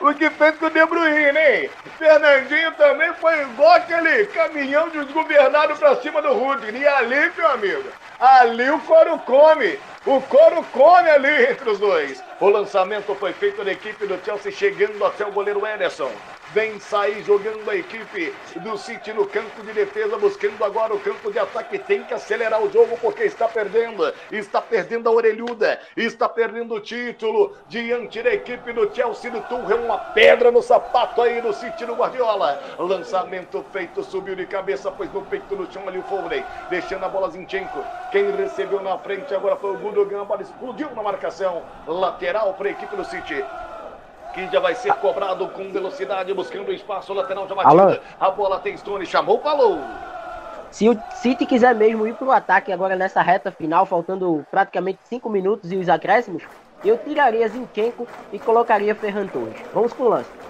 o que fez com o De Bruyne, hein? Fernandinho também foi igual aquele caminhão desgovernado pra cima do Rudiger. E ali, meu amigo, ali o couro come. O couro come ali entre os dois. O lançamento foi feito da equipe do Chelsea, chegando até o goleiro Ederson. Vem sair jogando a equipe do City no campo de defesa, buscando agora o campo de ataque. Tem que acelerar o jogo porque está perdendo. Está perdendo a orelhuda. Está perdendo o título diante da equipe do Chelsea do Tuchel. Uma pedra no sapato aí do City no Guardiola. Lançamento feito, subiu de cabeça, pois no peito no chão ali o Foden. Deixando a bola Zinchenko. Quem recebeu na frente agora foi o Gundogan. A bola explodiu na marcação. Lateral para a equipe do City que já vai ser cobrado com velocidade, buscando espaço lateral de batida. A bola tem Stone, chamou, falou. Se o City quiser mesmo ir para o ataque agora nessa reta final, faltando praticamente 5 minutos e os acréscimos, eu tiraria Zinchenko e colocaria Ferran Torres. Vamos com o lance.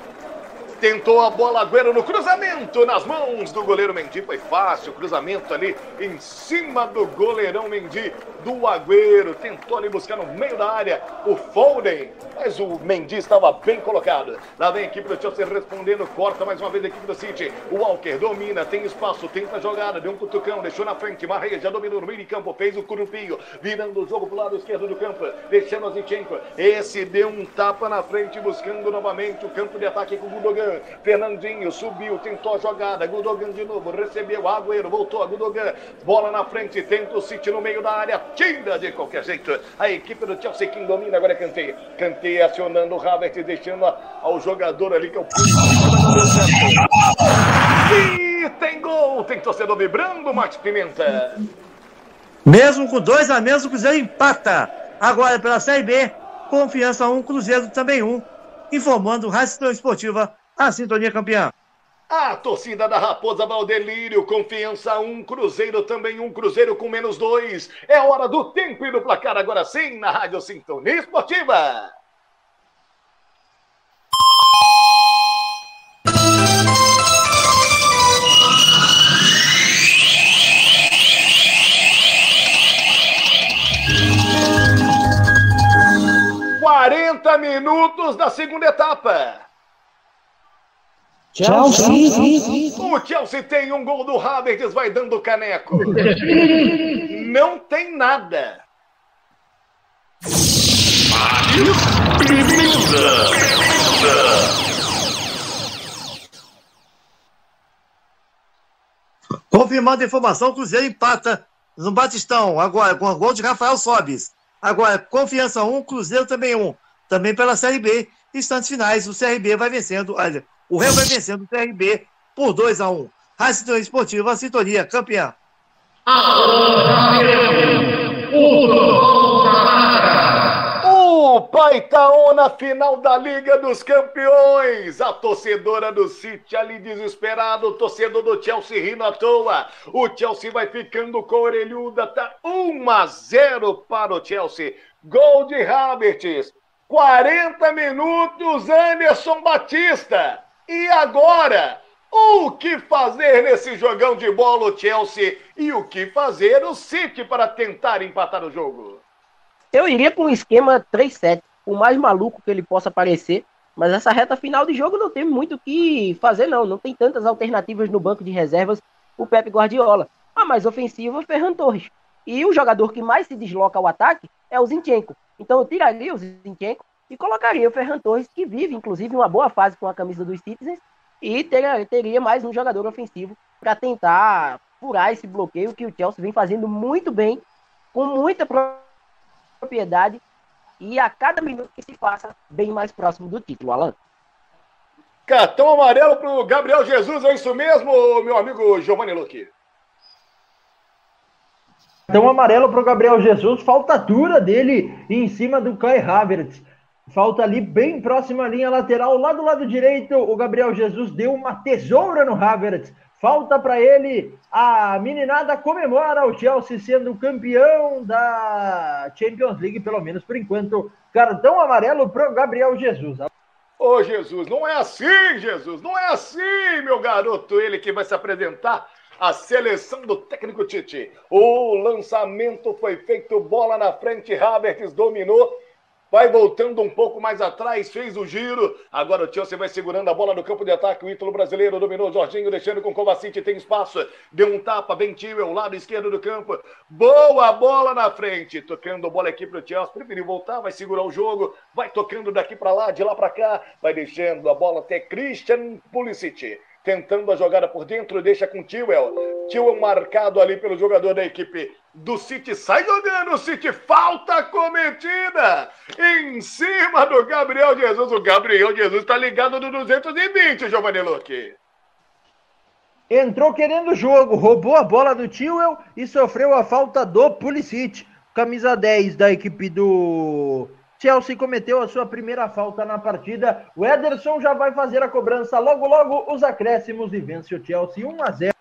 Tentou a bola, Agüero no cruzamento, nas mãos do goleiro Mendy. Foi fácil, cruzamento ali em cima do goleirão Mendy do Agüero. Tentou ali buscar no meio da área o Foden, mas o Mendy estava bem colocado. Lá vem a equipe do Chelsea respondendo, corta mais uma vez a equipe do City. O Walker domina, tem espaço, tenta a jogada, deu um cutucão, deixou na frente. Marreia já dominou no meio de campo, fez o curupinho, virando o jogo pro lado esquerdo do campo, deixando a Zinchenko. Esse deu um tapa na frente, buscando novamente o campo de ataque com o Gudogan. Fernandinho subiu, tentou a jogada. Gudogan de novo, recebeu. Agüero voltou a Gudogan. Bola na frente, tenta o City no meio da área. Tira de qualquer jeito. A equipe do Chelsea quem domina agora é Kanté. Kanté acionando o Havertz, deixando ao jogador ali que é o E tem gol! Tem torcedor vibrando, Max Pimenta. Mesmo com dois a menos, o Cruzeiro empata. Agora pela Série B, Confiança 1, Cruzeiro também 1. Informando Rádio Esportiva a sintonia campeã. A torcida da Raposa Valdelírio, confiança um, Cruzeiro também um, Cruzeiro com menos dois. É hora do tempo e do placar agora sim, na Rádio Sintonia Esportiva. Quarenta minutos da segunda etapa. Chelsea. O Chelsea tem um gol do Havertz, vai dando caneco. Não tem nada. Confirmando a informação, Cruzeiro empata no Batistão, agora com o gol de Rafael Sobis. Agora, Confiança 1, Cruzeiro também 1. Também pela Série B, instantes finais, o CRB vai vencendo. Olha, o Real vai vencendo o CRB por 2 a 1 A Sintonia Esportiva, a Sintonia, campeã. O Paitaon na final da Liga dos Campeões. A torcedora do City ali desesperado, o torcedor do Chelsea rindo à toa. O Chelsea vai ficando com a orelhuda, tá 1 a 0 para o Chelsea. Gol de Havertz. 40 minutos, Anderson Batista. E agora? O que fazer nesse jogão de bola o Chelsea e o que fazer o City para tentar empatar o jogo? Eu iria com um esquema 3-7, o mais maluco que ele possa parecer, mas essa reta final de jogo não tem muito o que fazer não, não tem tantas alternativas no banco de reservas o Pepe Guardiola. A mais ofensiva é Ferran Torres. E o jogador que mais se desloca ao ataque é o Zinchenko. Então eu tiraria o Zinchenko e colocaria o Ferran Torres, que vive, inclusive, uma boa fase com a camisa dos Citizens, e teria, teria mais um jogador ofensivo para tentar furar esse bloqueio que o Chelsea vem fazendo muito bem, com muita propriedade, e a cada minuto que se passa, bem mais próximo do título, Alan. Cartão amarelo para o Gabriel Jesus, é isso mesmo, meu amigo Giovanni Luque? Cartão amarelo para o Gabriel Jesus, falta dura dele em cima do Kai Havertz. Falta ali bem próxima à linha lateral, lá do lado direito, o Gabriel Jesus deu uma tesoura no Havertz. Falta para ele, a meninada comemora o Chelsea sendo campeão da Champions League, pelo menos por enquanto. Cartão amarelo para o Gabriel Jesus. Ô Jesus, não é assim, Jesus, não é assim, meu garoto, ele que vai se apresentar a seleção do técnico Tite. O lançamento foi feito, bola na frente, Havertz dominou vai voltando um pouco mais atrás, fez o giro. Agora o Chelsea vai segurando a bola no campo de ataque. O Ítalo brasileiro dominou Jorginho, deixando com Kovacic, tem espaço. Deu um tapa, bem o lado esquerdo do campo. Boa bola na frente. Tocando a bola aqui para o Chelsea. Preferiu voltar, vai segurar o jogo. Vai tocando daqui para lá, de lá para cá. Vai deixando a bola até Christian Pulisic tentando a jogada por dentro, deixa com Tewell. Tewell marcado ali pelo jogador da equipe do City. Sai jogando o City, falta cometida em cima do Gabriel Jesus. O Gabriel Jesus está ligado no 220, Giovanni Luque. Entrou querendo o jogo, roubou a bola do Tewell e sofreu a falta do Pulisic. Camisa 10 da equipe do Chelsea cometeu a sua primeira falta na partida. O Ederson já vai fazer a cobrança logo, logo, os acréscimos e vence o Chelsea 1 a 0.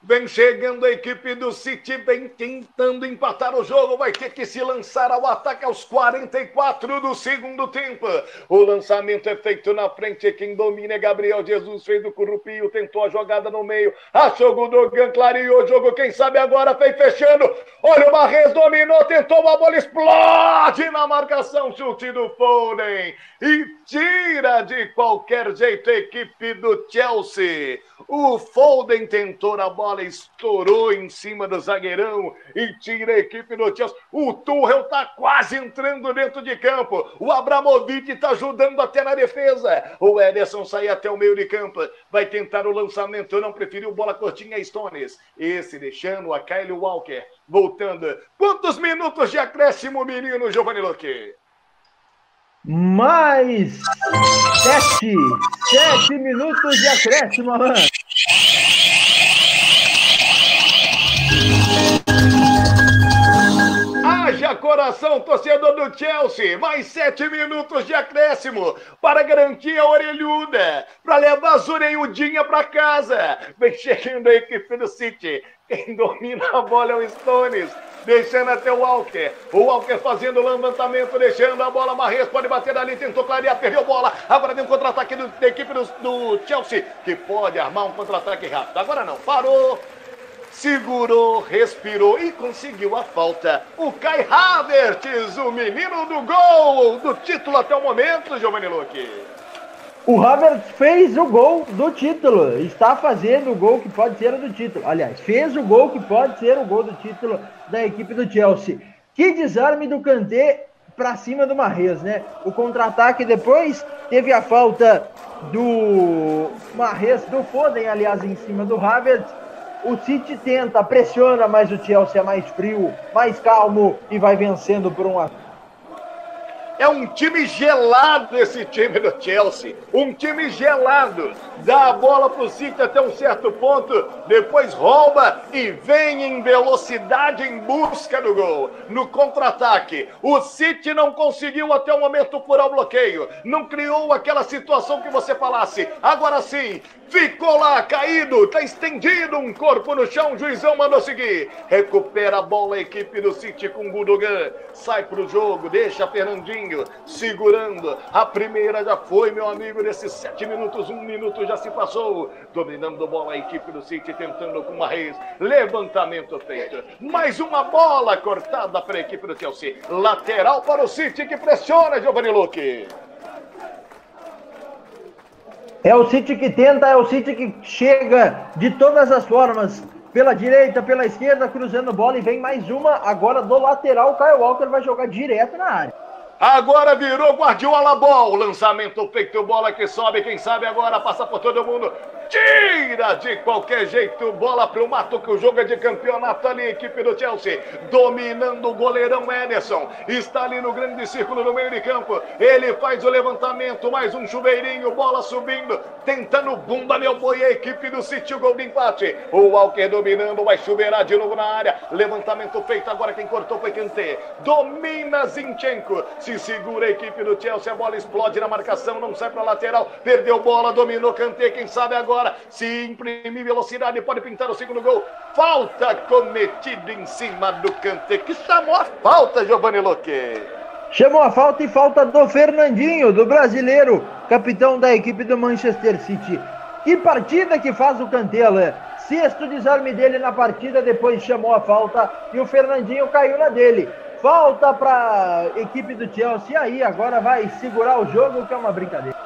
Vem chegando a equipe do City, vem tentando empatar o jogo. Vai ter que se lançar ao ataque aos 44 do segundo tempo. O lançamento é feito na frente. Quem domina é Gabriel Jesus. Fez o Curupio, tentou a jogada no meio. Achou o Dogan, clareou o jogo. Quem sabe agora vem fechando. Olha o Barres, dominou, tentou a bola, explode na marcação. Chute do Foden. E tira de qualquer jeito a equipe do Chelsea. O Foden tentou a bola, estourou em cima do zagueirão e tira a equipe do Chelsea. O Tuchel está quase entrando dentro de campo. O Abramovic está ajudando até na defesa. O Ederson sai até o meio de campo. Vai tentar o lançamento, não preferiu bola curtinha a Stones. Esse deixando a Kyle Walker voltando. Quantos minutos de acréscimo, menino Giovanni Luque? Mais sete, sete minutos de acréscimo, Alan. Haja coração, torcedor do Chelsea. Mais sete minutos de acréscimo para garantir a orelhuda, para levar a orelhudinha para casa. Vem chegando a equipe do City. Quem domina a bola é o Stones, deixando até o Walker. O Walker fazendo o levantamento, deixando a bola. Marres pode bater ali, tentou clarear, perdeu a bola. Agora tem um contra-ataque da equipe do, do Chelsea, que pode armar um contra-ataque rápido. Agora não, parou. Segurou, respirou e conseguiu a falta. O Kai Havertz, o menino do gol, do título até o momento, Giovanni Luque. O Havertz fez o gol do título. Está fazendo o gol que pode ser o do título. Aliás, fez o gol que pode ser o gol do título da equipe do Chelsea. Que desarme do Kanté para cima do Marres, né? O contra-ataque depois teve a falta do Marres, do Foden, aliás, em cima do Havertz. O City tenta, pressiona, mas o Chelsea é mais frio, mais calmo e vai vencendo por um a É um time gelado esse time do Chelsea. Um time gelado. Dá a bola pro City até um certo ponto, depois rouba e vem em velocidade em busca do gol. No contra-ataque, o City não conseguiu até o momento furar o bloqueio. Não criou aquela situação que você falasse. Agora sim, ficou lá caído, tá estendido um corpo no chão, o juizão mandou seguir. Recupera a bola a equipe do City com o Gudogan. Sai pro jogo, deixa Fernandinho segurando. A primeira já foi, meu amigo, nesses sete minutos, um minuto já se passou. Dominando bola a equipe do City, tentando com uma raiz. Levantamento feito. Mais uma bola cortada para a equipe do Chelsea. Lateral para o City que pressiona, Giovanni Luque. É o City que tenta, é o City que chega de todas as formas. Pela direita, pela esquerda, cruzando bola e vem mais uma agora do lateral. O Kyle Walker vai jogar direto na área. Agora virou Guardiola Ball. Lançamento feito, bola que sobe. Quem sabe agora passa por todo mundo. Tira de qualquer jeito, bola pro mato que o jogo é de campeonato ali, equipe do Chelsea, dominando o goleirão Ederson, está ali no grande círculo no meio de campo, ele faz o levantamento, mais um chuveirinho, bola subindo, tentando bunda meu boi, a equipe do City, o gol de empate, o Walker dominando, vai chuveirar de novo na área, levantamento feito, agora quem cortou foi Kanté, domina Zinchenko, se segura a equipe do Chelsea, a bola explode na marcação, não sai para lateral, perdeu bola, dominou Kanté, quem sabe agora se imprimir velocidade, pode pintar o segundo gol. Falta cometida em cima do Kanté, que chamou a falta, Giovanni Luque. Chamou a falta e falta do Fernandinho, do brasileiro, capitão da equipe do Manchester City. Que partida que faz o Cantela. Sexto desarme dele na partida, depois chamou a falta e o Fernandinho caiu na dele. Falta para a equipe do Chelsea. E aí, agora vai segurar o jogo, que é uma brincadeira.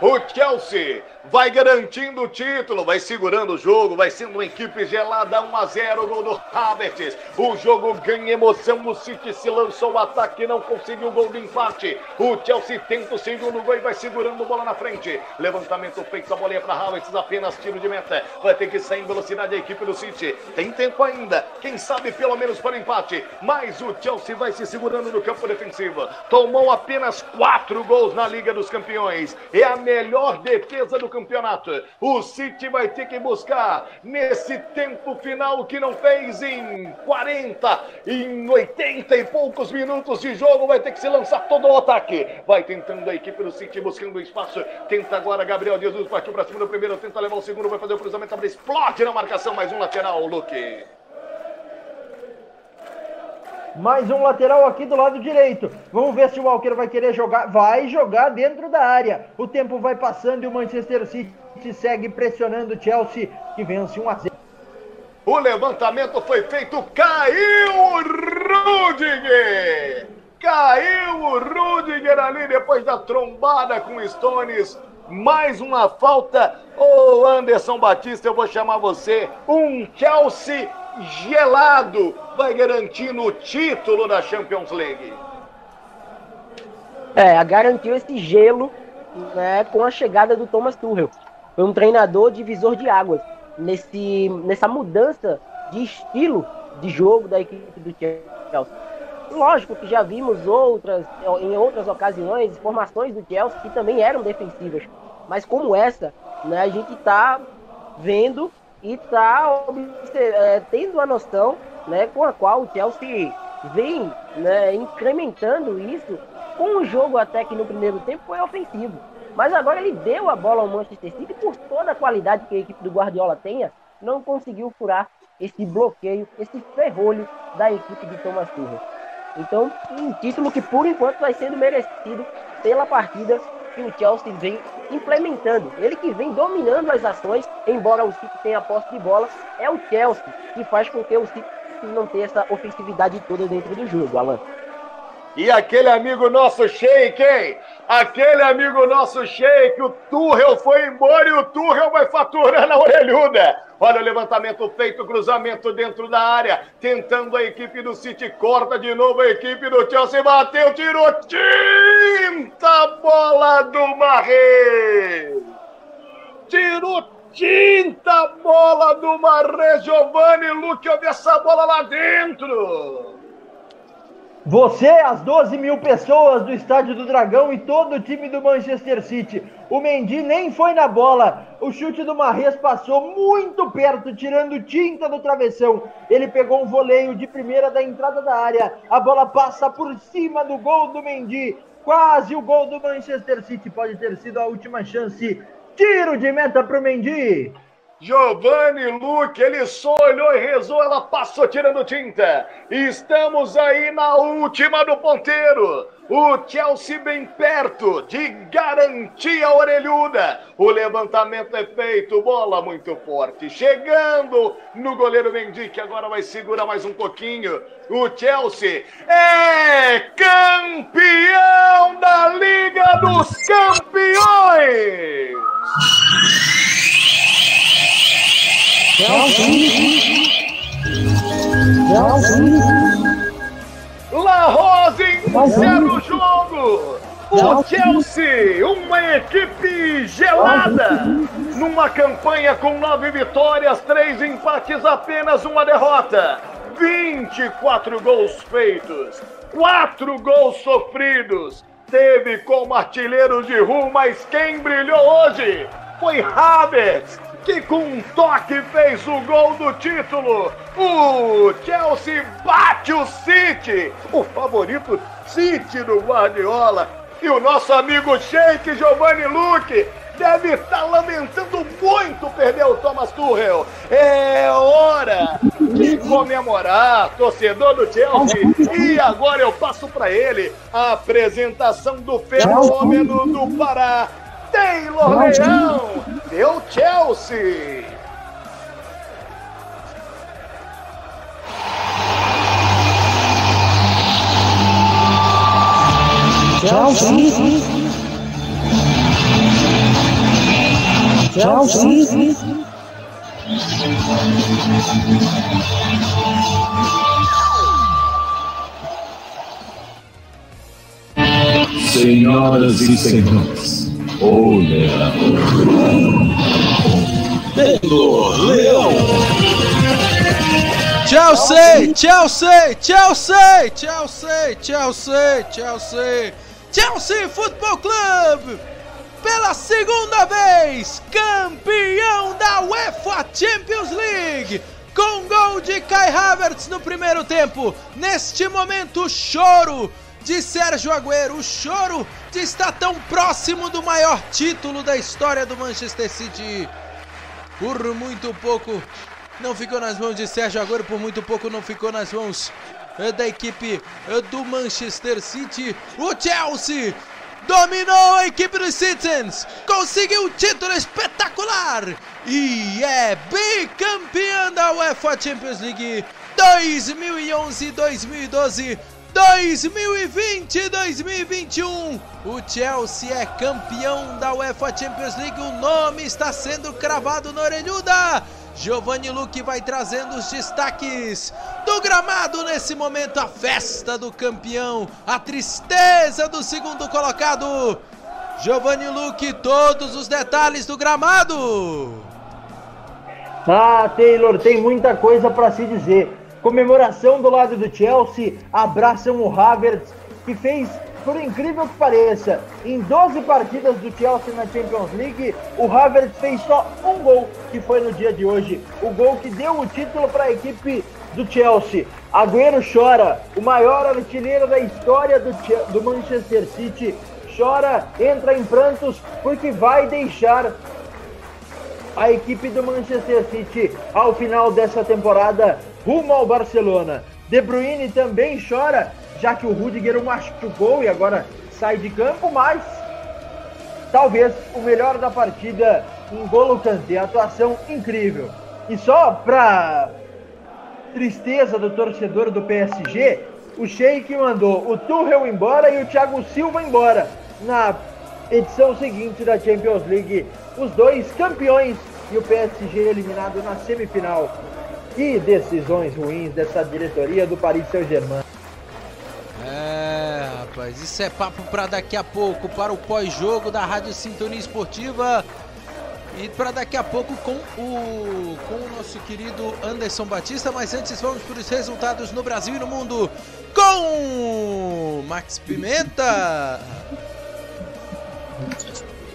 O Chelsea vai garantindo o título, vai segurando o jogo, vai sendo uma equipe gelada 1 a 0 gol do Havertz. O jogo ganha emoção, o City se lançou o ataque, não conseguiu o gol de empate. O Chelsea tenta o segundo gol e vai segurando bola na frente. Levantamento feito, a bolinha para Havertz, apenas tiro de meta. Vai ter que sair em velocidade a equipe do City. Tem tempo ainda, quem sabe pelo menos para o empate. Mas o Chelsea vai se segurando no campo defensivo. Tomou apenas quatro gols na Liga dos Campeões. É a melhor defesa do campeonato. O City vai ter que buscar nesse tempo final que não fez em 40, em 80 e poucos minutos de jogo, vai ter que se lançar todo o ataque. Vai tentando a equipe do City buscando espaço. Tenta agora Gabriel Jesus, partiu para cima do primeiro, tenta levar o segundo, vai fazer o cruzamento, abre, explode na marcação, mais um lateral, Luque. Mais um lateral aqui do lado direito. Vamos ver se o Walker vai querer jogar. Vai jogar dentro da área. O tempo vai passando e o Manchester City segue pressionando o Chelsea, que vence 1 a 0. O levantamento foi feito, caiu o Rudiger! Caiu o Rudiger ali depois da trombada com Stones. Mais uma falta. Ô Anderson Batista, eu vou chamar você. Um Chelsea gelado vai garantindo o título da Champions League. É, garantiu esse gelo né, com a chegada do Thomas Tuchel. Foi um treinador divisor de águas nesse, nessa mudança de estilo de jogo da equipe do Chelsea. Lógico que já vimos outras, em outras ocasiões, formações do Chelsea que também eram defensivas. Mas como essa, né, a gente está vendo e está é, tendo a noção né, com a qual o Chelsea vem né, incrementando isso com um jogo até que no primeiro tempo foi ofensivo. Mas agora ele deu a bola ao Manchester City por toda a qualidade que a equipe do Guardiola tenha, não conseguiu furar esse bloqueio, esse ferrolho da equipe de Thomas Tuchel. Então, um título que por enquanto vai sendo merecido pela partida que o Chelsea vem implementando. Ele que vem dominando as ações, embora o City tenha posse de bola, é o Chelsea que faz com que o City não tenha essa ofensividade toda dentro do jogo, Alan. E aquele amigo nosso Sheik, hein? Aquele amigo nosso Sheik, o Turrel foi embora e o Turrel vai faturando a orelhuda. Olha o levantamento feito, cruzamento dentro da área, tentando a equipe do City, corta de novo a equipe do Chelsea, bateu, tirou, tinta, do Marre! Tirou tinta, bola do Marre, Giovanni Luque, olha essa bola lá dentro! Você, as 12 mil pessoas do Estádio do Dragão e todo o time do Manchester City. O Mendy nem foi na bola. O chute do Marres passou muito perto, tirando tinta do travessão. Ele pegou um voleio de primeira da entrada da área. A bola passa por cima do gol do Mendy. Quase o gol do Manchester City. Pode ter sido a última chance. Tiro de meta para o Mendy. Giovanni Luque, ele só olhou e rezou, ela passou tirando tinta. Estamos aí na última do ponteiro. O Chelsea bem perto de garantir a orelhuda. O levantamento é feito, bola muito forte. Chegando no goleiro Mendy, que agora vai segurar mais um pouquinho. O Chelsea é campeão da Liga dos Campeões! La Rose encerra o jogo. O Chelsea, uma equipe gelada, numa campanha com nove vitórias, três empates, apenas uma derrota. 24 gols feitos, quatro gols sofridos. Teve como artilheiro de Ru, mas quem brilhou hoje foi Havertz, que com um toque fez o gol do título. O Chelsea bate o City, o favorito City do Guardiola. E o nosso amigo Sheik Giovanni Luque deve estar lamentando muito perder o Thomas Tuchel. É hora de comemorar, torcedor do Chelsea. E agora eu passo para ele a apresentação do fenômeno do Pará. Taylor Leão, deu Chelsea. Chelsea. Chelsea. Senhoras e senhores, o Leão. Leão. Chelsea, Chelsea, Chelsea, Chelsea, Chelsea, Chelsea, Chelsea Football Club. pela segunda vez, campeão da UEFA Champions League, com gol de Kai Havertz no primeiro tempo. Neste momento, choro de Sérgio Agüero, o choro de estar tão próximo do maior título da história do Manchester City. Por muito pouco não ficou nas mãos de Sérgio Agüero, por muito pouco não ficou nas mãos eh, da equipe eh, do Manchester City. O Chelsea dominou a equipe dos Citizens, conseguiu um título espetacular e é bicampeã da UEFA Champions League 2011-2012. 2020-2021, o Chelsea é campeão da UEFA Champions League. O nome está sendo cravado na orelhuda. Giovanni Luque vai trazendo os destaques do gramado nesse momento. A festa do campeão, a tristeza do segundo colocado. Giovanni Luque, todos os detalhes do gramado. Ah, Taylor, tem muita coisa para se dizer. Comemoração do lado do Chelsea, abraçam o Havertz, que fez, por incrível que pareça, em 12 partidas do Chelsea na Champions League, o Havertz fez só um gol, que foi no dia de hoje. O gol que deu o título para a equipe do Chelsea. Agüero chora, o maior artilheiro da história do, do Manchester City, chora, entra em prantos, porque vai deixar a equipe do Manchester City ao final dessa temporada rumo ao Barcelona. De Bruyne também chora, já que o Rudiger o machucou e agora sai de campo, mas talvez o melhor da partida em Golo Kanté, atuação incrível. E só para tristeza do torcedor do PSG, o Sheik mandou o Tuchel embora e o Thiago Silva embora na edição seguinte da Champions League. Os dois campeões e o PSG eliminado na semifinal. Que decisões ruins dessa diretoria do Paris Saint-Germain. É, rapaz, isso é papo para daqui a pouco, para o pós-jogo da Rádio Sintonia Esportiva. E para daqui a pouco com o, com o nosso querido Anderson Batista. Mas antes vamos para os resultados no Brasil e no mundo com Max Pimenta.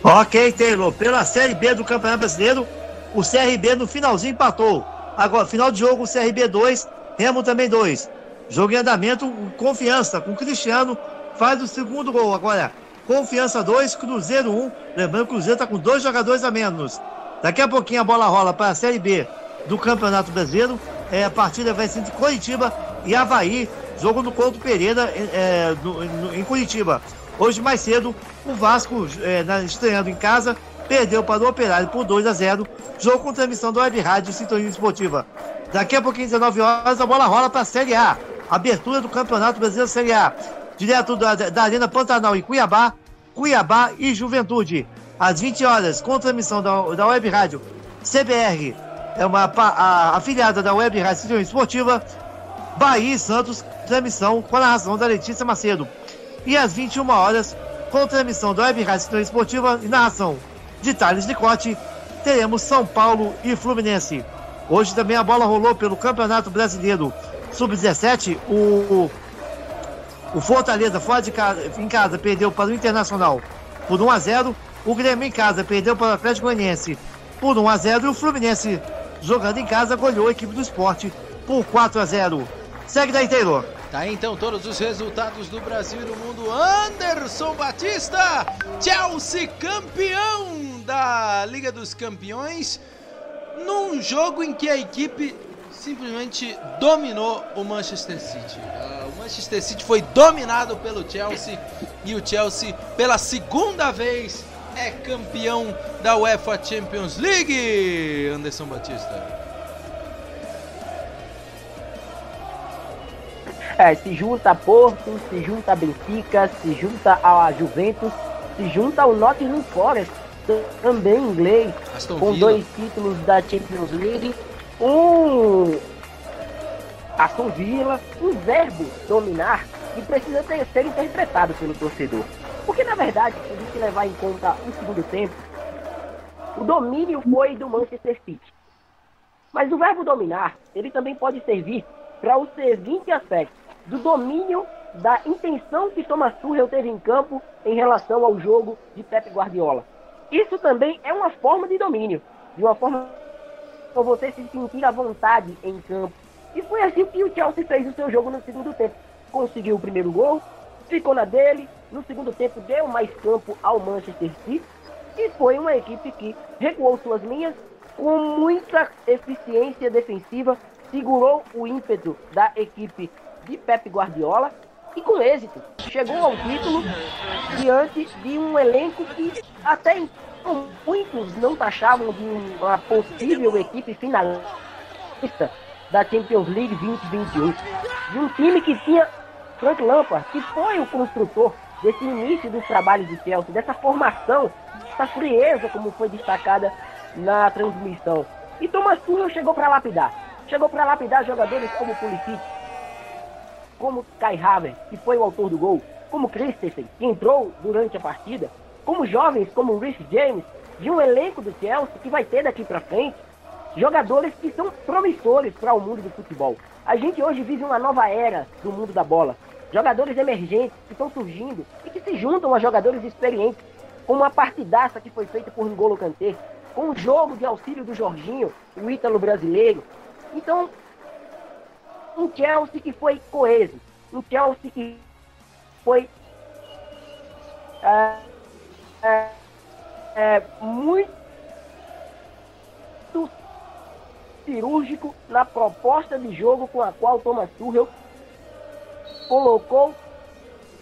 Ok, Taylor. Pela Série B do Campeonato Brasileiro, o CRB no finalzinho empatou. Agora, final de jogo, CRB 2, Remo também 2. Jogo em andamento, confiança com o Cristiano, faz o segundo gol. Agora, confiança 2, Cruzeiro 1. Lembrando que o Cruzeiro está com dois jogadores a menos. Daqui a pouquinho a bola rola para a Série B do Campeonato Brasileiro. É, a partida vai ser entre Curitiba e Havaí. Jogo no Couto Pereira é, no, no, em Curitiba. Hoje mais cedo, o Vasco, é, na, estreando em casa, perdeu para o Operário por 2 a 0. Jogo com transmissão do Web Rádio Sintonia Esportiva. Daqui a pouquinho, 19 horas, a bola rola para a Série A. Abertura do Campeonato Brasileiro Série A. Direto da, da Arena Pantanal em Cuiabá, Cuiabá e Juventude. Às 20 horas, com transmissão da, da Web Rádio CBR, é uma a, afiliada da Web Rádio Sintonia Esportiva, Bahia e Santos, transmissão com a narração da Letícia Macedo. E às 21 horas, com transmissão da Web Rádio Sintonia Esportiva e narração de Thales Licote, teremos São Paulo e Fluminense. Hoje também a bola rolou pelo Campeonato Brasileiro Sub-17. O, o Fortaleza, fora de casa, em casa, perdeu para o Internacional por 1 a 0 O Grêmio em casa perdeu para o Atlético Goianiense por 1 a 0 E o Fluminense, jogando em casa, goleou a equipe do esporte por 4 a 0 Segue daí, Taylor. Tá aí então todos os resultados do Brasil e do mundo. Anderson Batista, Chelsea campeão da Liga dos Campeões, num jogo em que a equipe simplesmente dominou o Manchester City. Uh, o Manchester City foi dominado pelo Chelsea e o Chelsea, pela segunda vez, é campeão da UEFA Champions League. Anderson Batista. É, se junta a Porto, se junta a Benfica, se junta a Juventus, se junta ao Nottingham Forest, também inglês, Aston com Villa. dois títulos da Champions League, um Aston Villa, um verbo dominar que precisa ter, ser interpretado pelo torcedor. Porque na verdade, se a gente levar em conta o segundo tempo, o domínio foi do Manchester City. Mas o verbo dominar, ele também pode servir para o seguinte aspecto, do domínio da intenção que Thomas Tuchel teve em campo em relação ao jogo de Pep Guardiola. Isso também é uma forma de domínio, de uma forma para você se sentir à vontade em campo. E foi assim que o Chelsea fez o seu jogo no segundo tempo. Conseguiu o primeiro gol, ficou na dele, no segundo tempo deu mais campo ao Manchester City e foi uma equipe que recuou suas linhas com muita eficiência defensiva, segurou o ímpeto da equipe de Pep Guardiola e com êxito chegou ao título diante de um elenco que até então muitos não taxavam de uma possível equipe finalista da Champions League 2021. De um time que tinha Frank Lampard, que foi o construtor desse início dos trabalhos de Chelsea, dessa formação, dessa frieza, como foi destacada na transmissão. E Thomas Tuchel chegou para lapidar. Chegou para lapidar jogadores como Pulisic, como Kai Havertz, que foi o autor do gol, como Christensen, que entrou durante a partida, como jovens como Rhys James, de um elenco do Chelsea que vai ter daqui para frente jogadores que são promissores para o mundo do futebol. A gente hoje vive uma nova era do mundo da bola. Jogadores emergentes que estão surgindo e que se juntam a jogadores experientes, como a partidaça que foi feita por N'Golo Kanté, com o jogo de auxílio do Jorginho, o ítalo brasileiro. Então, um Chelsea que foi coeso, um Chelsea que foi é, é, é, muito cirúrgico na proposta de jogo com a qual Thomas Tuchel colocou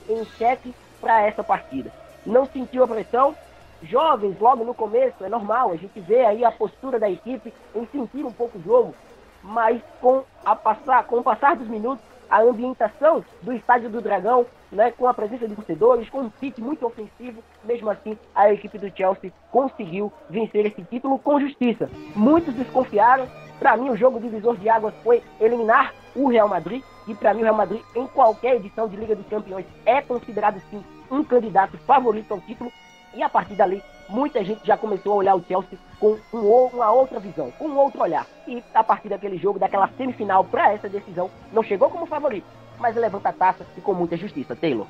em xeque para essa partida. Não sentiu a pressão. Jovens, logo no começo, é normal, a gente vê aí a postura da equipe em sentir um pouco o jogo, mas com, a passar, com o passar dos minutos, a ambientação do Estádio do Dragão, né, com a presença de torcedores, com um pitch muito ofensivo, mesmo assim a equipe do Chelsea conseguiu vencer esse título com justiça. Muitos desconfiaram, para mim o jogo divisor de águas foi eliminar o Real Madrid, e para mim o Real Madrid em qualquer edição de Liga dos Campeões é considerado sim um candidato favorito ao título, e a partir dali muita gente já começou a olhar o Chelsea com um, uma outra visão, com um outro olhar. E a partir daquele jogo, daquela semifinal para essa decisão, não chegou como favorito, mas levanta a taça e com muita justiça. Taylor.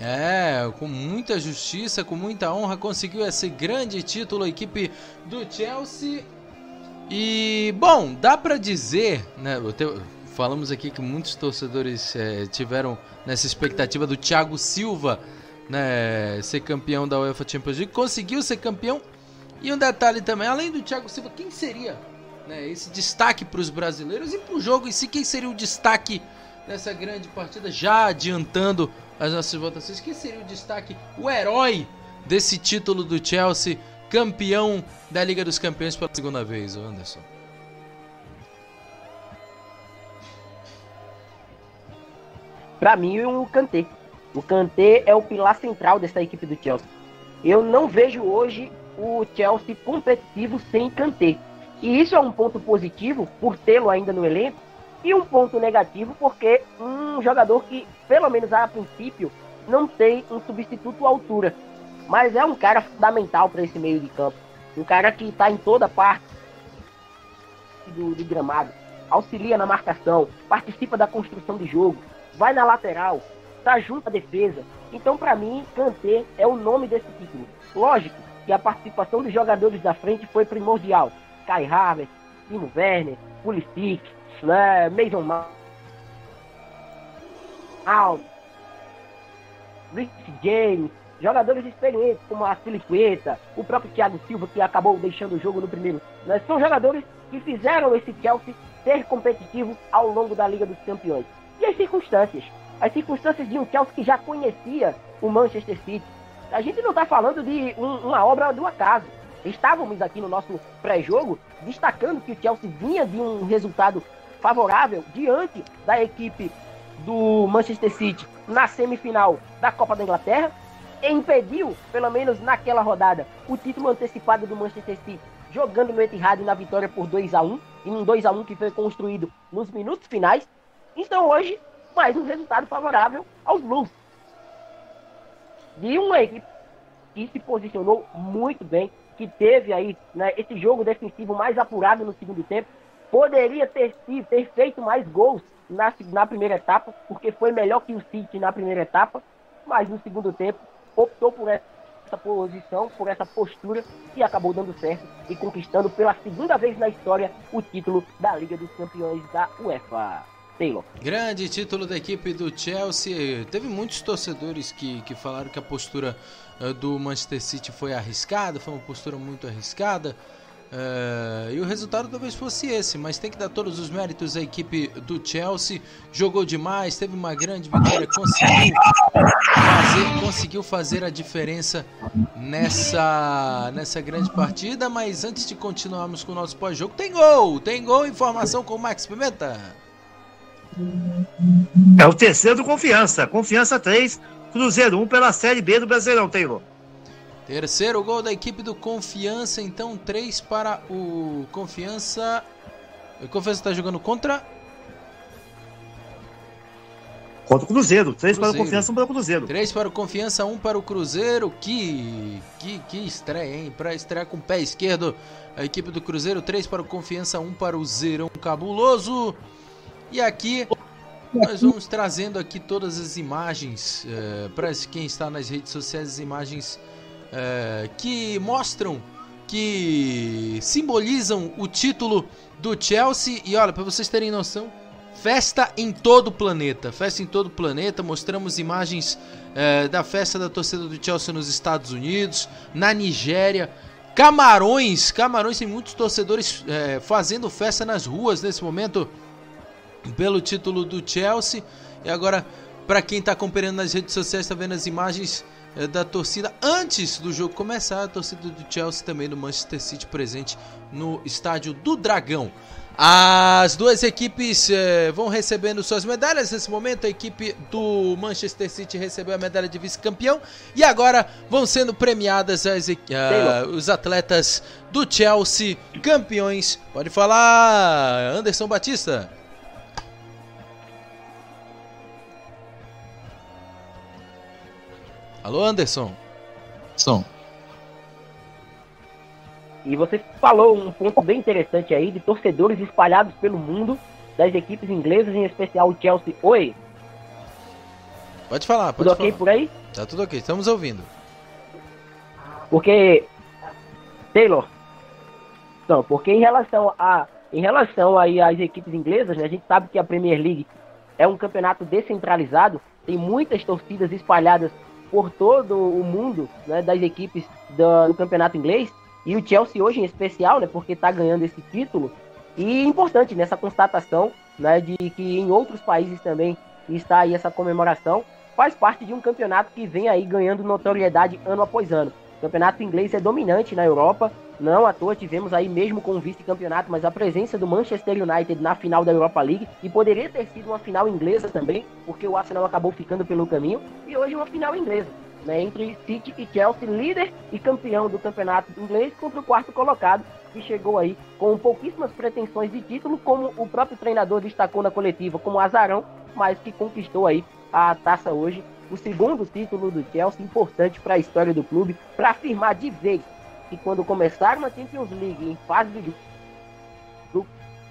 É, com muita justiça, com muita honra, conseguiu esse grande título a equipe do Chelsea. E, bom, dá para dizer, né? Falamos aqui que muitos torcedores é, tiveram nessa expectativa do Thiago Silva né, ser campeão da UEFA Champions League, conseguiu ser campeão. E um detalhe também, além do Thiago Silva, quem seria né, esse destaque para os brasileiros e para o jogo em si, quem seria o destaque nessa grande partida? Já adiantando as nossas votações, quem seria o destaque, o herói desse título do Chelsea, campeão da Liga dos Campeões pela segunda vez, Anderson? Para mim, o Kanté. O Kanté é o pilar central dessa equipe do Chelsea. Eu não vejo hoje o Chelsea competitivo sem Kanté. E isso é um ponto positivo por tê-lo ainda no elenco e um ponto negativo porque um jogador que, pelo menos a princípio, não tem um substituto à altura. Mas é um cara fundamental para esse meio de campo. Um cara que está em toda parte do, do gramado, auxilia na marcação, participa da construção de jogo, vai na lateral, tá junto à defesa. Então, para mim, Kanté é o nome desse título. Lógico que a participação dos jogadores da frente foi primordial. Kai Havertz, Timo Werner, Pulisic, né, Mason Mount, Rich James, jogadores experientes como a Filipieta, o próprio Thiago Silva que acabou deixando o jogo no primeiro. Né, são jogadores que fizeram esse Chelsea ser competitivo ao longo da Liga dos Campeões. E as circunstâncias? As circunstâncias de um Chelsea que já conhecia o Manchester City. A gente não está falando de um, uma obra do acaso. Estávamos aqui no nosso pré-jogo destacando que o Chelsea vinha de um resultado favorável diante da equipe do Manchester City na semifinal da Copa da Inglaterra e impediu, pelo menos naquela rodada, o título antecipado do Manchester City, jogando no Etihad na vitória por 2 a 1 e um 2 a 1 que foi construído nos minutos finais. Então hoje mas um resultado favorável aos Blues. De uma equipe que se posicionou muito bem, que teve aí né, esse jogo defensivo mais apurado no segundo tempo, poderia ter, ter feito mais gols na, na primeira etapa, porque foi melhor que o City na primeira etapa, mas no segundo tempo optou por essa posição, por essa postura que acabou dando certo e conquistando pela segunda vez na história o título da Liga dos Campeões da UEFA. Taylor. Grande título da equipe do Chelsea. Teve muitos torcedores que, que falaram que a postura uh, do Manchester City foi arriscada, foi uma postura muito arriscada. Uh, e o resultado talvez fosse esse, mas tem que dar todos os méritos à equipe do Chelsea. Jogou demais, teve uma grande vitória, conseguiu fazer, conseguiu fazer a diferença nessa, nessa grande partida. Mas antes de continuarmos com o nosso pós-jogo, tem gol! Tem gol, informação com o Max Pimenta. É o terceiro do Confiança. Confiança 3, Cruzeiro 1 pela Série B do Brasileirão, Taylor. Terceiro gol da equipe do Confiança, então 3 para o Confiança. O Confiança está jogando contra. Contra o Cruzeiro. 3 para o Confiança, 1 para o Cruzeiro. 3 para o Confiança, 1 para o Cruzeiro. Que, que, que estreia, hein? Para estrear com o pé esquerdo a equipe do Cruzeiro. 3 para o Confiança, 1 para o Zerão Cabuloso. E aqui nós vamos trazendo aqui todas as imagens é, para quem está nas redes sociais, as imagens é, que mostram, que simbolizam o título do Chelsea. E olha, para vocês terem noção, festa em todo o planeta, festa em todo o planeta. Mostramos imagens é, da festa da torcida do Chelsea nos Estados Unidos, na Nigéria. Camarões, Camarões tem muitos torcedores fazendo festa nas ruas nesse momento pelo título do Chelsea. E agora, para quem está acompanhando nas redes sociais, está vendo as imagens é, da torcida antes do jogo começar. A torcida do Chelsea também do Manchester City presente no estádio do Dragão. As duas equipes é, vão recebendo suas medalhas. Nesse momento, a equipe do Manchester City recebeu a medalha de vice-campeão. E agora vão sendo premiadas as, uh, os atletas do Chelsea, campeões. Pode falar, Anderson Batista. Alô, Anderson. Som. E você falou um ponto bem interessante aí de torcedores espalhados pelo mundo das equipes inglesas, em especial o Chelsea. Oi. Pode falar, pode tudo falar. ok por aí? Tá tudo ok, estamos ouvindo. Porque Taylor, não, porque em relação a em relação aí às equipes inglesas, né, a gente sabe que a Premier League é um campeonato descentralizado, tem muitas torcidas espalhadas por todo o mundo né, das equipes do, do, campeonato inglês e o Chelsea hoje em especial, né, porque está ganhando esse título e importante nessa constatação né, de que em outros países também está aí essa comemoração faz parte de um campeonato que vem aí ganhando notoriedade ano após ano. O campeonato inglês é dominante na Europa, não à toa tivemos aí mesmo com o vice-campeonato, mas a presença do Manchester United na final da Europa League e poderia ter sido uma final inglesa também, porque o Arsenal acabou ficando pelo caminho. E hoje uma final inglesa, né, entre City e Chelsea, líder e campeão do campeonato inglês contra o quarto colocado que chegou aí com pouquíssimas pretensões de título, como o próprio treinador destacou na coletiva como azarão, mas que conquistou aí a taça hoje, o segundo título do Chelsea importante para a história do clube, para afirmar de vez que quando começar uma Champions League em fase de grupo,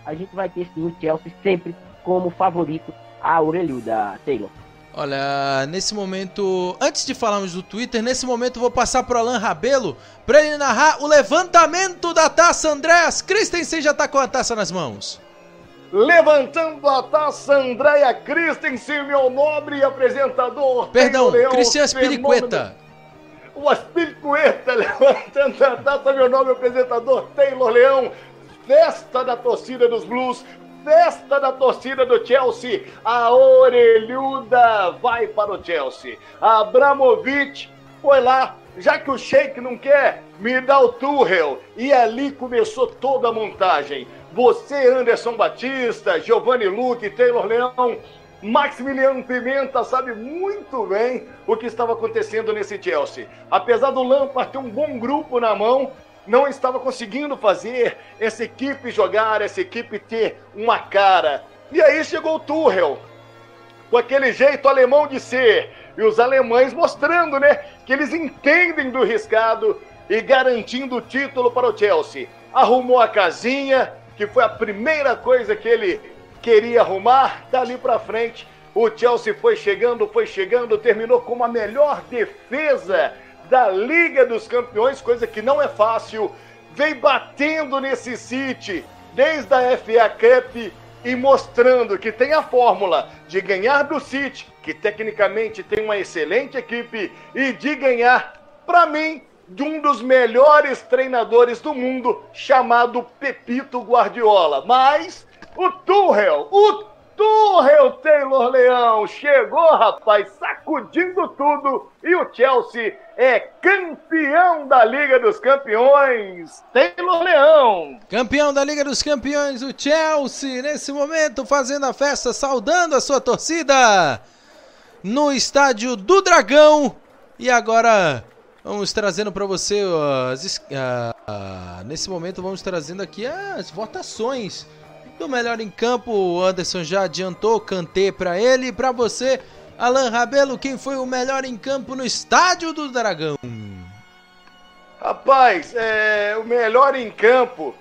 a gente vai ter sim o Chelsea sempre como favorito à orelhuda, Taylor. Olha, nesse momento, antes de falarmos do Twitter, nesse momento vou passar pro Alan Rabelo para ele narrar o levantamento da taça Andréas Christensen já tá com a taça nas mãos. Levantando a taça, Andréia Christensen, meu nobre apresentador. Perdão, Cristian Spiriqueta. O Aspiricueta levantando a taça, meu nome apresentador Taylor Leão. Festa da torcida dos Blues, festa da torcida do Chelsea. A orelhuda vai para o Chelsea. Abramovic foi lá, já que o Sheik não quer, me dá o Tuchel. E ali começou toda a montagem. Você, Anderson Batista, Giovanni Luque, Taylor Leão, Maximiliano Pimenta sabe muito bem o que estava acontecendo nesse Chelsea. Apesar do Lampard ter um bom grupo na mão, não estava conseguindo fazer essa equipe jogar, essa equipe ter uma cara. E aí chegou o Tuchel, com aquele jeito alemão de ser. E os alemães mostrando, né, que eles entendem do riscado e garantindo o título para o Chelsea. Arrumou a casinha, que foi a primeira coisa que ele queria arrumar, dali para frente o Chelsea foi chegando, foi chegando, terminou com a melhor defesa da Liga dos Campeões, coisa que não é fácil, vem batendo nesse City desde a FA Cup e mostrando que tem a fórmula de ganhar do City, que tecnicamente tem uma excelente equipe, e de ganhar, para mim, de um dos melhores treinadores do mundo, chamado Pepito Guardiola. Mas o Tuchel, o Tuchel Taylor Leão chegou, rapaz, sacudindo tudo e o Chelsea é campeão da Liga dos Campeões. Taylor Leão. Campeão da Liga dos Campeões, o Chelsea, nesse momento fazendo a festa, saudando a sua torcida no estádio do Dragão. E agora vamos trazendo para você as, uh, uh, nesse momento vamos trazendo aqui as votações do melhor em campo. O Anderson já adiantou, cantei para ele, para você, Alan Rabelo, quem foi o melhor em campo no estádio do Dragão? Rapaz, é, o melhor em campo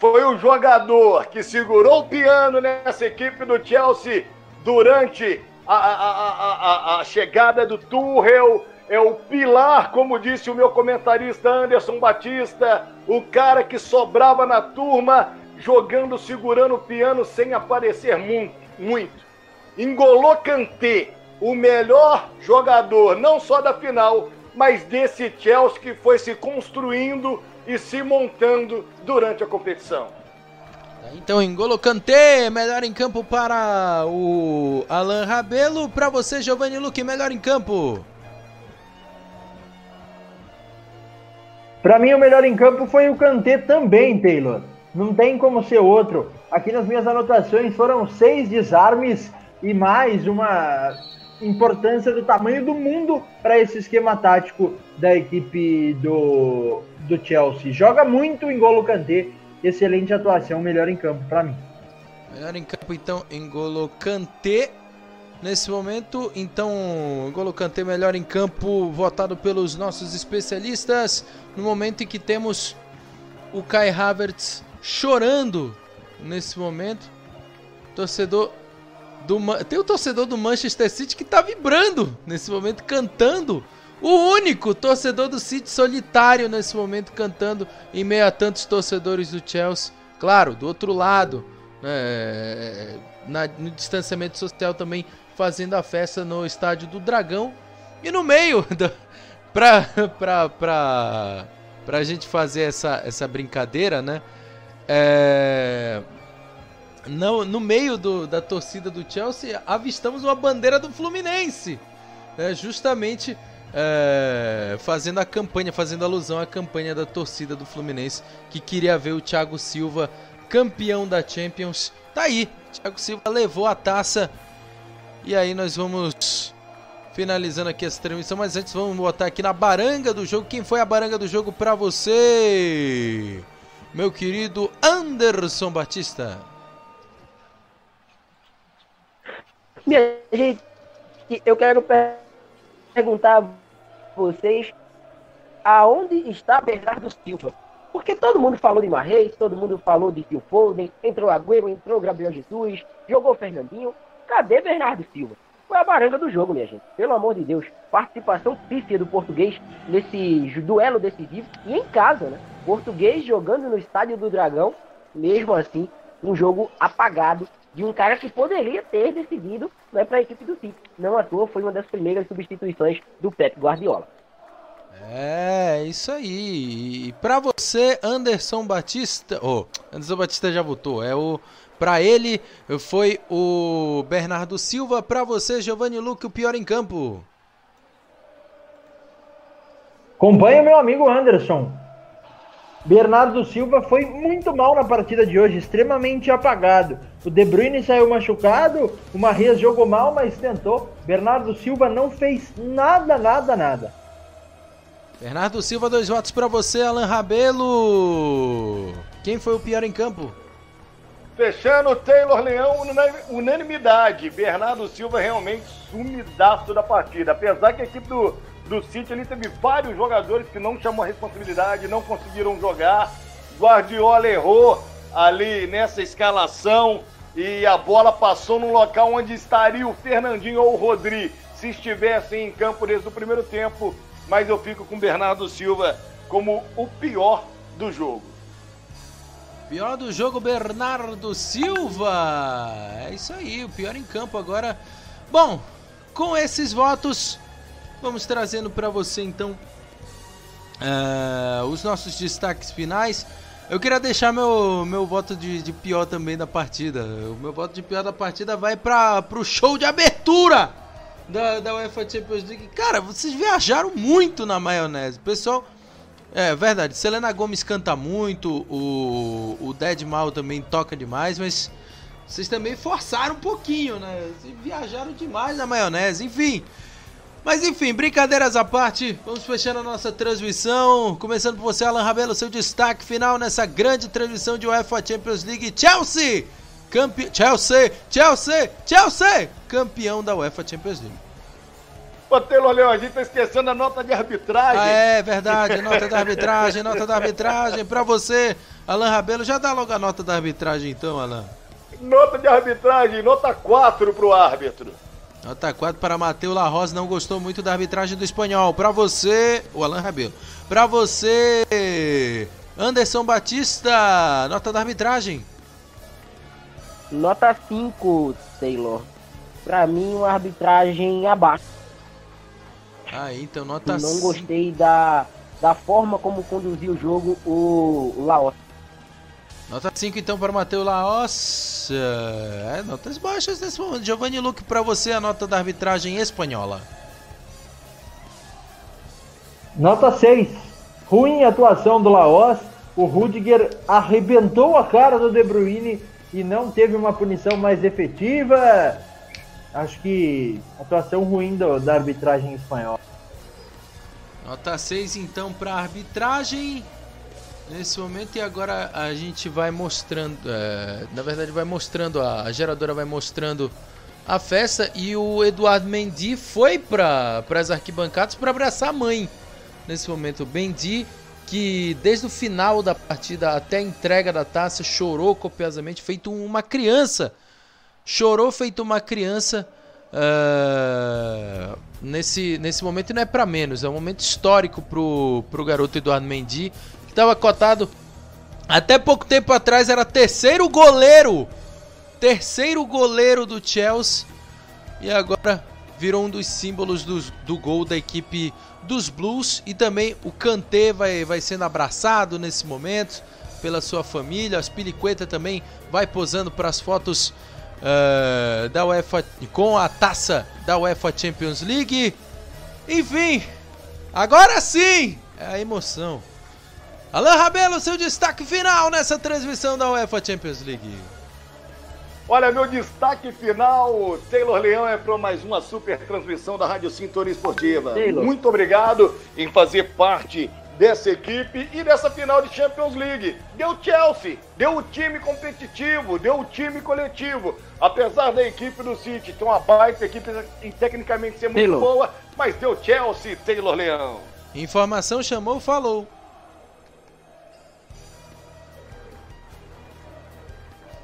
foi o jogador que segurou o piano nessa equipe do Chelsea durante a, a, a, a chegada do Tuchel. É o pilar, como disse o meu comentarista Anderson Batista, o cara que sobrava na turma jogando, segurando o piano sem aparecer muito. muito. Engolou Kanté, o melhor jogador, não só da final, mas desse Chelsea que foi se construindo e se montando durante a competição. Então, Engolo Kanté, melhor em campo para o Alan Rabelo. Para você, Giovanni Luque, melhor em campo. Para mim, o melhor em campo foi o Kanté também, Taylor. Não tem como ser outro. Aqui nas minhas anotações foram seis desarmes e mais uma importância do tamanho do mundo para esse esquema tático da equipe do, do Chelsea. Joga muito em Golo Kanté, excelente atuação, melhor em campo para mim. Melhor em campo então em Golo Kanté. Nesse momento, então, Golo Kanté melhor em campo, votado pelos nossos especialistas. No momento em que temos o Kai Havertz chorando nesse momento. Torcedor do tem o torcedor do Manchester City que tá vibrando nesse momento cantando. O único torcedor do City solitário nesse momento cantando em meio a tantos torcedores do Chelsea. Claro, do outro lado, né, na, no distanciamento social também fazendo a festa no estádio do Dragão. E no meio, da, pra, pra, pra, pra gente fazer essa, essa brincadeira, né? É... No, no meio do, da torcida do Chelsea, avistamos uma bandeira do Fluminense. Né? Justamente é, fazendo a campanha, fazendo alusão à campanha da torcida do Fluminense, que queria ver o Thiago Silva campeão da Champions. Tá aí, Thiago Silva levou a taça. E aí nós vamos finalizando aqui essa transmissão, mas antes vamos botar aqui na baranga do jogo. Quem foi a baranga do jogo para você? meu querido Anderson Batista. Minha gente, eu quero perguntar a vocês aonde está Bernardo Silva? Porque todo mundo falou de Marreis, todo mundo falou de Phil Foden, entrou Agüero, entrou Gabriel Jesus, jogou Fernandinho. Cadê Bernardo Silva? Foi a baranga do jogo, minha gente. Pelo amor de Deus. Participação pífia do português nesse duelo decisivo e em casa, né? Português jogando no Estádio do Dragão, mesmo assim, um jogo apagado de um cara que poderia ter decidido né, para a equipe do City. Não à toa, foi uma das primeiras substituições do Pep Guardiola. É, isso aí. E para você, Anderson Batista, oh, Anderson Batista já votou. É o para ele foi o Bernardo Silva, para você, Giovanni Luque, o pior em campo. Acompanha meu amigo Anderson. Bernardo Silva foi muito mal na partida de hoje, extremamente apagado. O De Bruyne saiu machucado, o Marres jogou mal, mas tentou. Bernardo Silva não fez nada, nada, nada. Bernardo Silva, dois votos para você, Alan Rabelo. Quem foi o pior em campo? Fechando, Taylor Leão, unanimidade. Bernardo Silva realmente sumidaço da partida. Apesar que a equipe do do City, ele teve vários jogadores que não chamam a responsabilidade, não conseguiram jogar. Guardiola errou ali nessa escalação e a bola passou num local onde estaria o Fernandinho ou o Rodri se estivessem em campo desde o primeiro tempo. mas eu fico com Bernardo Silva como o pior do jogo. Pior do jogo, Bernardo Silva. É isso aí, o pior em campo agora. Bom, com esses votos, vamos trazendo para você então uh, os nossos destaques finais. Eu queria deixar meu, meu voto de, de pior também da partida. O meu voto de pior da partida vai para o show de abertura da, da UEFA Champions League. Cara, vocês viajaram muito na maionese. Pessoal, é verdade. Selena Gomes canta muito, o, o Dead Mal também toca demais, mas vocês também forçaram um pouquinho, né? Vocês viajaram demais na maionese, enfim. Mas enfim, brincadeiras à parte, vamos fechando a nossa transmissão. Começando por você, Alan Rabelo, seu destaque final nessa grande transmissão de UEFA Champions League. Chelsea! Campe... Chelsea! Chelsea! Chelsea! Campeão da UEFA Champions League. Taylor Leão, a gente tá esquecendo a nota de arbitragem. Ah, é verdade, nota da arbitragem, nota da arbitragem. Pra você, Alan Rabelo, já dá logo a nota da arbitragem então, Alan. Nota de arbitragem, nota 4 pro árbitro. Nota 4 para Matheus Larrosa, não gostou muito da arbitragem do espanhol. Para você, o Alan Rabelo. Para você, Anderson Batista, nota da arbitragem. Nota 5, Taylor. Para mim, uma arbitragem abaixo. Ah, então nota Não gostei da, da forma como conduziu o jogo o, o Laos. Nota 5 então para o Matheus Laos. É, notas baixas nesse momento. Giovanni Luque, para você a nota da arbitragem espanhola. Nota 6. Ruim atuação do Laos. O Rudiger arrebentou a cara do De Bruyne e não teve uma punição mais efetiva acho que atuação ruim do, da arbitragem espanhola. Nota 6 então para arbitragem nesse momento e agora a gente vai mostrando, é, na verdade vai mostrando, a, a, geradora vai mostrando a festa e o Eduardo Mendy foi para as arquibancadas para abraçar a mãe nesse momento. Mendy que desde o final da partida até a entrega da taça chorou copiosamente, feito uma criança chorou feito uma criança uh, nesse, nesse momento e não é para menos, é um momento histórico pro, pro garoto Eduardo Mendy, que estava cotado até pouco tempo atrás era terceiro goleiro, terceiro goleiro do Chelsea e agora virou um dos símbolos do, do gol da equipe dos Blues e também o Kanté vai, vai sendo abraçado nesse momento pela sua família, as Piliqueta também vai posando para as fotos uh, da UEFA com a taça da UEFA Champions League. Enfim, agora sim é a emoção. Alain Rabelo, seu destaque final nessa transmissão da UEFA Champions League. Olha, meu destaque final, Taylor Leão é para mais uma super transmissão da Rádio Sintonia Esportiva. Taylor. Muito obrigado em fazer parte dessa equipe e dessa final de Champions League. Deu Chelsea, deu o time competitivo, deu o time coletivo. Apesar da equipe do City ter uma baita equipe e tecnicamente ser muito Taylor. boa, mas deu Chelsea, Taylor Leão. Informação chamou, falou.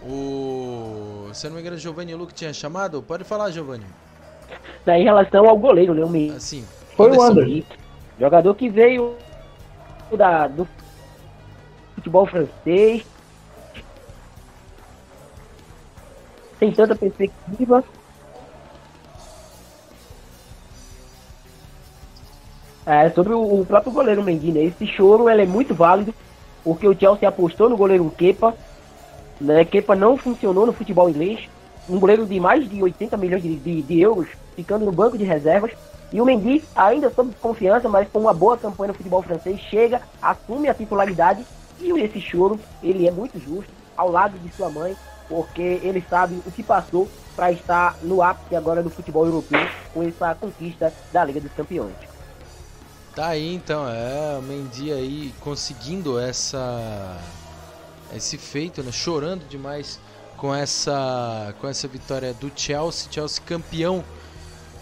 O. Se não me engano, Giovanni Luque tinha chamado? Pode falar, Giovanni. Em relação ao goleiro, Leão Meio. Assim. Foi o Anderson. Jogador que veio da, do futebol francês. Tem tanta perspectiva. É, sobre o, o, próprio goleiro Mendy, né? Esse choro ele é muito válido, porque o Chelsea apostou no goleiro Kepa. Né? Kepa não funcionou no futebol inglês. Um goleiro de mais de 80 milhões de, de, de euros, ficando no banco de reservas. E o Mendy, ainda sob confiança, mas com uma boa campanha no futebol francês, chega, assume a titularidade e esse choro, ele é muito justo, ao lado de sua mãe, porque ele sabe o que passou para estar no ápice agora do futebol europeu com essa conquista da Liga dos Campeões. Tá aí então, é, o Mendy aí conseguindo essa esse feito, né, chorando demais com essa com essa vitória do Chelsea, Chelsea campeão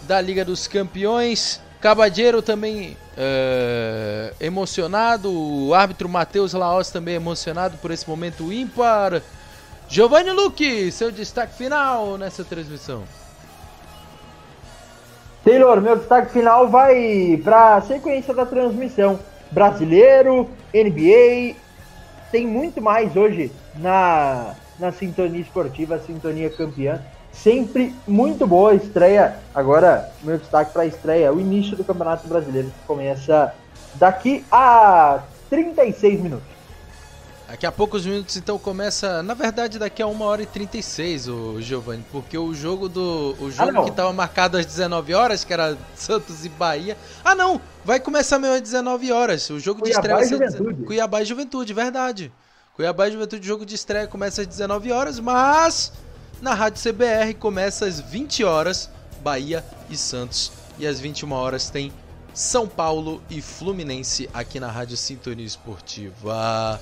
da Liga dos Campeões. Cabadeiro também é, emocionado. O árbitro Matheus Laos também emocionado por esse momento ímpar. Giovanni Luque, seu destaque final nessa transmissão. Taylor, meu destaque final vai para a sequência da transmissão. Brasileiro, NBA, tem muito mais hoje na, na sintonia esportiva, sintonia campeã. Sempre muito boa estreia. Agora, meu destaque para a estreia, o início do Campeonato Brasileiro, que começa daqui a 36 minutos. Daqui a poucos minutos, então, começa. Na verdade, daqui a 1 hora e 36, o Giovanni, porque o jogo do. O jogo Ah, que estava marcado às 19 horas, que era Santos e Bahia. Ah, não! Vai começar mesmo às 19 horas. O jogo de Cuiabá estreia e vai ser. Juventude. Cuiabá e Juventude, verdade. Cuiabá e Juventude, o jogo de estreia começa às 19 horas, mas na Rádio CBR começa às 20 horas, Bahia e Santos. E às 21 horas tem São Paulo e Fluminense aqui na Rádio Sintonia Esportiva.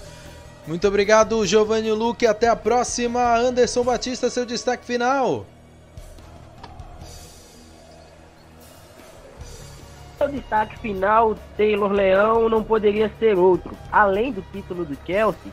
Muito obrigado, Giovanni Luque. Até a próxima. Anderson Batista, seu destaque final. O destaque final, Taylor Leão não poderia ser outro. Além do título do Chelsea,